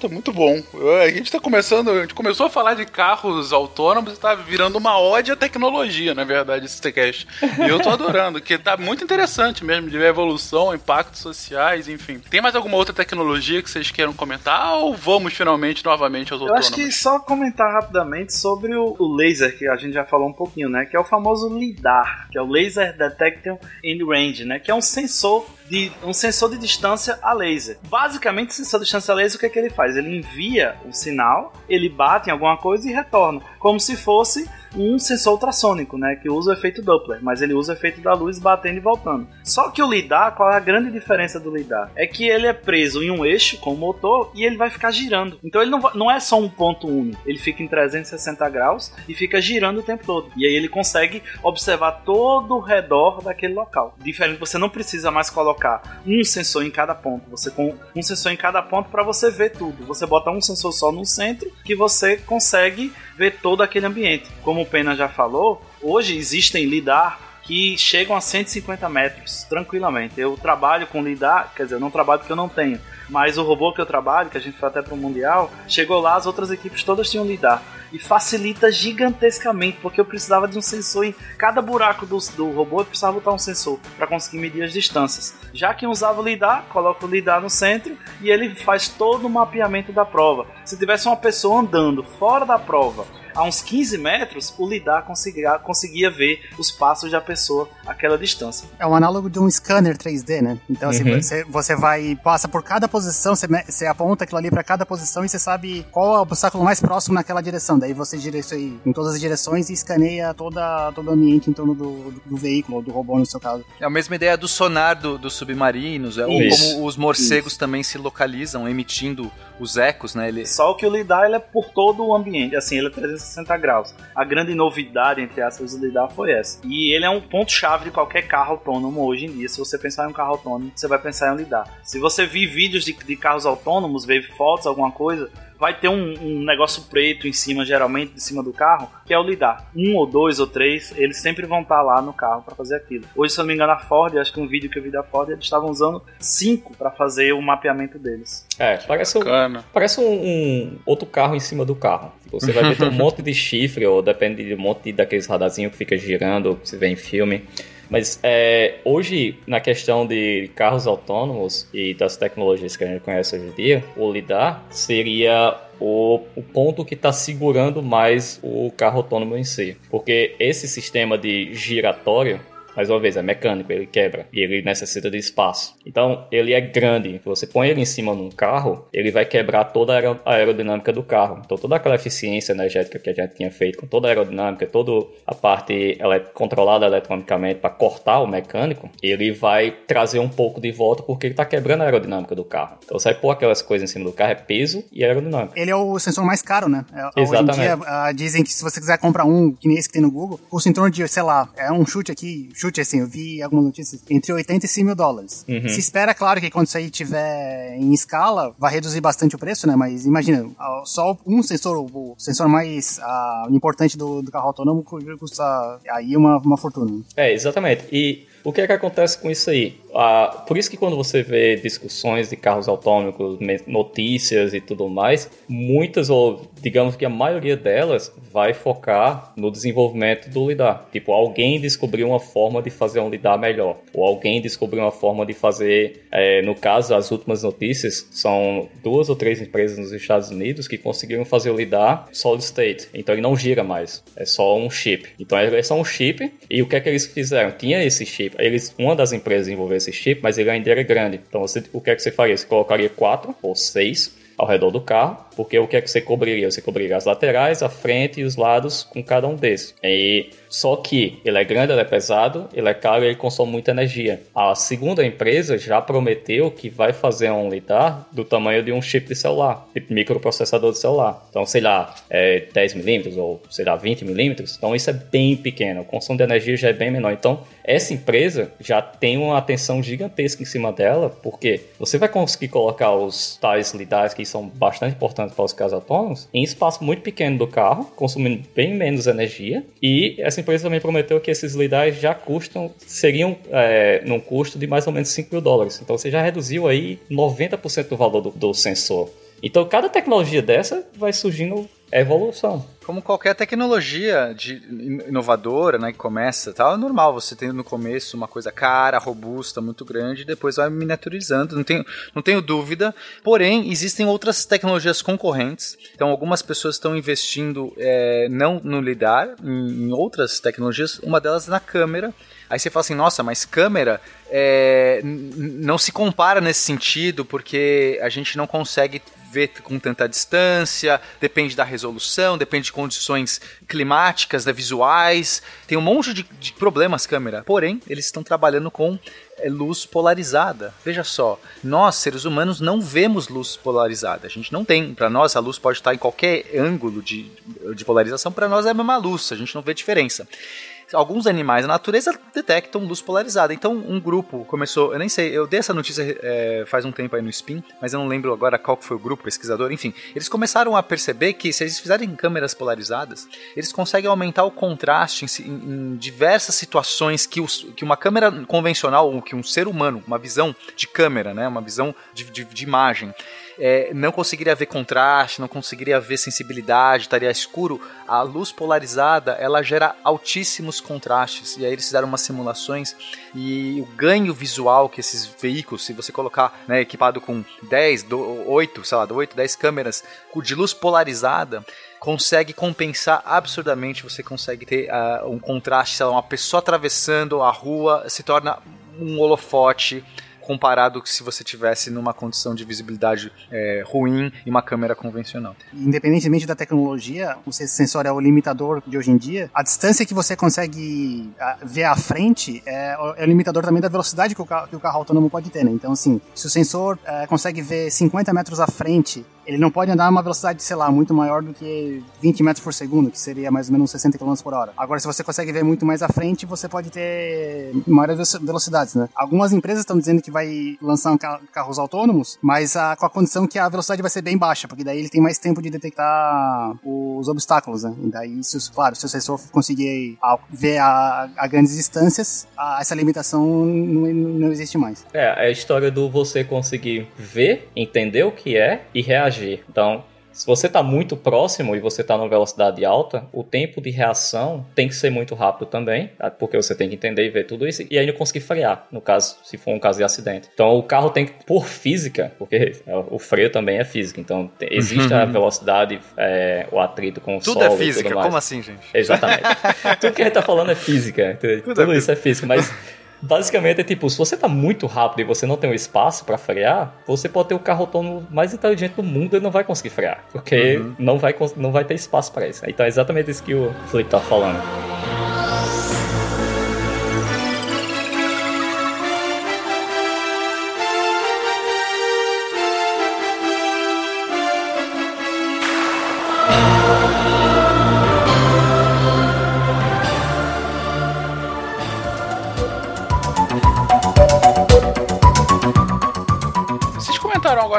Puta, muito bom. A gente tá começando, a gente começou a falar de carros autônomos e tá virando uma ode à tecnologia, na verdade, esse TCast. E eu tô adorando, que tá muito interessante mesmo, de ver a evolução, impactos sociais, enfim. Tem mais alguma outra tecnologia que vocês queiram comentar ou vamos finalmente novamente aos Eu autônomos? acho que só comentar rapidamente sobre o, o laser, que a gente já falou um pouquinho, né? Que é o famoso LIDAR, que é o Laser Detection in Range, né? Que é um sensor de um sensor de distância a laser. Basicamente, o sensor de distância a laser, o que, é que ele faz? Ele envia um sinal, ele bate em alguma coisa e retorna, como se fosse um sensor ultrassônico, né, que usa o efeito Doppler, mas ele usa o efeito da luz batendo e voltando. Só que o lidar, qual é a grande diferença do lidar? É que ele é preso em um eixo com o motor e ele vai ficar girando. Então ele não, não é só um ponto único, ele fica em 360 graus e fica girando o tempo todo. E aí ele consegue observar todo o redor daquele local. Diferente, você não precisa mais colocar um sensor em cada ponto. Você com um sensor em cada ponto para você ver tudo. Você bota um sensor só no centro que você consegue ver todo aquele ambiente. Como o Pena já falou, hoje existem lidar que chegam a 150 metros, tranquilamente. Eu trabalho com lidar, quer dizer, não trabalho porque eu não tenho, mas o robô que eu trabalho, que a gente foi até pro Mundial, chegou lá, as outras equipes todas tinham lidar. E facilita gigantescamente, porque eu precisava de um sensor em cada buraco do, do robô, eu precisava botar um sensor para conseguir medir as distâncias. Já quem usava o lidar, coloca o lidar no centro e ele faz todo o mapeamento da prova. Se tivesse uma pessoa andando fora da prova, a uns 15 metros, o lidar conseguia, conseguia ver os passos da pessoa àquela distância. É um análogo de um scanner 3D, né? Então, assim, Uhum. você, você vai, passa por cada posição, você, você aponta aquilo ali pra cada posição e você sabe qual é o obstáculo mais próximo naquela direção. Daí você isso aí em todas as direções e escaneia toda, todo o ambiente em torno do, do, do veículo, ou do robô, no seu caso. É a mesma ideia do sonar do- dos submarinos, é, ou Isso. como os morcegos também se localizam, emitindo os ecos, né? Ele... Só que o lidar ele é por todo o ambiente, assim, ele é 360 graus. A grande novidade, entre aspas, do lidar foi essa. E ele é um ponto-chave de qualquer carro autônomo hoje em dia. Se você pensar em um carro autônomo, você vai pensar em um lidar. Se você vir vídeos de, de carros autônomos, ver fotos, alguma coisa, vai ter um, um negócio preto em cima, geralmente, de cima do carro, que é o lidar. Um ou dois ou três, eles sempre vão estar lá no carro para fazer aquilo. Hoje, se eu não me engano, a Ford, acho que um vídeo que eu vi da Ford, eles estavam usando cinco para fazer o mapeamento deles. É, parece um, parece um, um outro carro em cima do carro. Você vai ver um monte de chifre, ou depende de um monte daqueles radarzinhos que fica girando, que você vê em filme. Mas é, hoje, na questão de carros autônomos e das tecnologias que a gente conhece hoje em dia, o lidar seria o, o ponto que está segurando mais o carro autônomo em si. Porque esse sistema de giratório, mais uma vez, é mecânico, ele quebra e ele necessita de espaço. Então, ele é grande. Você põe ele em cima num carro, ele vai quebrar toda a aero- a aerodinâmica do carro. Então, toda aquela eficiência energética que a gente tinha feito, com toda a aerodinâmica, toda a parte controlada eletronicamente para cortar o mecânico, ele vai trazer um pouco de volta porque ele está quebrando a aerodinâmica do carro. Então, você vai pôr aquelas coisas em cima do carro, é peso e aerodinâmica. Ele é o sensor mais caro, né? É, Hoje em Exatamente. dia, ah, dizem que se você quiser comprar um, que nem esse que tem no Google, custa em torno de, sei lá, é um chute aqui, chute assim, eu vi algumas notícias, entre 80 e 100 mil dólares. Uhum. Se espera, claro, que quando isso aí tiver em escala, vai reduzir bastante o preço, né? Mas imagina, só um sensor, o sensor mais ah, importante do, do carro autônomo custa aí uma, uma fortuna. É, exatamente. E o que é que acontece com isso aí? Ah, por isso que quando você vê discussões de carros autônomos, notícias e tudo mais, muitas, ou digamos que a maioria delas, vai focar no desenvolvimento do lidar. Tipo, alguém descobriu uma forma de fazer um lidar melhor. Ou alguém descobriu uma forma de fazer, eh, no caso, as últimas notícias, são duas ou três empresas nos Estados Unidos que conseguiram fazer o lidar solid state. Então ele não gira mais, é só um chip. Então é só um chip. E o que é que eles fizeram? Tinha esse chip. Eles, uma das empresas desenvolveu esse chip, mas ele ainda era grande. Então você, o que é que você faria? Você colocaria quatro ou seis ao redor do carro, porque o que é que você cobriria? Você cobriria as laterais, a frente e os lados com cada um desses. E só que ele é grande, ele é pesado, ele é caro e ele consome muita energia. A segunda empresa já prometeu que vai fazer um lidar do tamanho de um chip de celular, tipo microprocessador de celular. Então, sei lá, é 10 milímetros ou sei lá 20 milímetros. Então isso é bem pequeno, o consumo de energia já é bem menor. Então essa empresa já tem uma atenção gigantesca em cima dela, porque você vai conseguir colocar os tais lidares que são bastante importantes para os carros autônomos em espaço muito pequeno do carro, consumindo bem menos energia. E essa empresa também prometeu que esses lidares já custam, seriam é, num custo de mais ou menos 5 mil dólares. Então você já reduziu aí 90% do valor do, do sensor. Então, cada tecnologia dessa vai surgindo evolução. Como qualquer tecnologia de inovadora, né, que começa, tal, é normal você tem no começo uma coisa cara, robusta, muito grande, e depois vai miniaturizando, não tenho, não tenho dúvida. Porém, existem outras tecnologias concorrentes. Então, algumas pessoas estão investindo é, não no lidar, em, em outras tecnologias. Uma delas é na câmera. Aí você fala assim, nossa, mas câmera é, não se compara nesse sentido, porque a gente não consegue ver com tanta distância, depende da resolução, depende de condições climáticas, né, visuais. Tem um monte de, de problemas câmera. Porém, eles estão trabalhando com é, luz polarizada. Veja só, nós seres humanos não vemos luz polarizada. A gente não tem. Para nós, a luz pode estar em qualquer ângulo de, de polarização. Para nós é a mesma luz. A gente não vê diferença alguns animais da natureza detectam luz polarizada. Então, um grupo começou, eu nem sei, eu dei essa notícia é, faz um tempo aí no Spin, mas eu não lembro agora qual foi o grupo pesquisador. Enfim, eles começaram a perceber que se eles fizerem câmeras polarizadas, eles conseguem aumentar o contraste em, em diversas situações que, os, que uma câmera convencional, ou que um ser humano, uma visão de câmera, né, uma visão de, de, de imagem, é, não conseguiria ver contraste, não conseguiria ver sensibilidade, estaria escuro. A luz polarizada ela gera altíssimos contrastes. E aí eles fizeram umas simulações e o ganho visual que esses veículos, se você colocar né, equipado com 10, 8, sei lá, 8, 10 câmeras de luz polarizada, consegue compensar absurdamente. Você consegue ter uh, um contraste, sei lá, uma pessoa atravessando a rua se torna um holofote comparado se você tivesse numa condição de visibilidade é, ruim e uma câmera convencional. Independentemente da tecnologia, o sensor é o limitador de hoje em dia. A distância que você consegue ver à frente é, é o limitador também da velocidade que o carro, que o carro autônomo pode ter. Né? Então, assim, se o sensor é, consegue ver 50 metros à frente ele não pode andar a uma velocidade, sei lá, muito maior do que 20 metros por segundo, que seria mais ou menos 60 km por hora. Agora, se você consegue ver muito mais à frente, você pode ter maiores velocidades, né? Algumas empresas estão dizendo que vai lançar um carros autônomos, mas a, com a condição que a velocidade vai ser bem baixa, porque daí ele tem mais tempo de detectar os obstáculos, né? E daí, se, claro, se o sensor conseguir ver a, a grandes distâncias, a, essa limitação não, não existe mais. É a história do você conseguir ver, entender o que é e reagir reagir. Então, se você está muito próximo e você está numa velocidade alta, o tempo de reação tem que ser muito rápido também, tá? porque você tem que entender e ver tudo isso e aí não conseguir frear, no caso, se for um caso de acidente. Então o carro tem que, por física, porque o freio também é física, então existe a velocidade, é, o atrito com o tudo solo. Tudo é física, como assim, gente? Exatamente. tudo que a gente está falando é física, tudo, tudo é isso é física, mas Basicamente é tipo, se você tá muito rápido e você não tem um espaço para frear, você pode ter o carro autônomo mais inteligente do mundo e não vai conseguir frear, porque uhum. não, vai, não vai ter espaço para isso. Então é exatamente isso que o Felipe tá falando.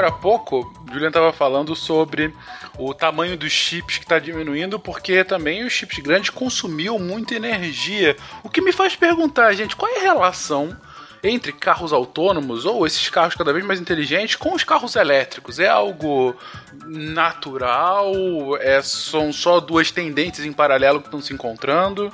Agora há pouco, Julian estava falando sobre o tamanho dos chips que está diminuindo, porque também os chips grandes consumiam muita energia. O que me faz perguntar, gente, qual é a relação entre carros autônomos ou esses carros cada vez mais inteligentes com os carros elétricos? É algo natural? É, são só duas tendências em paralelo que estão se encontrando?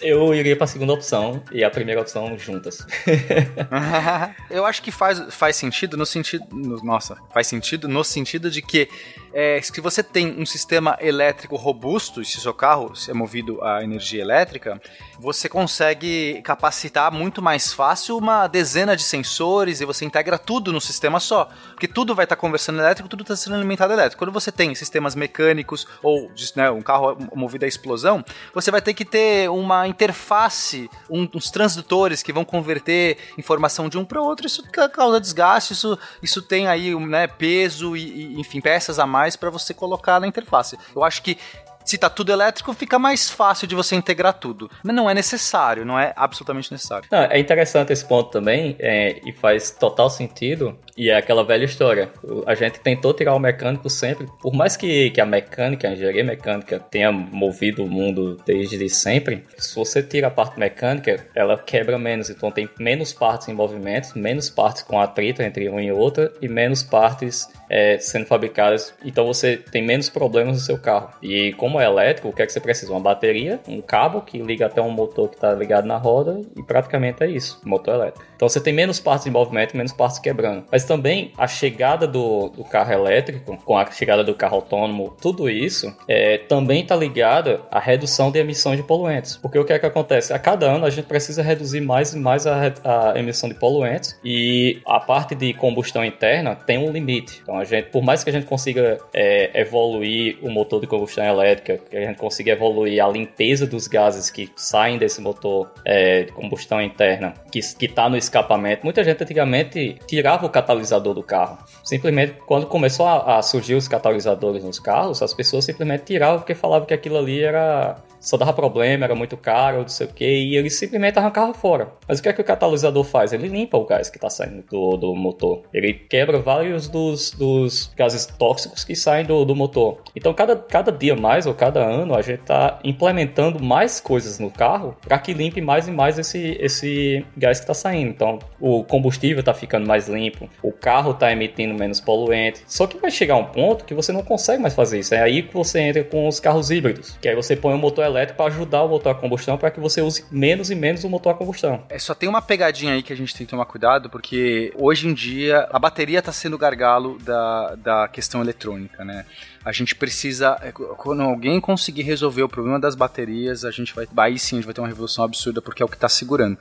Eu iria para a segunda opção e a primeira opção juntas. Eu acho que faz, faz sentido no sentido. No, nossa, faz sentido no sentido de que é, se você tem um sistema elétrico robusto, e se seu carro é movido a energia elétrica, você consegue capacitar muito mais fácil uma dezena de sensores e você integra tudo no sistema só. Porque tudo vai estar tá conversando elétrico, tudo está sendo alimentado elétrico. Quando você tem sistemas mecânicos ou né, um carro movido a explosão, você vai ter que ter uma interface, um, uns transdutores que vão converter informação de um para o outro. Isso causa desgaste, isso, isso tem aí né, peso e, e, enfim, peças a mais para você colocar na interface. Eu acho que se tá tudo elétrico, fica mais fácil de você integrar tudo. Mas não é necessário, não é absolutamente necessário. Não, é interessante esse ponto também, é, e faz total sentido E é aquela velha história. A gente tentou tirar o mecânico sempre, por mais que, que a mecânica, a engenharia mecânica tenha movido o mundo desde sempre, se você tira a parte mecânica, ela quebra menos. Então tem menos partes em movimento, menos partes com atrito entre uma e outra e menos partes é, sendo fabricadas. Então você tem menos problemas no seu carro. E como é elétrico, o que é que você precisa? Uma bateria, um cabo que liga até um motor que está ligado na roda e praticamente é isso, motor elétrico. Então você tem menos partes em movimento, menos partes quebrando. Mas também a chegada do, do carro elétrico, com a chegada do carro autônomo, tudo isso é, também está ligado à redução de emissão de poluentes. Porque o que é que acontece? A cada ano a gente precisa reduzir mais e mais a, a emissão de poluentes e a parte de combustão interna tem um limite. Então a gente, por mais que a gente consiga é, evoluir o motor de combustão elétrica, que a gente consiga evoluir a limpeza dos gases que saem desse motor é, de combustão interna, que está no escapamento. Muita gente antigamente tirava o catalisador do carro. Simplesmente, quando começou a, a surgir os catalisadores nos carros, as pessoas simplesmente tiravam porque falavam que aquilo ali era só dava problema, era muito caro, não sei o que, e ele simplesmente arrancava fora. Mas o que é que o catalisador faz? Ele limpa o gás que está saindo do, do motor. Ele quebra vários dos, dos gases tóxicos que saem do, do motor. Então, cada, cada dia mais, ou cada ano, a gente está implementando mais coisas no carro para que limpe mais e mais esse, esse gás que está saindo. Então, o combustível está ficando mais limpo, o carro está emitindo menos poluente. Só que vai chegar um ponto que você não consegue mais fazer isso. É aí que você entra com os carros híbridos, que aí você põe um motor elétrico para ajudar o motor a combustão para que você use menos e menos o motor a combustão. É, só tem uma pegadinha aí que a gente tem que tomar cuidado, porque hoje em dia a bateria está sendo o gargalo da, da questão eletrônica, né? A gente precisa, é, quando alguém conseguir resolver o problema das baterias, a gente vai, aí sim a gente vai ter uma revolução absurda porque é o que está segurando.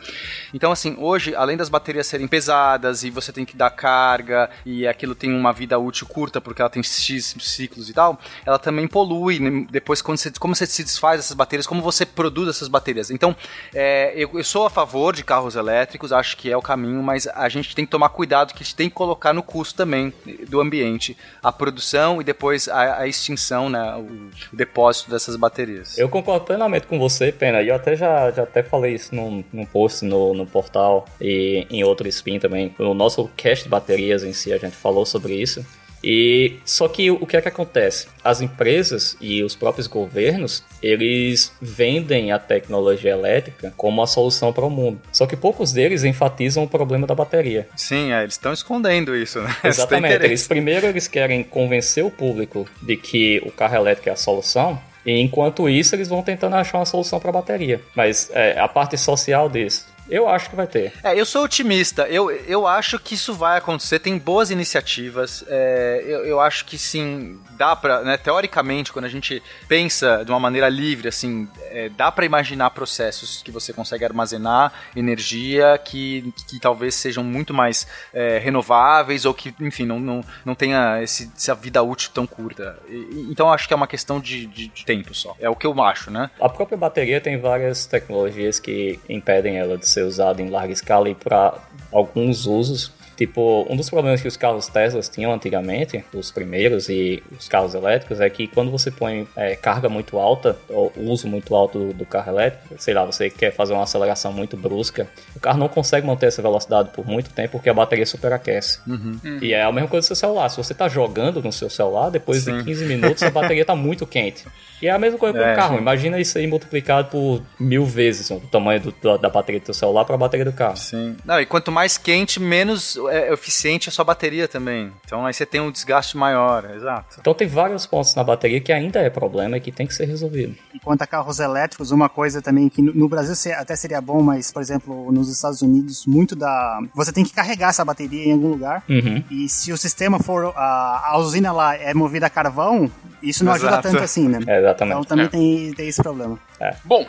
Então, assim, hoje, além das baterias serem pesadas e você tem que dar carga e aquilo tem uma vida útil curta porque ela tem X ciclos e tal, ela também polui. Né? Depois, quando você, como você se desfaz dessas baterias, como você produz essas baterias. Então, é, eu, eu sou a favor de carros elétricos, acho que é o caminho, mas a gente tem que tomar cuidado que a gente tem que colocar no custo também do ambiente a produção e depois a, a, extinção, né, o, o, depósito dessas baterias. Eu concordo plenamente com você, Pena, e eu até já, já até falei isso num, num post no, no portal e em outro spin também. No nosso cast de baterias em si, a gente falou sobre isso. E só que o que é que acontece? As empresas e os próprios governos, eles vendem a tecnologia elétrica como a solução para o mundo. Só que poucos deles enfatizam o problema da bateria. Sim, é, eles estão escondendo isso, né? Exatamente. Eles primeiro eles querem convencer o público de que o carro elétrico é a solução, e enquanto isso, eles vão tentando achar uma solução para a bateria. Mas é, a parte social disso eu acho que vai ter. É, eu sou otimista. Eu, eu acho que isso vai acontecer. Tem boas iniciativas. É, eu, eu acho que sim, dá pra, né, teoricamente, quando a gente pensa de uma maneira livre, assim, é, dá para imaginar processos que você consegue armazenar energia que, que talvez sejam muito mais é, renováveis ou que, enfim, não, não, não tenha esse, essa vida útil tão curta. E, então acho que é uma questão de, de, de tempo só. É o que eu acho, né? A própria bateria tem várias tecnologias que impedem ela de ser usada em larga escala e para alguns usos Tipo, um dos problemas que os carros Teslas tinham antigamente, os primeiros e os carros elétricos, é que quando você põe é, carga muito alta, ou uso muito alto do, do, carro elétrico, sei lá, você quer fazer uma aceleração muito brusca, o carro não consegue manter essa velocidade por muito tempo porque a bateria superaquece. Uhum. E é a mesma coisa do seu celular. Se você está jogando no seu celular, depois Sim. de 15 minutos a bateria está muito quente. E é a mesma coisa com é, o carro. Sim. Imagina isso aí multiplicado por mil vezes o tamanho do, da bateria do seu celular para a bateria do carro. Sim. Não, e quanto mais quente, menos é eficiente a sua bateria também. Então aí você tem um desgaste maior, exato. Então tem vários pontos na bateria que ainda é problema e que tem que ser resolvido. E quanto a carros elétricos, uma coisa também que no Brasil até seria bom, mas por exemplo nos Estados Unidos muito da você tem que carregar essa bateria em algum lugar. Uhum. E se o sistema for a, a usina lá é movida a carvão, isso não Exato. ajuda tanto assim, né? É, exatamente. Então também é. tem, tem esse problema. É. Bom,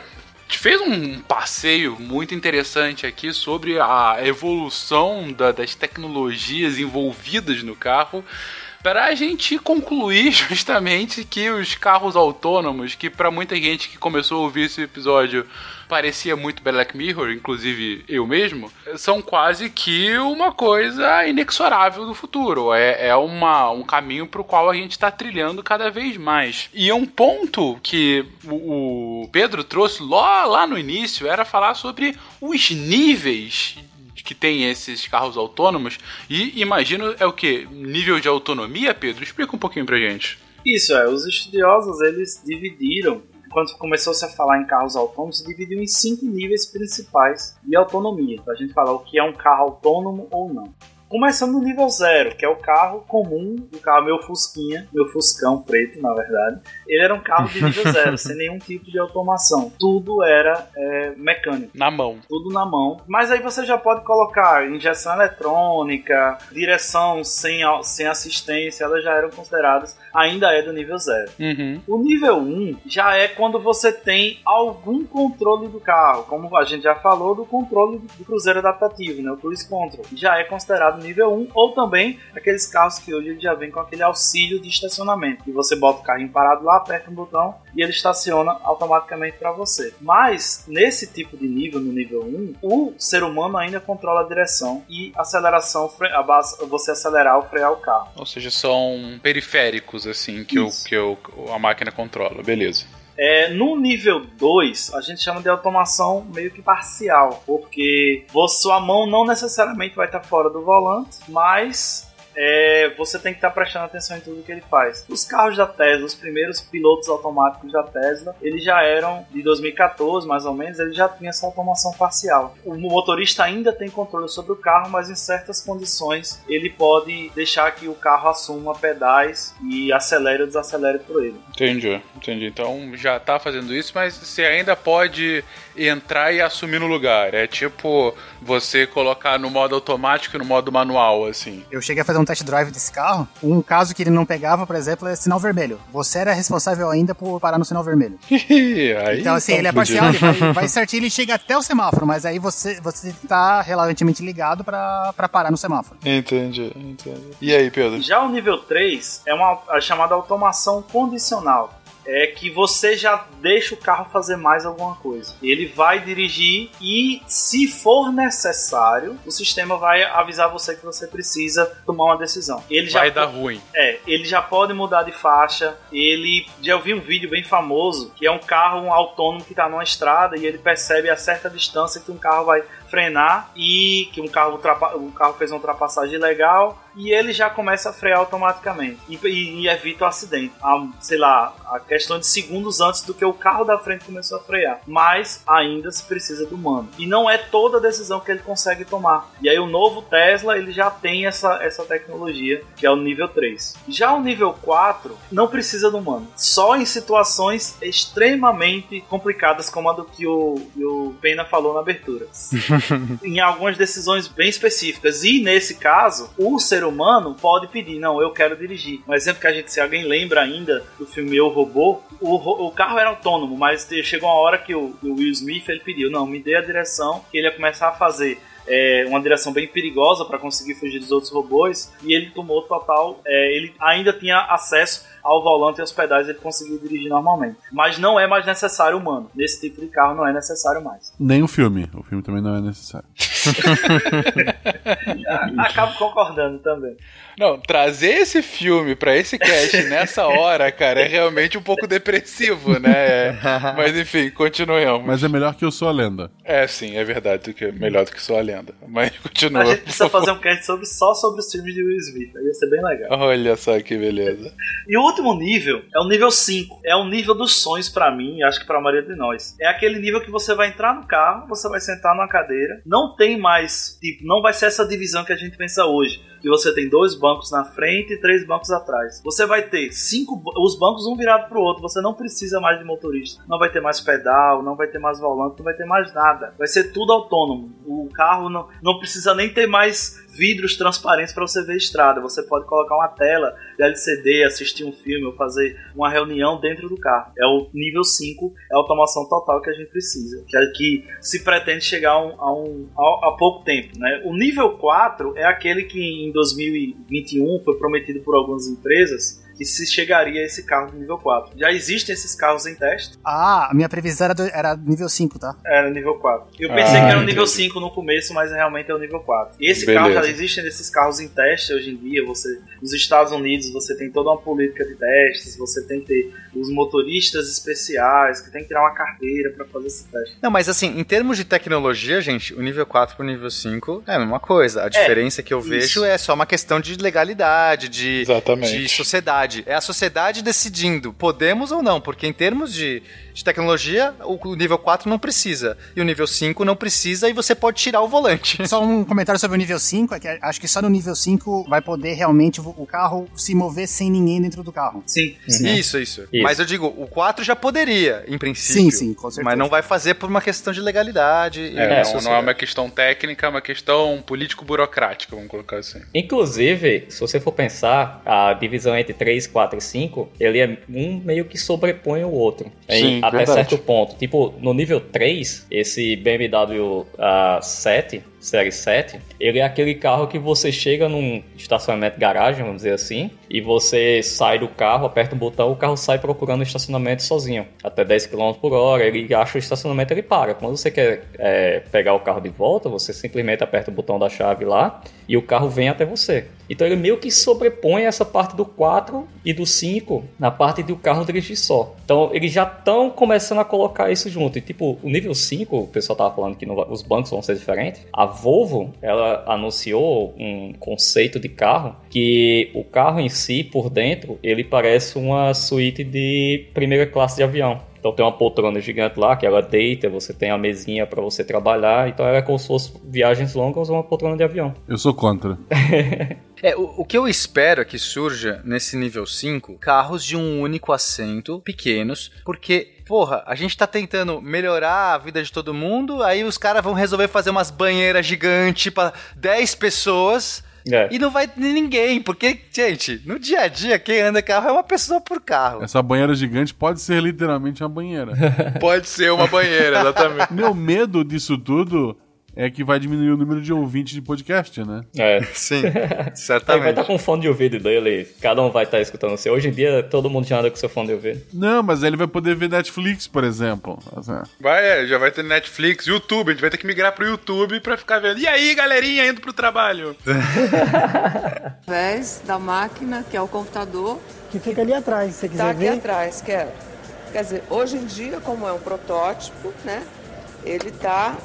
gente fez um passeio muito interessante aqui sobre a evolução da, das tecnologias envolvidas no carro para a gente concluir justamente que os carros autônomos, que para muita gente que começou a ouvir esse episódio parecia muito Black Mirror, inclusive eu mesmo, são quase que uma coisa inexorável do futuro. É, é uma, um caminho para o qual a gente está trilhando cada vez mais. E é um ponto que o, Pedro trouxe lá, lá no início era falar sobre os níveis que tem esses carros autônomos. E imagino é o que? Nível de autonomia, Pedro? Explica um pouquinho pra gente. Isso, é. Os estudiosos, eles dividiram quando começou-se a falar em carros autônomos, se dividiu em cinco níveis principais de autonomia, para a gente falar o que é um carro autônomo ou não. Começando no nível zero, que é o carro comum, o carro meu Fusquinha, meu Fuscão preto, na verdade. Ele era um carro de nível zero, sem nenhum tipo de automação. Tudo era é, mecânico. Na mão. Tudo na mão. Mas aí você já pode colocar injeção eletrônica, direção sem, sem assistência, elas já eram consideradas, ainda é do nível zero. Uhum. O nível 1 já é quando você tem algum controle do carro, como a gente já falou do controle do cruzeiro adaptativo, né? o Cruise Control. Já é considerado nível 1, ou também aqueles carros que hoje já vem com aquele auxílio de estacionamento, que você bota o carrinho parado lá, aperta um botão e ele estaciona automaticamente para você. Mas nesse tipo de nível, no nível 1, o ser humano ainda controla a direção e aceleração, a base, você acelerar ou frear o carro. Ou seja, são periféricos assim que, o, que o, a máquina controla, beleza. É, no nível 2, a gente chama de automação meio que parcial, porque sua mão não necessariamente vai estar fora do volante, mas é, você tem que estar tá prestando atenção em tudo que ele faz. Os carros da Tesla, os primeiros pilotos automáticos da Tesla, eles já eram de 2014, mais ou menos, ele já tinha essa automação parcial. O motorista ainda tem controle sobre o carro, mas em certas condições ele pode deixar que o carro assuma pedais e acelere ou desacelere por ele. Entendi, entendi. Então já está fazendo isso, mas você ainda pode entrar e assumir no lugar. É tipo você colocar no modo automático e no modo manual, assim. Eu cheguei a fazer um test drive desse carro. Um caso que ele não pegava, por exemplo, é sinal vermelho. Você era responsável ainda por parar no sinal vermelho. aí então, assim, tá ele é parcial, ele vai, vai, certinho, ele chega até o semáforo, mas aí você, você tá relativamente ligado para parar no semáforo. Entendi, entendi. E aí, Pedro? Já o nível 3 é uma a chamada automação condicional é que você já deixa o carro fazer mais alguma coisa. Ele vai dirigir e, se for necessário, o sistema vai avisar você que você precisa tomar uma decisão. Ele vai já dar ruim. É, ele já pode mudar de faixa. Ele já vi um vídeo bem famoso que é um carro autônomo que está numa estrada e ele percebe a certa distância que um carro vai frenar e que um carro, um carro fez uma ultrapassagem legal e ele já começa a frear automaticamente e, e, e evita o acidente. A, sei lá, a questão de segundos antes do que o carro da frente começou a frear. Mas ainda se precisa do humano. E não é toda decisão que ele consegue tomar. E aí o novo Tesla, ele já tem essa, essa tecnologia, que é o nível 3. Já o nível 4 não precisa do humano. Só em situações extremamente complicadas, como a do que o, o Pena falou na abertura. em algumas decisões bem específicas. E nesse caso, o ser humano pode pedir, não, eu quero dirigir. Um exemplo que a gente, se alguém lembra ainda do filme Eu Robô, o, o carro era autônomo, mas chegou uma hora que o, o Will Smith ele pediu, não, me dê a direção que ele ia começar a fazer é, uma direção bem perigosa para conseguir fugir dos outros robôs e ele tomou total. É, ele ainda tinha acesso ao volante e aos pedais, ele conseguiu dirigir normalmente. Mas não é mais necessário humano. Nesse tipo de carro não é necessário mais. Nem o filme. O filme também não é necessário. Acabo concordando também. Não, trazer esse filme pra esse cast nessa hora, cara, é realmente um pouco depressivo, né? Mas enfim, continuemos. Mas é melhor que eu sou a lenda. É, sim, é verdade, do que, melhor do que sou a lenda. Mas continua. A gente precisa fazer um cast sobre, só sobre os filmes de Will Smith, ia ser bem legal. Olha só que beleza. E o último nível é o nível 5. É o nível dos sonhos para mim, e acho que pra maioria de nós. É aquele nível que você vai entrar no carro, você vai sentar numa cadeira, não tem mais, tipo, não vai ser essa divisão que a gente pensa hoje que você tem dois bancos na frente e três bancos atrás. Você vai ter cinco, os bancos um virado pro outro. Você não precisa mais de motorista. Não vai ter mais pedal, não vai ter mais volante, não vai ter mais nada. Vai ser tudo autônomo. O carro não, não precisa nem ter mais vidros transparentes para você ver a estrada. Você pode colocar uma tela de LCD, assistir um filme ou fazer uma reunião dentro do carro. É o nível 5, é a automação total que a gente precisa, que é que se pretende chegar a, um, a, um, a, a pouco tempo. Né? O nível 4 é aquele que em 2021 foi prometido por algumas empresas e se chegaria a esse carro do nível 4. Já existem esses carros em teste. Ah, a minha previsão era, do, era nível 5, tá? Era nível 4. Eu pensei Ah, que era o nível entendi. 5 no começo, mas realmente é o nível 4. E esse Beleza. carro, já existem desses carros em teste hoje em dia. Você, nos Estados Unidos você tem toda uma política de testes, você tem que ter os motoristas especiais, que tem que tirar uma carteira para fazer esse teste. Não, mas assim, em termos de tecnologia, gente, o nível 4 pro nível 5 é a mesma coisa. A diferença que eu isso. vejo é só uma questão de legalidade, de, Exatamente. de sociedade. É a sociedade decidindo, podemos ou não, porque em termos de, de tecnologia, o, nível 4 não precisa. E o nível 5 não precisa e você pode tirar o volante. Só um comentário sobre o nível 5, é que acho que só no nível 5 vai poder realmente o carro se mover sem ninguém dentro do carro. Sim, Isso, isso, Isso. Mas eu digo, o 4 já poderia, em princípio. Sim, sim, com certeza. Mas não vai fazer por uma questão de legalidade. e É, não, não é uma questão técnica, é uma questão político-burocrática, vamos colocar assim. Inclusive, se você for pensar, a divisão entre 3, 4 e 5, ele é um meio que sobrepõe o outro. Sim, até verdade. certo ponto. Tipo, no nível 3, esse BMW ah, 7, série 7, ele é aquele carro que você chega num estacionamento garagem, vamos dizer assim, e você sai do carro, aperta um botão, o carro sai procurando estacionamento sozinho. Até 10 km por hora, ele acha o estacionamento ele para. Quando você quer é, pegar o carro de volta, você simplesmente aperta o botão da chave lá e o carro vem até você. Então ele meio que sobrepõe essa parte do 4 e do 5 na parte do carro dirigir só. Então eles já estão começando a colocar isso junto. E tipo, o nível 5, o pessoal tava falando que não os bancos vão ser diferentes. A Volvo, ela anunciou um conceito de carro que o carro em si, por dentro, ele parece uma suíte de primeira classe de avião. Então tem uma poltrona gigante lá que ela deita, você tem a mesinha para você trabalhar. Então ela é como se fosse viagens longas ou uma poltrona de avião. Eu sou contra. É, o, o que eu espero é que surja nesse nível 5 carros de um único assento, pequenos, porque. Porra, a gente tá tentando melhorar a vida de todo mundo, aí os caras vão resolver fazer umas banheiras gigantes pra 10 pessoas É. e não vai ter ninguém, porque, gente, no dia a dia quem anda carro é uma pessoa por carro. Essa banheira gigante pode ser literalmente uma banheira. Pode ser uma banheira, exatamente. Meu medo disso tudo é que vai diminuir o número de ouvintes de podcast, né? É. Sim, Ele vai certamente. estar com fone de ouvido dele, cada um vai estar escutando o seu. Hoje em dia, todo mundo já anda com seu fone de ouvido. Não, mas ele vai poder ver Netflix, por exemplo. Vai, é, já vai ter Netflix, YouTube, a gente vai ter que migrar pro YouTube pra ficar vendo. E aí, galerinha, indo pro trabalho? Através da máquina, que é o computador, Que fica ali atrás, se você quiser tá aqui ver. atrás, quero. Quer dizer, hoje em dia, como é um protótipo, né? Ele tá.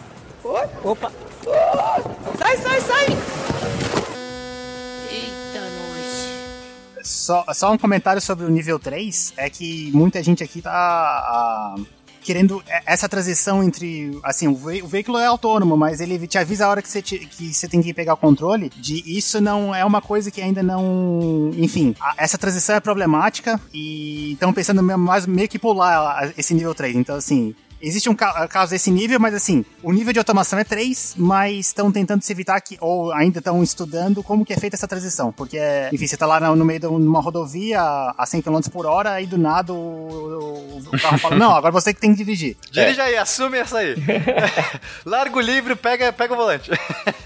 Opa, Sai, sai, sai! Só, só um comentário sobre o nível 3 é que muita gente aqui tá ah, querendo é- essa transição entre. Assim, o, ve- o veículo é autônomo, mas ele te avisa a hora que você, te- que você tem que pegar o controle. De isso não é uma coisa que ainda não. Enfim, a- essa transição é problemática e estão pensando mesmo- mais meio que pular a- esse nível 3. Então, assim. Existe um ca- caso desse nível, mas assim, o nível de automação é 3, mas estão tentando se evitar que, ou ainda estão estudando como que é feita essa transição. Porque, enfim, você tá lá no no meio de uma rodovia a 100 km por hora, aí do nada o, o- o carro fala, não, agora você que tem que dirigir. Dirija aí, assume essa aí. Larga o livro, pega, pega o volante.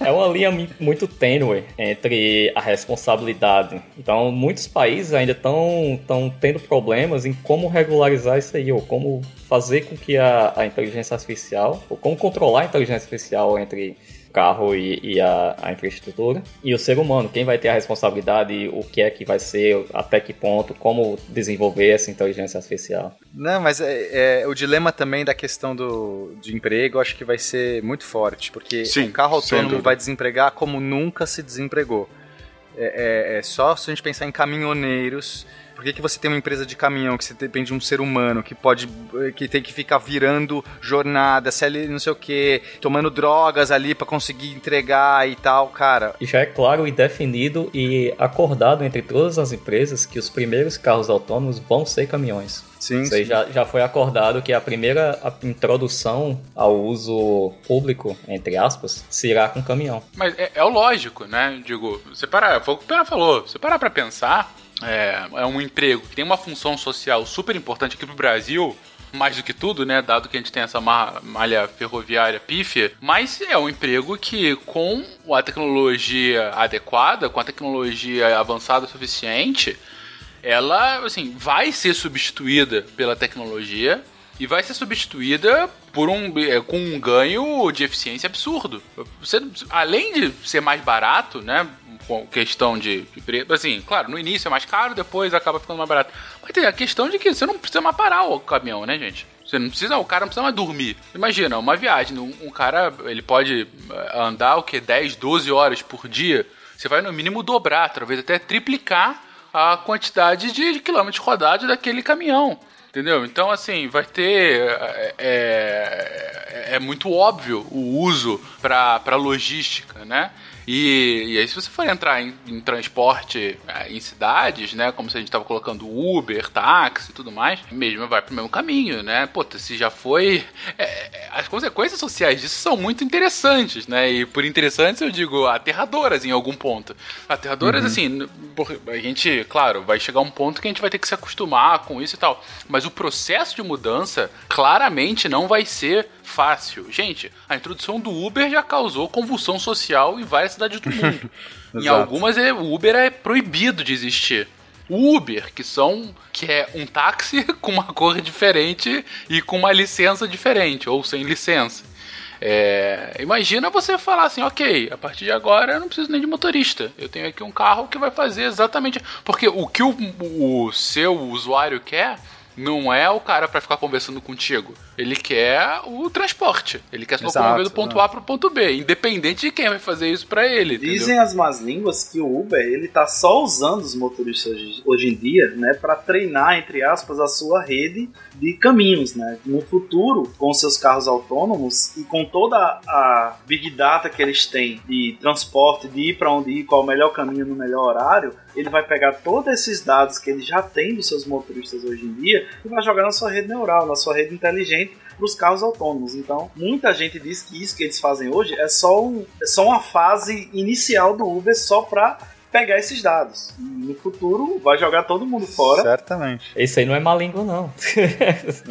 É uma linha muito tênue entre a responsabilidade. Então, muitos países ainda estão tendo problemas em como regularizar isso aí, ou como fazer com que a, a inteligência artificial, ou como controlar a inteligência artificial entre o carro e, e a, a infraestrutura, e o ser humano, quem vai ter a responsabilidade, o que é que vai ser, até que ponto, como desenvolver essa inteligência artificial. Não, mas é, é, o dilema também da questão do, de emprego, eu acho que vai ser muito forte, porque o carro sem autônomo vai desempregar como nunca se desempregou. É, é- é só se a gente pensar em caminhoneiros. Por que, que você tem uma empresa de caminhão que depende de um ser humano que pode. que tem que ficar virando jornada, ali não sei o que, tomando drogas ali pra conseguir entregar e tal, cara. E já é claro e definido e acordado entre todas as empresas que os primeiros carros autônomos vão ser caminhões. Sim, Isso aí sim. já, já foi acordado que a primeira introdução ao uso público, entre aspas, será com caminhão. Mas é, é o lógico, né? Digo, você parar, foi o que o Pena falou, você parar pra pensar, é, é um emprego que tem uma função social super importante aqui pro Brasil, mais do que tudo, né? Dado que a gente tem essa ma- malha ferroviária pífia, mas é um emprego que, com a tecnologia adequada, com a tecnologia avançada o suficiente, ela, assim, vai ser substituída pela tecnologia e vai ser substituída por um é, com um ganho de eficiência absurdo. Você, além de ser mais barato, né? Com questão de, de preço. Assim, claro, no início é mais caro, depois acaba ficando mais barato. Mas tem a questão de que você não precisa mais parar o caminhão, né, gente? Você não precisa, o cara não precisa mais dormir. Imagina, uma viagem, um, um cara, ele pode eh, andar o que 10, 12 horas por dia. Você vai no mínimo dobrar, talvez até triplicar a quantidade de, quilômetros rodados daquele caminhão. Entendeu? Então, assim, vai ter. É, é, é muito óbvio o uso para logística, né? E, e aí, se você for entrar em, em transporte é, em cidades, né? Como se a gente estava colocando Uber, táxi e tudo mais, mesmo vai pro mesmo caminho, né? Pô, se já foi. É, é, as consequências sociais disso são muito interessantes, né? E por interessantes eu digo aterradoras em algum ponto. Aterradoras, uhum. assim, a gente, claro, vai chegar um ponto que a gente vai ter que se acostumar com isso e tal. Mas o processo de mudança claramente não vai ser fácil. Gente, a introdução do Uber já causou convulsão social em várias cidades do mundo. em algumas é, o Uber é proibido de existir. O Uber, que são que é um táxi com uma cor diferente e com uma licença diferente ou sem licença. É, imagina você falar assim, ok, a partir de agora eu não preciso nem de motorista. Eu tenho aqui um carro que vai fazer exatamente. Porque o que o, o seu usuário quer não é o cara para ficar conversando contigo. Ele quer o transporte. Ele quer se locomover do ponto A pro ponto B, independente de quem vai fazer isso para ele. Dizem as más línguas que o Uber ele tá só usando os motoristas hoje, hoje em dia, né, para treinar entre aspas a sua rede de caminhos, né? No futuro, com seus carros autônomos e com toda a big data que eles têm de transporte, de ir para onde ir, qual o melhor caminho no melhor horário, ele vai pegar todos esses dados que ele já tem dos seus motoristas hoje em dia e vai jogar na sua rede neural, na sua rede inteligente para os carros autônomos. Então, muita gente diz que isso que eles fazem hoje é só, um, é só uma fase inicial do Uber só para pegar esses dados. E no futuro vai jogar todo mundo fora. Certamente. Isso aí não é má língua, não.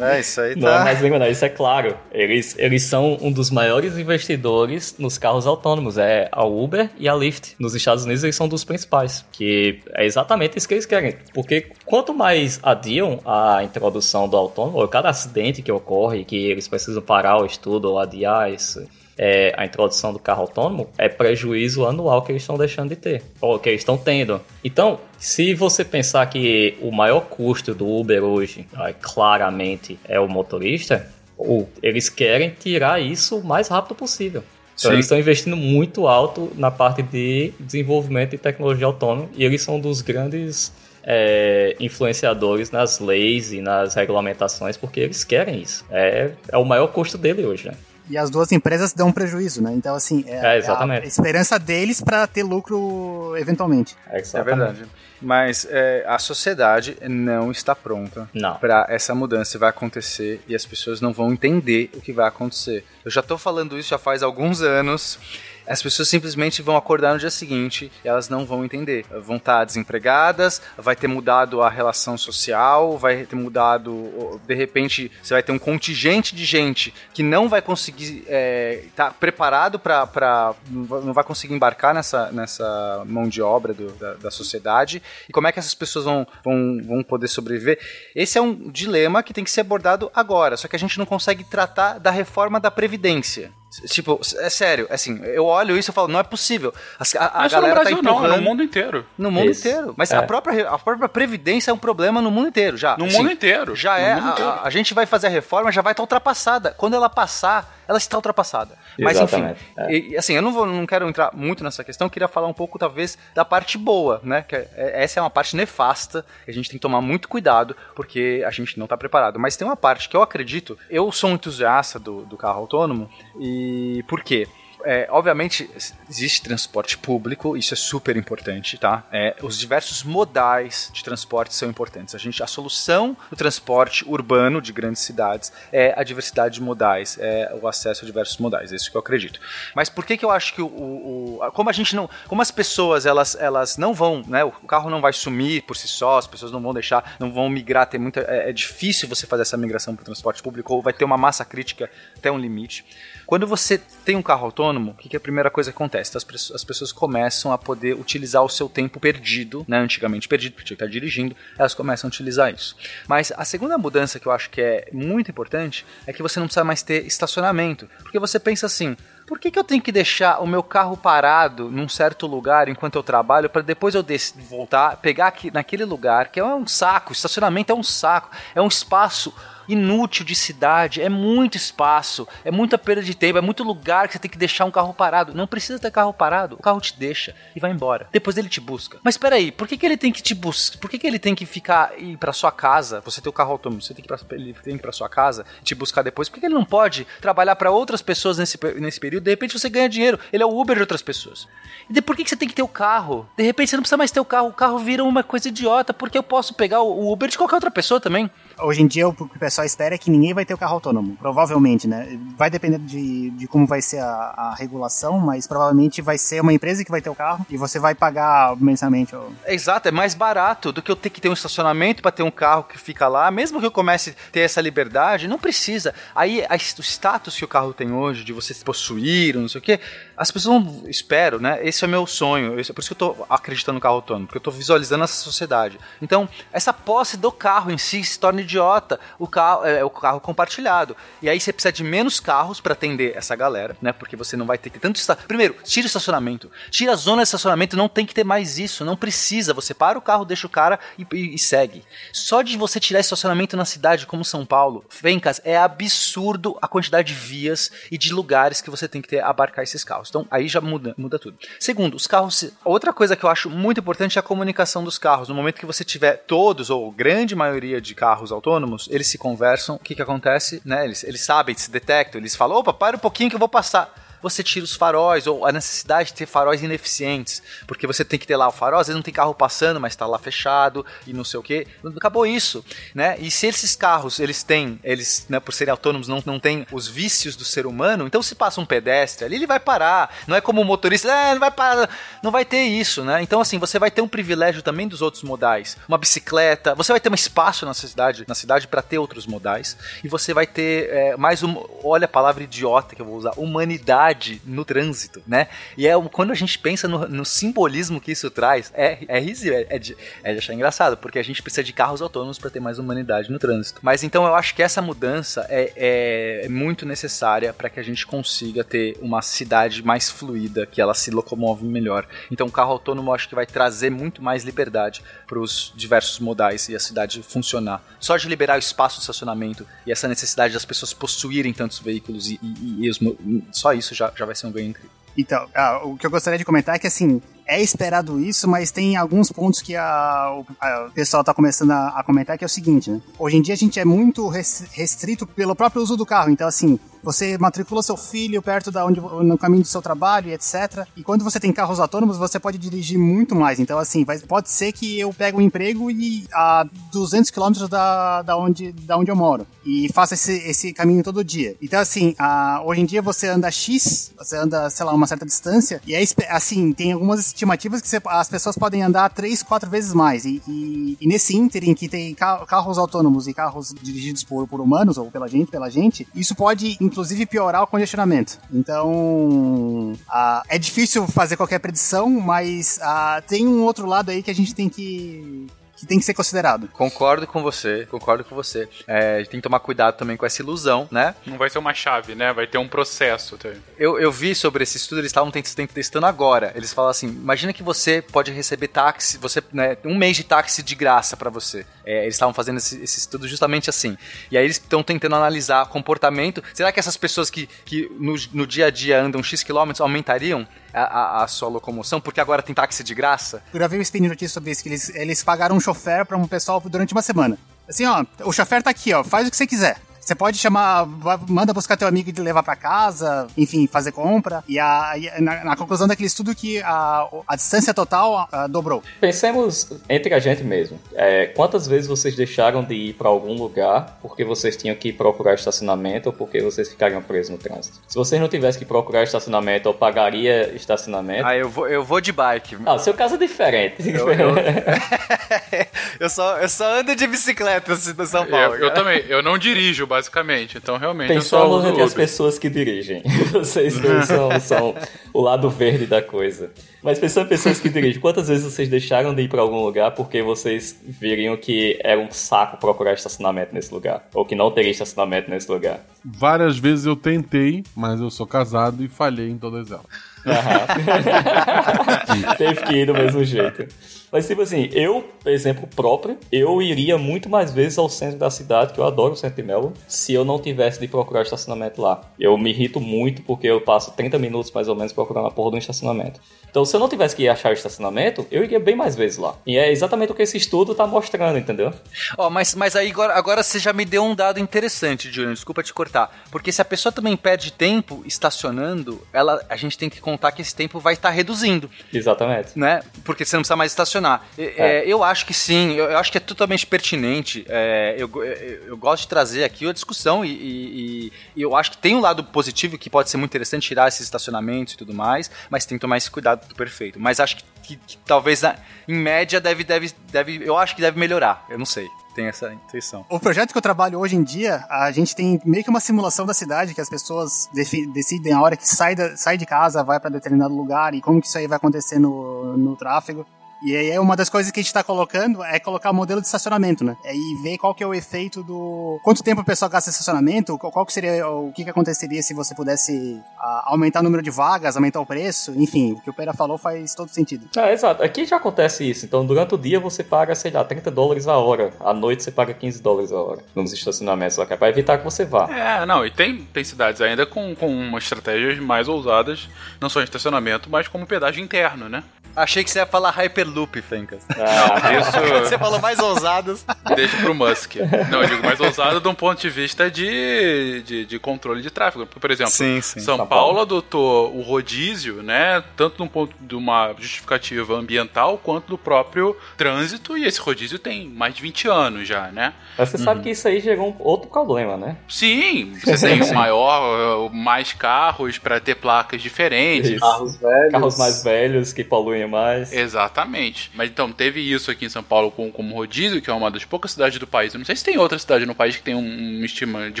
É, isso aí tá... Não é mais língua, não. Isso é claro. Eles, eles são um dos maiores investidores nos carros autônomos. É a Uber e a Lyft. Nos Estados Unidos, eles são dos principais. Que é exatamente isso que eles querem. Porque quanto mais adiam a introdução do autônomo, ou cada acidente que ocorre, que eles precisam parar o estudo ou adiar isso é, a introdução do carro autônomo é prejuízo anual que eles estão deixando de ter, ou que eles estão tendo. Então, se você pensar que o maior custo do Uber hoje, claramente, é o motorista, ou eles querem tirar isso o mais rápido possível. Então, eles estão investindo muito alto na parte de desenvolvimento de tecnologia autônoma e eles são um dos grandes é, influenciadores nas leis e nas regulamentações porque eles querem isso. É, é o maior custo dele hoje, né? E as duas empresas dão prejuízo, né? Então, assim, é, é exatamente. a esperança deles para ter lucro eventualmente. É, é verdade. Mas é, a sociedade não está pronta para essa mudança vai acontecer e as pessoas não vão entender o que vai acontecer. Eu já estou falando isso já faz alguns anos as pessoas simplesmente vão acordar no dia seguinte e elas não vão entender. Vão estar desempregadas, vai ter mudado a relação social, vai ter mudado. De repente, você vai ter um contingente de gente que não vai conseguir estar é, tá preparado para. não vai conseguir embarcar nessa, nessa mão de obra do, da, da, sociedade. E como é que essas pessoas vão, vão, vão poder sobreviver? Esse é um dilema que tem que ser abordado agora, só que a gente não consegue tratar da reforma da Previdência. Tipo, é sério, assim, eu olho isso e falo, não é possível. A, a, a galera no tá Brasil, tá empurrando... não, no mundo inteiro. No mundo isso. inteiro. Mas é. a, própria, a própria Previdência é um problema no mundo inteiro, já. No assim, mundo inteiro. Já no é, a, a, gente vai fazer a reforma, já vai estar ultrapassada. Quando ela passar, ela está ultrapassada. Mas enfim, é. e, assim, eu não, vou, não quero entrar muito nessa questão, queria falar um pouco, talvez, da parte boa, né? Que é, essa é uma parte nefasta, a gente tem que tomar muito cuidado, porque a gente não está preparado. Mas tem uma parte que eu acredito, eu sou um entusiasta do, do carro autônomo, e por quê? É, obviamente, existe transporte público, isso é super importante, tá? É, os diversos modais de transporte são importantes. A gente, a solução do transporte urbano de grandes cidades é a diversidade de modais, é o acesso a diversos modais, é isso que eu acredito. Mas por que que eu acho que o, o, o como a gente não, como as pessoas elas, elas não vão, né? O carro não vai sumir por si só, as pessoas não vão deixar, não vão migrar, tem muita, é, é difícil você fazer essa migração para o transporte público ou vai ter uma massa crítica até um limite. Quando você tem um carro autônomo o que, que é a primeira coisa que acontece? As, pessoas- as pessoas começam a poder utilizar o seu tempo perdido, né? Antigamente perdido, porque tinha que estar dirigindo, elas começam a utilizar isso. Mas a segunda mudança que eu acho que é muito importante é que você não precisa mais ter estacionamento. Porque você pensa assim. Por que, que eu tenho que deixar o meu carro parado num certo lugar enquanto eu trabalho para depois eu voltar, pegar aqui naquele lugar que é um saco, estacionamento é um saco, é um espaço inútil de cidade, é muito espaço, é muita perda de tempo, é muito lugar que você tem que deixar um carro parado. Não precisa ter carro parado, o carro te deixa e vai embora. Depois ele te busca. Mas peraí, por que, que ele tem que te buscar? Por que, que ele tem que ficar ir pra sua casa? Você tem o carro autônomo, você tem que ir pra, ele tem que ir pra sua casa te buscar depois. Por que, que ele não pode trabalhar para outras pessoas nesse, nesse período? De repente você ganha dinheiro, ele é o Uber de outras pessoas. E de, por que, que você tem que ter o carro? De repente você não precisa mais ter o carro, o carro vira uma coisa idiota, porque eu posso pegar o Uber de qualquer outra pessoa também. Hoje em dia, o que o pessoal espera é que ninguém vai ter o carro autônomo. Provavelmente, né? Vai depender de, de como vai ser a, a regulação, mas provavelmente vai ser uma empresa que vai ter o carro e você vai pagar mensalmente. Exato, é mais barato do que eu ter que ter um estacionamento para ter um carro que fica lá. Mesmo que eu comece a ter essa liberdade, não precisa. Aí a- o status que o carro tem hoje, de você possuir, não sei o quê, as pessoas não. Espero, né? Esse é o meu sonho. Esse- por isso que eu tô acreditando no carro autônomo, porque eu tô visualizando essa sociedade. Então, essa posse do carro em si se torna idiota. O carro é o carro compartilhado. E aí você precisa de menos carros para atender essa galera, né? Porque você não vai ter que tanto estar. Primeiro, tira o estacionamento. Tira a zona de estacionamento, não tem que ter mais isso. Não precisa. Você para o carro, deixa o cara e, e- e segue. Só de você tirar estacionamento na cidade como São Paulo, Fencas, é absurdo a quantidade de vias e de lugares que você tem que ter abarcar esses carros. Então aí já muda, muda tudo. Segundo, os carros. Outra coisa que eu acho muito importante é a comunicação dos carros. No momento que você tiver todos, ou grande maioria de carros autônomos, eles se conversam. O que, que acontece? Né? Eles, eles sabem, se detectam, eles falam: opa, para um pouquinho que eu vou passar você tira os faróis, ou a necessidade de ter faróis ineficientes, porque você tem que ter lá o farol, às vezes não tem carro passando, mas está lá fechado e não sei o que. Acabou isso, né? E se esses carros, eles têm, eles, né, por serem autônomos, não, não têm os vícios do ser humano, então se passa um pedestre ali, ele vai parar. Não é como o motorista, é, não vai parar, não vai ter isso, né? Então assim, você vai ter um privilégio também dos outros modais. Uma bicicleta, você vai ter um espaço na cidade, na cidade para ter outros modais, e você vai ter é, mais um, olha a palavra idiota que eu vou usar, humanidade no trânsito, né? E é quando a gente pensa no, no simbolismo que isso traz, é, é risível, é, é de, é de achar engraçado, porque a gente precisa de carros autônomos para ter mais humanidade no trânsito. Mas então eu acho que essa mudança é, é- é muito necessária para que a gente consiga ter uma cidade mais fluida, que ela se locomove melhor. Então o carro autônomo eu acho que vai trazer muito mais liberdade para os diversos modais e a cidade funcionar. Só de liberar o espaço de estacionamento e essa necessidade das pessoas possuírem tantos veículos e, e- e mo- só isso já, já vai ser um ganho incrível. Então, ah, o que eu gostaria de comentar é que, assim, é esperado isso, mas tem alguns pontos que a- a- o pessoal está começando a, a comentar, que é o seguinte, né? Hoje em dia a gente é muito res- restrito pelo próprio uso do carro. Então, assim, você matricula seu filho perto da onde no caminho do seu trabalho etc. E quando você tem carros autônomos, você pode dirigir muito mais. Então, assim, vai- pode ser que eu pegue um emprego e a 200 quilômetros da, da, onde, da onde eu moro e faça esse, esse caminho todo dia. Então, assim, a- hoje em dia você anda X, você anda, sei lá, uma certa distância, e é assim, tem algumas estimativas que você- as pessoas podem andar três, quatro vezes mais. E, e- e nesse ínterim que tem ca- carros autônomos e carros dirigidos por, por humanos ou pela gente, pela gente, isso pode inclusive piorar o congestionamento. Então, ah, é difícil fazer qualquer predição, mas ah, tem um outro lado aí que a gente tem que que tem que ser considerado. Concordo com você, concordo com você. É, a gente tem que tomar cuidado também com essa ilusão, né? Não vai ser uma chave, né? Vai ter um processo. tá? Eu, eu vi sobre esse estudo, eles estavam testando agora. Eles falam assim: imagina que você pode receber táxi, você, né, um mês de táxi de graça pra você. É, eles estavam fazendo esse, esse estudo justamente assim. E aí eles estão tentando analisar comportamento. Será que essas pessoas que, que no, no dia a dia andam X quilômetros aumentariam a, a- sua locomoção? Porque agora tem táxi de graça? Eu vi um spin notícia sobre isso, que eles, eles pagaram um chofer pra um pessoal durante uma semana. Assim, ó, o chofer tá aqui, ó, faz o que você quiser. Você pode chamar, manda buscar teu amigo e te levar pra casa, enfim, fazer compra. E, a, e na, na conclusão daquele estudo que a, a distância total ah, dobrou. Pensemos entre a gente mesmo. É, quantas vezes vocês deixaram de ir para algum lugar porque vocês tinham que procurar estacionamento ou porque vocês ficariam presos no trânsito? Se vocês não tivessem que procurar estacionamento ou pagaria estacionamento. Ah, eu vou, eu vou de bike. Ah, seu caso é diferente. Eu, eu- eu só, eu só ando de bicicleta assim, no São Paulo. Eu, eu também. Eu não dirijo basicamente. Então, realmente, eu só Pensando uso entre as pessoas que dirigem. Vocês dois são, são o lado verde da coisa. Mas pensando em pessoas que dirigem, quantas vezes vocês deixaram de ir pra algum lugar porque vocês viriam que era um saco procurar estacionamento nesse lugar? Ou que não teria estacionamento nesse lugar? Várias vezes eu tentei, mas eu sou casado e falhei em todas elas. Teve que ir do mesmo jeito. Mas, tipo assim, eu, exemplo próprio, eu iria muito mais vezes ao centro da cidade, que eu adoro o centro de Melbourne, se eu não tivesse de procurar estacionamento lá. Eu me irrito muito porque eu passo 30 minutos mais ou menos procurando a porra de um estacionamento. Então, se eu não tivesse que ir achar o estacionamento, eu iria bem mais vezes lá. E é exatamente o que esse estudo tá mostrando, entendeu? Ó, mas, mas aí agora, agora você já me deu um dado interessante, Julian. Desculpa te cortar. Porque se a pessoa também perde tempo estacionando, ela, a gente tem que contar que esse tempo vai estar reduzindo, Exatamente. né? Porque você não precisa mais estacionar. E- É. é, eu acho que sim, eu, eu acho que é totalmente pertinente. É, eu, eu, eu gosto de trazer aqui a discussão e, e- e eu acho que tem um lado positivo que pode ser muito interessante tirar esses estacionamentos e tudo mais, mas tem que tomar esse cuidado do perfeito. Mas acho que, que- que talvez na- em média deve, deve, deve. Eu acho que deve melhorar. Eu não sei. Tem essa intuição. O projeto que eu trabalho hoje em dia, a gente tem meio que uma simulação da cidade, que as pessoas decidem a hora que sai, da- sai de casa, vai para determinado lugar e como que isso aí vai acontecer no, no tráfego. E aí é uma das coisas que a gente está colocando é colocar o modelo de estacionamento, né? É, E ver qual que é o efeito do... Quanto tempo o pessoal gasta em estacionamento, qual, que seria... O que, que aconteceria se você pudesse aumentar o número de vagas, aumentar o preço, enfim, o que o Pera falou faz todo sentido. Ah, exato. Aqui já acontece isso. Então, durante o dia você paga, sei lá, 30 dólares a hora. À noite você paga 15 dólares a hora. Nos estacionamentos lá, que é pra evitar que você vá. É, não, e tem, tem cidades ainda com, com umas estratégias mais ousadas, não só em estacionamento, mas como pedágio interno, né? Achei que você ia falar Hyperloop, Fencas. Ah, Isso Você falou mais ousados. deixa pro Musk. Não, eu digo mais ousado de um ponto de vista de, de, de controle de tráfego. Por exemplo, Sim, sim. São, São Paulo Paulo. adotou o rodízio, né? Tanto de um ponto de uma justificativa ambiental quanto do próprio trânsito, e esse rodízio tem mais de 20 anos já, né? Mas você sabe que isso aí gerou um outro problema, né? Sim, você tem um maior, mais carros para ter placas diferentes. Isso. Carros velhos. Carros mais velhos que poluem mais. Exatamente. Mas então, teve isso aqui em São Paulo com, como rodízio, que é uma das poucas cidades do país. Eu não sei se tem outra cidade no país que tem um, um estima de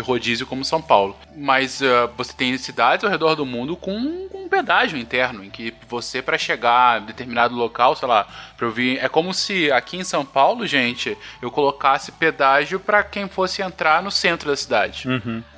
rodízio como São Paulo. Mas uh, você tem cidades ao redor do mundo com, com um pedágio interno, em que você, para chegar a determinado local, sei lá, pra eu vir. É como se aqui em São Paulo, gente, eu colocasse pedágio para quem fosse entrar no centro da cidade.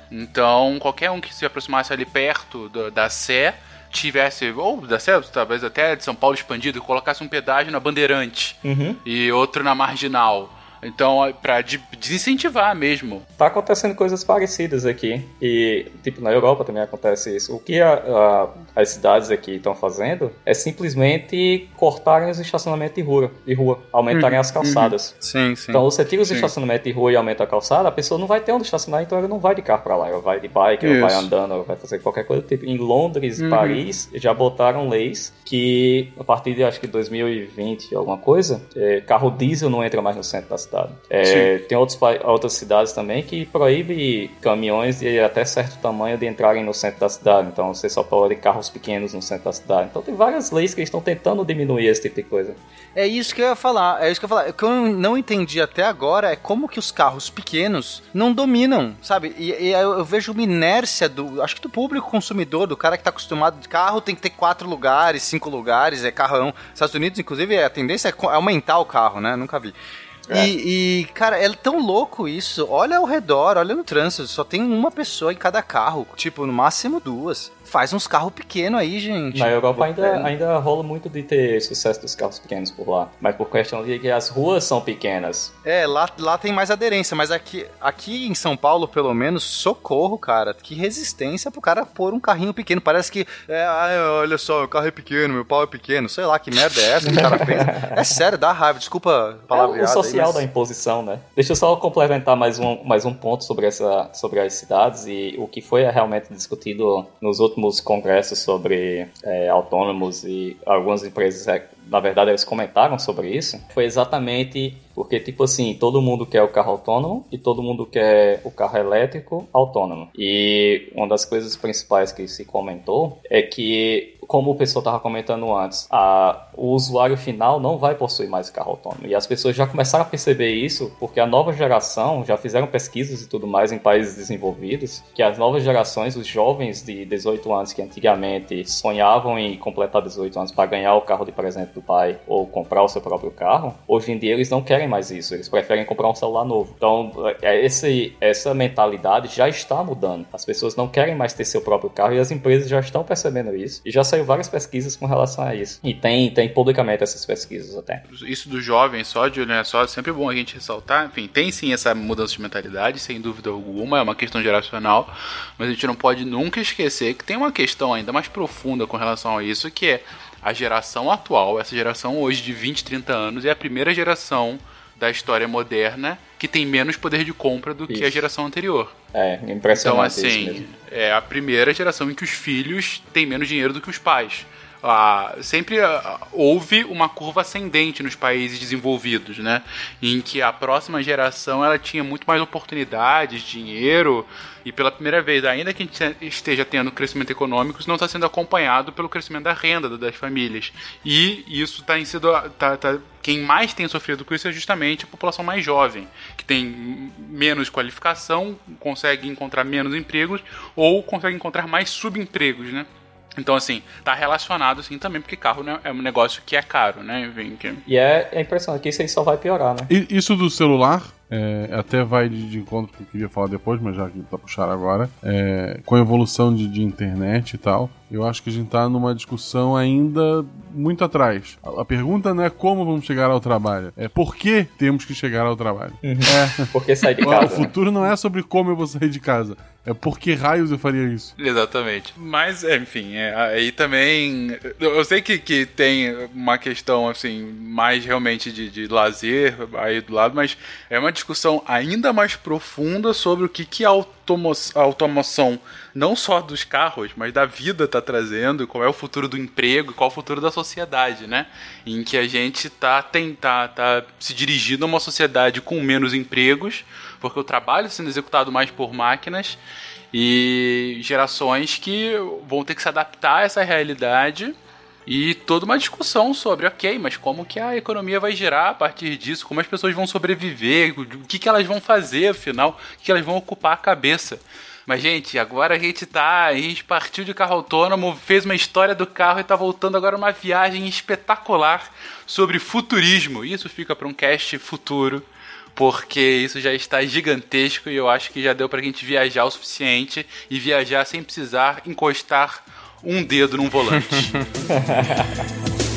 Então, qualquer um que se aproximasse ali perto do- da Sé tivesse, ou da Sé, talvez até de São Paulo expandido, colocasse um pedágio na Bandeirante Uhum. e outro na Marginal. Então, de- desincentivar mesmo. Tá acontecendo coisas parecidas aqui. E, tipo, na Europa também acontece isso. O que a- a- as cidades aqui estão fazendo é simplesmente cortarem os estacionamentos de rua, de rua aumentarem as calçadas. Sim, sim. Então você tira os Sim. estacionamentos de rua e aumenta a calçada, a pessoa não vai ter onde estacionar, então ela não vai de carro pra lá, ela vai de bike, ela vai Isso. andando, ela vai fazer qualquer coisa tipo. Em Londres e Uhum. Paris já botaram leis que a partir de acho que 2020 alguma coisa, é, carro diesel não entra mais no centro da cidade. É, tem outros, outras cidades também que proíbe caminhões de até certo tamanho de entrarem no centro da cidade, então você só pode carros pequenos no centro da cidade. Então tem várias leis que eles estão tentando diminuir esse tipo de coisa. É isso que eu ia falar, é isso que eu ia falar. O que eu não entendi até agora é como que os carros pequenos não dominam, sabe? E, e eu, vejo uma inércia do, acho que do público consumidor, do cara que tá acostumado de carro tem que ter quatro lugares, cinco lugares, é carrão. Estados Unidos, inclusive, a tendência é co- aumentar o carro, né? Nunca vi. E, e, cara, é tão louco isso. Olha ao redor, olha no trânsito, só tem uma pessoa em cada carro, tipo, no máximo duas. Faz uns carros pequenos aí, gente. Na Europa ainda, É. ainda rola muito de ter sucesso dos carros pequenos por lá. Mas por questão de que as ruas são pequenas. É, lá, lá tem mais aderência, mas aqui, aqui em São Paulo, pelo menos, socorro, cara. Que resistência pro cara pôr um carrinho pequeno. Parece que, é, olha só, o carro é pequeno, meu pau é pequeno. Sei lá, que merda é essa que o cara pensa. É sério, dá raiva. Desculpa a palavra. é o social da imposição, né? Deixa eu só complementar mais um, mais um ponto sobre, essa, sobre as cidades e o que foi realmente discutido nos últimos congressos sobre é, autônomos e algumas empresas, é, na verdade, eles comentaram sobre isso. Foi exatamente porque, tipo assim, todo mundo quer o carro autônomo e todo mundo quer o carro elétrico autônomo. E uma das coisas principais que se comentou é que como o pessoal estava comentando antes, a, o usuário final não vai possuir mais carro autônomo. E as pessoas já começaram a perceber isso porque a nova geração já fizeram pesquisas e tudo mais em países desenvolvidos, que as novas gerações, os jovens de 18 anos que antigamente sonhavam em completar 18 anos para ganhar o carro de presente do pai ou comprar o seu próprio carro, hoje em dia eles não querem mais isso, eles preferem comprar um celular novo. Então, é, esse, essa mentalidade já está mudando. As pessoas não querem mais ter seu próprio carro e as empresas já estão percebendo isso. E já saiu várias pesquisas com relação a isso. E tem, tem publicamente essas pesquisas até. Isso do jovem só, de né, só é sempre bom a gente ressaltar. Enfim, tem sim essa mudança de mentalidade, sem dúvida alguma, é uma questão geracional, mas a gente não pode nunca esquecer que tem uma questão ainda mais profunda com relação a isso, que é a geração atual, essa geração hoje de 20, 30 anos, é a primeira geração da história moderna que tem menos poder de compra do isso. que a geração anterior. É, impressionante. Então, assim, é a primeira geração em que os filhos têm menos dinheiro do que os pais. Ah, sempre ah, houve uma curva ascendente nos países desenvolvidos, né? Em que a próxima geração ela tinha muito mais oportunidades, dinheiro, e pela primeira vez, ainda que a gente esteja tendo crescimento econômico, isso não está sendo acompanhado pelo crescimento da renda das famílias. E isso está sido. Tá, tá, quem mais tem sofrido com isso é justamente a população mais jovem, que tem menos qualificação, consegue encontrar menos empregos ou consegue encontrar mais subempregos, né? Então, assim, tá relacionado, assim, também, porque carro né, é um negócio que é caro, né? E é, é impressionante que isso aí só vai piorar, né? E isso do celular, é, até vai de, de encontro que eu queria falar depois, mas já que tá puxar agora. É, com a evolução de, de, internet e tal, eu acho que a gente tá numa discussão ainda muito atrás. A, a, pergunta não é como vamos chegar ao trabalho, é por que temos que chegar ao trabalho. Uhum. É. Por que sair de casa? O futuro né? não é sobre como eu vou sair de casa, é por que raios eu faria isso. Exatamente. Mas, enfim, é, aí também. Eu sei que, que tem uma questão, assim, mais realmente de, de lazer aí do lado, mas é uma discussão ainda mais profunda sobre o que, que a, automo a automação, não só dos carros, mas da vida está trazendo, qual é o futuro do emprego e qual é o futuro da sociedade, né? Em que a gente está tentar tá, tá se dirigindo a uma sociedade com menos empregos, porque o trabalho sendo executado mais por máquinas e gerações que vão ter que se adaptar a essa realidade e toda uma discussão sobre, ok, mas como que a economia vai girar a partir disso? Como as pessoas vão sobreviver? O que, que elas vão fazer, afinal? O que elas vão ocupar a cabeça? Mas, gente, agora a gente tá. A gente partiu de carro autônomo, fez uma história do carro e tá voltando agora uma viagem espetacular sobre futurismo. Isso fica para um cast futuro, porque isso já está gigantesco e eu acho que já deu pra gente viajar o suficiente e viajar sem precisar encostar um dedo num volante.